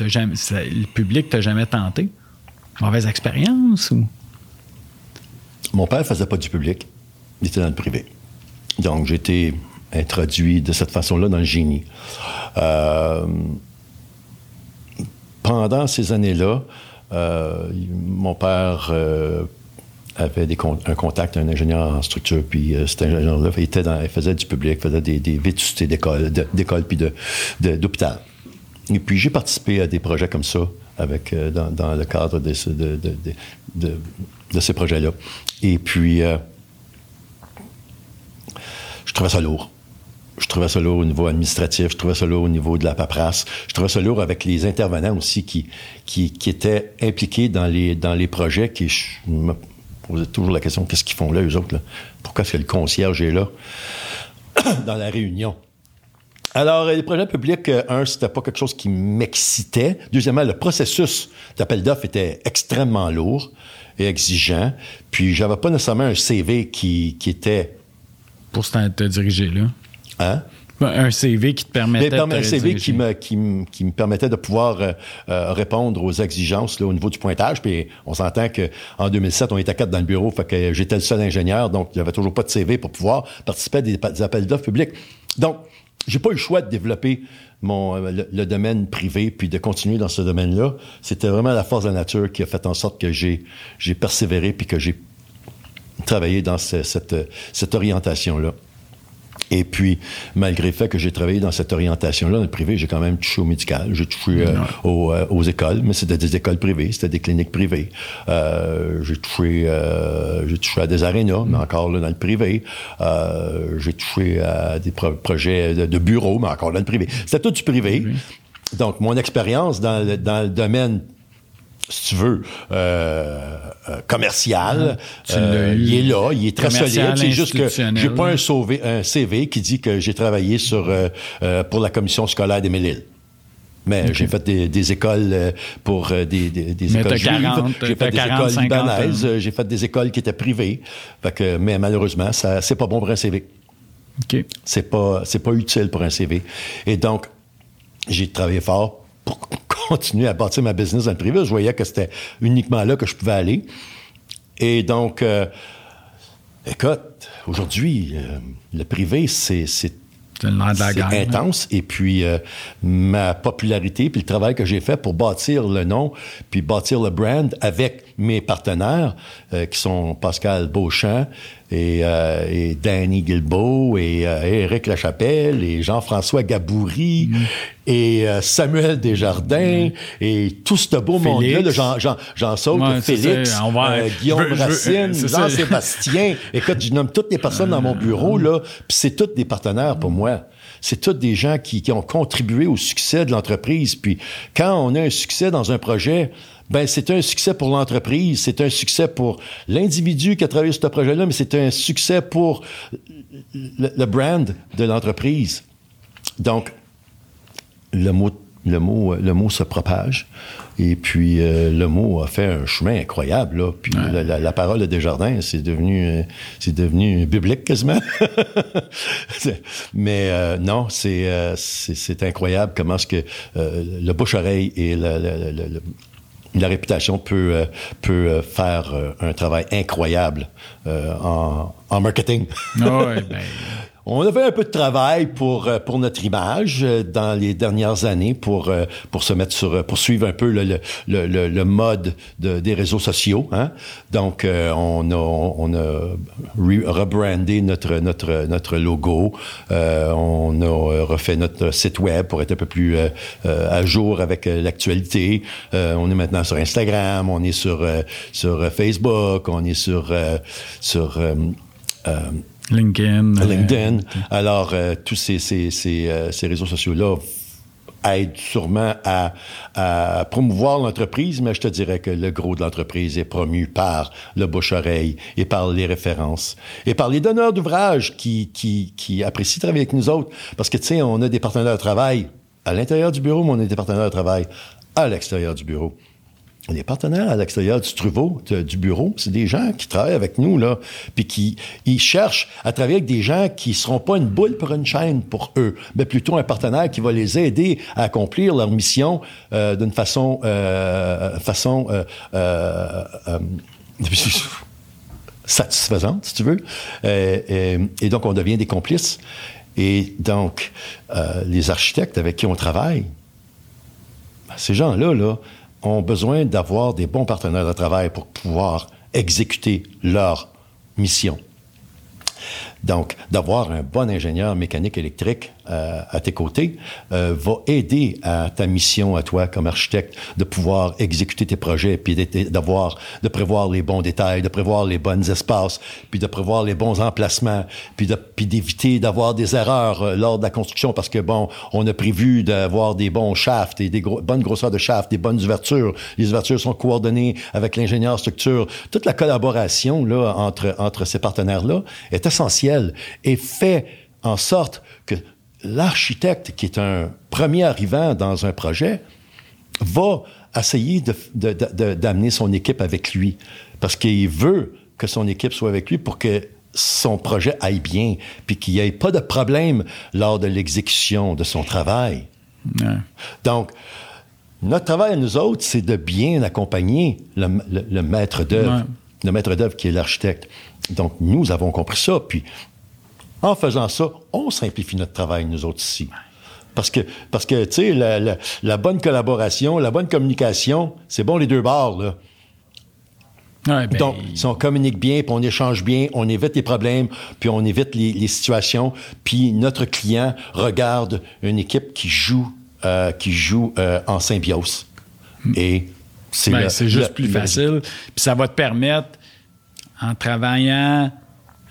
jamais, le public t'a jamais tenté? Mauvaise expérience ou? Mon père faisait pas du public il était dans le privé. Donc, j'ai été introduit de cette façon-là dans le génie. Euh, pendant ces années-là, euh, mon père euh, avait un contact, un ingénieur en structure, puis cet ingénieur-là faisait du public, faisait des, des vétustés d'école, puis d'hôpital. Et puis j'ai participé à des projets comme ça avec, dans, le cadre de, de, de ces projets-là. Et puis trouvais ça lourd. Je trouvais ça lourd au niveau administratif, je trouvais ça lourd au niveau de la paperasse, je trouvais ça lourd avec les intervenants aussi qui, qui, étaient impliqués dans les, dans les projets qui je me posais toujours la question, qu'est-ce qu'ils font là, eux autres? Pourquoi est-ce que le concierge est là? (coughs) Dans la réunion? Alors, les projets publics, euh, un, c'était pas quelque chose qui m'excitait. Deuxièmement, le processus d'appel d'offres était extrêmement lourd et exigeant. Puis, j'avais pas nécessairement un CV qui, qui était pour te diriger là? Hein? Ben, un CV qui te permettait de Un CV qui me, qui, me permettait de pouvoir euh, euh, répondre aux exigences là, au niveau du pointage. Puis on s'entend qu'en 2007, on était quatre dans le bureau, fait que j'étais le seul ingénieur, donc il n'y avait toujours pas de CV pour pouvoir participer à des, appels d'offres publics. Donc, j'ai pas eu le choix de développer mon, euh, le, domaine privé puis de continuer dans ce domaine-là. C'était vraiment la force de la nature qui a fait en sorte que j'ai, j'ai persévéré puis que j'ai travailler dans cette, cette orientation-là. Et puis, malgré le fait que j'ai travaillé dans cette orientation-là, dans le privé, j'ai quand même touché au médical, j'ai touché euh, euh, aux, écoles, mais c'était des écoles privées, c'était des cliniques privées. Euh, j'ai touché, j'ai touché à des arénas, mais encore là, dans le privé. j'ai touché à des projets de, de bureaux, mais encore dans le privé. C'était tout du privé. Donc, mon expérience dans le, dans le domaine si tu veux, euh, euh commercial. Euh, il est là, il est très solide. C'est juste que j'ai pas un, sauvé, un, CV qui dit que j'ai travaillé sur pour la commission scolaire des Méliles. Mais j'ai fait des, des, écoles pour des, des, des écoles juives. J'ai fait des écoles libanaises. J'ai fait des écoles qui étaient privées. Fait que, mais malheureusement, ça c'est pas bon pour un CV. Okay. C'est pas c'est pas utile pour un CV. Et donc j'ai travaillé fort (laughs) continuer à bâtir ma business dans le privé. Je voyais que c'était uniquement là que je pouvais aller. Et donc, euh, écoute, aujourd'hui, euh, le privé, c'est intense. Et puis, euh, ma popularité, puis le travail que j'ai fait pour bâtir le nom, puis bâtir le brand avec mes partenaires, qui sont Pascal Beauchamp et, et Danny Guilbeault et Éric Lachapelle et Jean-François Gaboury mm et euh, Samuel Desjardins et tout ce beau monde-là, Jean, Jean, Jean Saul, Félix, euh, Guillaume Racine, Jean-Sébastien. Écoute, je nomme toutes les personnes dans mon bureau, là, puis c'est toutes des partenaires pour moi. C'est tous des gens qui, qui ont contribué au succès de l'entreprise. Puis quand on a un succès dans un projet, ben c'est un succès pour l'entreprise, c'est un succès pour l'individu qui a travaillé sur ce projet-là, mais c'est un succès pour le brand de l'entreprise. Donc, le mot le mot, le mot se propage. Et puis, euh, le mot a fait un chemin incroyable. Là. Puis, la, parole de Desjardins, c'est devenu, euh, c'est devenu biblique quasiment. (laughs) Mais euh, non, c'est, c'est, incroyable comment ce que le bouche-oreille et la, réputation peut, peut faire un travail incroyable en, en, marketing. Ah ben, on a fait un peu de travail pour euh, pour notre image euh, dans les dernières années pour euh, pour se mettre sur pour suivre un peu le le, le, le mode de, des réseaux sociaux. Hein? Donc on a on a rebrandé notre notre notre logo. on a refait notre site web pour être un peu plus à jour avec l'actualité. on est maintenant sur Instagram, on est sur sur Facebook, on est sur sur LinkedIn. LinkedIn. Alors, euh, tous ces, ces, ces, euh, ces réseaux sociaux-là aident sûrement à, à promouvoir l'entreprise, mais je te dirais que le gros de l'entreprise est promu par le bouche-oreille et par les références et par les donneurs d'ouvrages qui, qui, qui apprécient travailler avec nous autres. Parce que, tu sais, on a des partenaires de travail à l'intérieur du bureau, mais on a des partenaires de travail à l'extérieur du bureau les partenaires à l'extérieur du Truveau, du bureau, c'est des gens qui travaillent avec nous, là, puis qui ils cherchent à travailler avec des gens qui seront pas une boule pour une chaîne pour eux, mais plutôt un partenaire qui va les aider à accomplir leur mission euh, d'une façon, euh, façon euh, euh, euh (laughs) satisfaisante, si tu veux. Et, et, donc, on devient des complices. Et donc, les architectes avec qui on travaille, ben, ces gens-là, là, ont besoin d'avoir des bons partenaires de travail pour pouvoir exécuter leur mission. Donc, d'avoir un bon ingénieur mécanique électrique euh, à tes côtés euh, va aider à ta mission, à toi comme architecte, de pouvoir exécuter tes projets, puis d'avoir, de prévoir les bons détails, de prévoir les bonnes espaces, puis de prévoir les bons emplacements, puis, de, d'éviter d'avoir des erreurs euh, lors de la construction, parce que bon, on a prévu d'avoir des bons shafts et des bonnes grosseurs de shafts, des bonnes ouvertures. Les ouvertures sont coordonnées avec l'ingénieur structure. Toute la collaboration là entre entre ces partenaires là est essentielle et fait en sorte que l'architecte, qui est un premier arrivant dans un projet, va essayer d'amener son équipe avec lui parce qu'il veut que son équipe soit avec lui pour que son projet aille bien, puis qu'il n'y ait pas de problème lors de l'exécution de son travail. Donc, notre travail à nous autres, c'est de bien accompagner le, maître d'œuvre, le maître d'œuvre qui est l'architecte. Donc, nous avons compris ça, puis en faisant ça, on simplifie notre travail, nous autres ici. Parce que, parce que tu sais, la, bonne collaboration, la bonne communication, c'est bon les deux bords, là. Ben, Donc, si on communique bien, puis on échange bien, on évite les problèmes, puis on évite les, situations, puis notre client regarde une équipe qui joue, euh, qui joue euh, en symbiose. Et c'est ben, juste plus facile. Puis ça va te permettre, en travaillant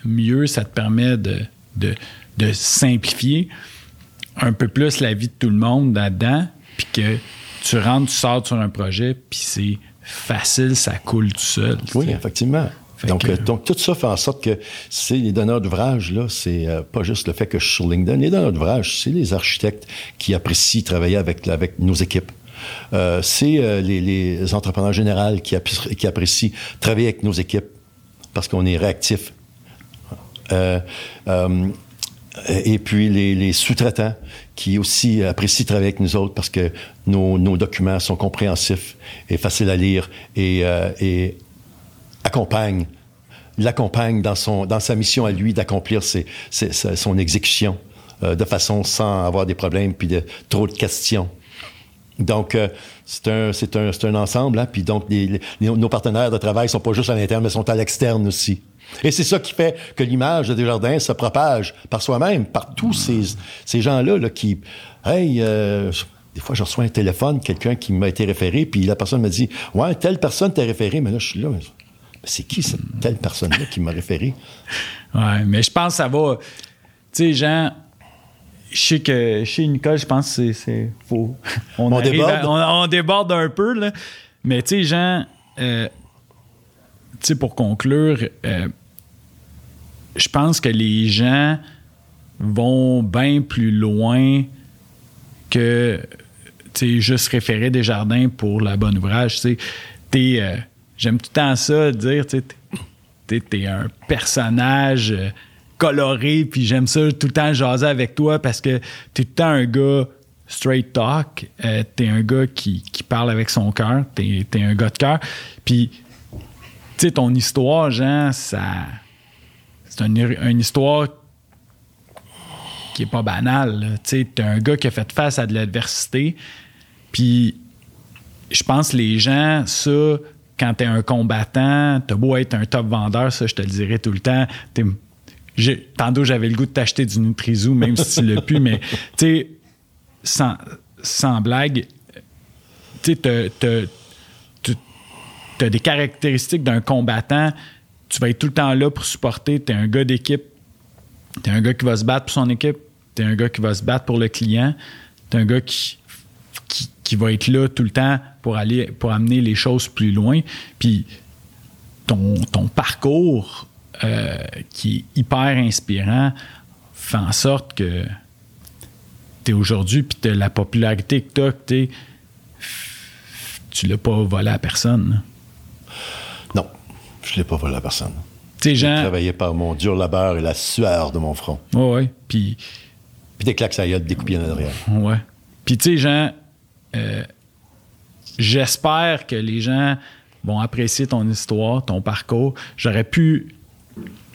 mieux, ça te permet de de, simplifier un peu plus la vie de tout le monde là-dedans, puis que tu rentres, tu sors sur un projet, puis c'est facile, ça coule tout seul. Oui, effectivement. Donc, euh, donc, tout ça fait en sorte que c'est les donneurs d'ouvrage, là, c'est euh, pas juste le fait que je suis sur LinkedIn. Les donneurs d'ouvrage, c'est les architectes qui apprécient travailler avec, avec nos équipes. Euh, c'est les, les, entrepreneurs généraux qui, qui apprécient travailler avec nos équipes parce qu'on est réactif euh, euh, et puis les, sous-traitants qui aussi apprécient travailler avec nous autres parce que nos, documents sont compréhensifs et faciles à lire et, euh, et accompagnent l'accompagne dans dans sa mission à lui d'accomplir son exécution de façon sans avoir des problèmes puis de trop de questions. Donc, c'est un, c'est un, un, ensemble. Hein? Puis donc, nos partenaires de travail sont pas juste à l'interne, mais sont à l'externe aussi. Et c'est ça qui fait que l'image de Desjardins se propage par soi-même, par tous ces, ces gens-là là, qui, hey, euh, des fois, je reçois un téléphone, quelqu'un qui m'a été référé, puis la personne me dit, ouais, telle personne t'a référé, mais là, je suis là. c'est qui cette telle personne-là qui m'a référé? Ouais, mais je pense que ça va. Tu sais, Jean, je sais que chez Nicole, je pense que c'est. Faut, (laughs) on, déborde. on, déborde un peu, là. Mais tu sais, Jean, euh, tu sais, pour conclure, euh, je pense que les gens vont bien plus loin que tu sais, juste référer des jardins pour la bonne ouvrage. Tu sais, T'es, euh, j'aime tout le temps ça, dire, tu sais, t'es, t'es un personnage coloré, puis j'aime ça tout le temps jaser avec toi parce que t'es tout le temps un gars straight talk, euh, t'es un gars qui, parle avec son cœur, t'es, t'es un gars de cœur. Puis, tu sais, ton histoire, Jean, ça. C'est une, histoire qui est pas banale. Tu t'es un gars qui a fait face à de l'adversité. Puis, je pense les gens, ça, quand t'es un combattant, t'as beau être un top vendeur, ça, je te le dirais tout le temps. J'ai- tantôt, j'avais le goût de t'acheter du Nutrizou, même si tu l'as plus, mais tu sais, sans, blague, tu as des caractéristiques d'un combattant. Tu vas être tout le temps là pour supporter. Tu es un gars d'équipe. Tu es un gars qui va se battre pour son équipe. Tu es un gars qui va se battre pour le client. Tu un gars qui, qui, qui va être là tout le temps pour aller pour amener les choses plus loin. Puis ton parcours euh, qui est hyper inspirant fait en sorte que tu es aujourd'hui, puis t'as la popularité que tu as, que t'es- tu l'as pas volé à personne. là. Non, je l'ai pas volé à personne. Tu J'ai Jean. travaillé par mon dur labeur et la sueur de mon front. Ouais, ouais. Puis, Puis des claques à gueule, des coups en arrière. ouais. Puis, tu sais, Jean, euh, j'espère que les gens vont apprécier ton histoire, ton parcours. J'aurais pu.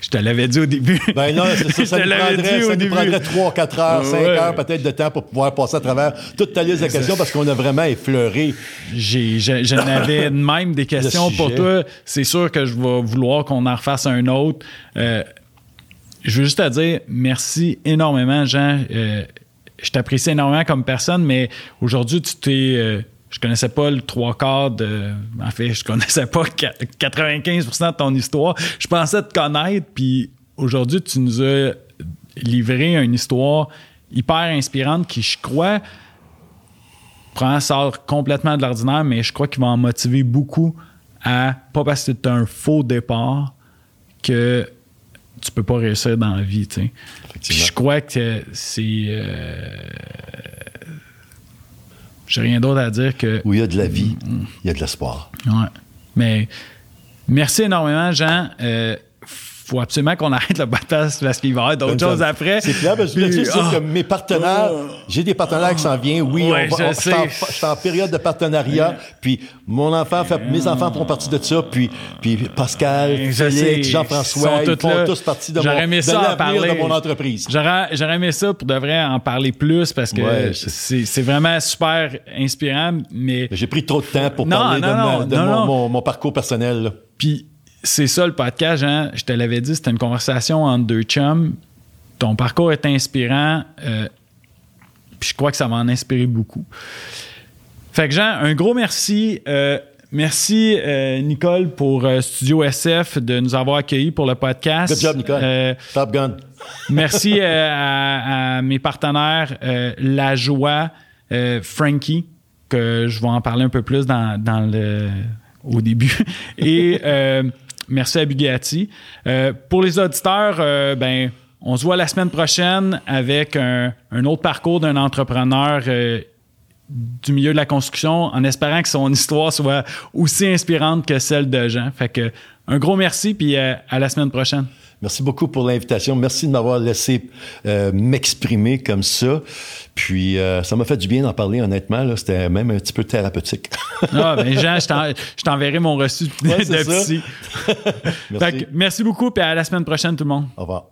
Je te l'avais dit au début. (laughs) Ben non, c'est ça, ça nous prendrait, dit ça au nous début. prendrait 3, 4 heures, 5 Ouais. heures peut-être de temps pour pouvoir passer à travers toute ta liste de questions parce qu'on a vraiment effleuré. J'en avais même des questions pour toi. C'est sûr que je vais vouloir qu'on en refasse un autre. Euh, je veux juste te dire merci énormément, Jean. Euh, je t'apprécie énormément comme personne, mais aujourd'hui, tu t'es. euh, je connaissais pas le trois quarts de. En fait, je connaissais pas (laughs) qua- 95% de ton histoire. Je pensais te connaître, puis aujourd'hui, tu nous as livré une histoire hyper inspirante qui, je crois, probablement sort complètement de l'ordinaire, mais je crois qu'il va en motiver beaucoup à, pas parce que as un faux départ, que tu peux pas réussir dans la vie. tu sais. Puis je crois que c'est. euh, J'ai rien d'autre à dire que. Où il y a de la vie, il y a de l'espoir. Ouais. Mais merci énormément, Jean. Euh, faut absolument qu'on arrête le podcast parce qu'il va y avoir d'autres choses après. C'est clair, parce que je suis sûr que mes partenaires, j'ai des partenaires qui s'en viennent. Oui, Ouais, on va- je on- je suis en- sais. je suis en période de partenariat. Puis mon enfant fait, mes enfants font partie de ça. Puis, puis Pascal, Je. Félix, Ils Jean-François, sont ils tous font là. tous partie de, mon, aimé de ça l'avenir parler. de mon entreprise. J'aurais, aimé ça pour de vrai en parler plus parce que Ouais, c'est, vraiment super inspirant. Mais J'ai pris trop de temps pour Non, parler non, de, ma- non, de mon, mon- mon parcours personnel. puis c'est ça le podcast, Jean. Je te l'avais dit, c'était une conversation entre deux chums. Ton parcours est inspirant. euh, puis je crois que ça va en inspirer beaucoup. Fait que Jean, un gros merci. Euh, merci euh, Nicole pour Studio SF de nous avoir accueillis pour le podcast. Good job, Nicole. Top Gun. Merci à, à mes partenaires, La Joie, Frankie, que je vais en parler un peu plus dans, dans le, au début. Et euh, merci à Bugatti. Euh, pour les auditeurs, euh, ben, on se voit la semaine prochaine avec un, autre parcours d'un entrepreneur euh, du milieu de la construction en espérant que son (laughs) histoire soit aussi inspirante que celle de Jean. Fait que un gros merci puis à la semaine prochaine. Merci beaucoup pour l'invitation. Merci de m'avoir laissé euh, m'exprimer comme ça. Puis, euh, ça m'a fait du bien d'en parler, honnêtement. là. C'était même un petit peu thérapeutique. (laughs) Ah, ben Jean, je t'en- je t'enverrai mon reçu de, Ouais, (laughs) de psy. (laughs) Merci. Fait que merci beaucoup, puis à la semaine prochaine, tout le monde. Au revoir.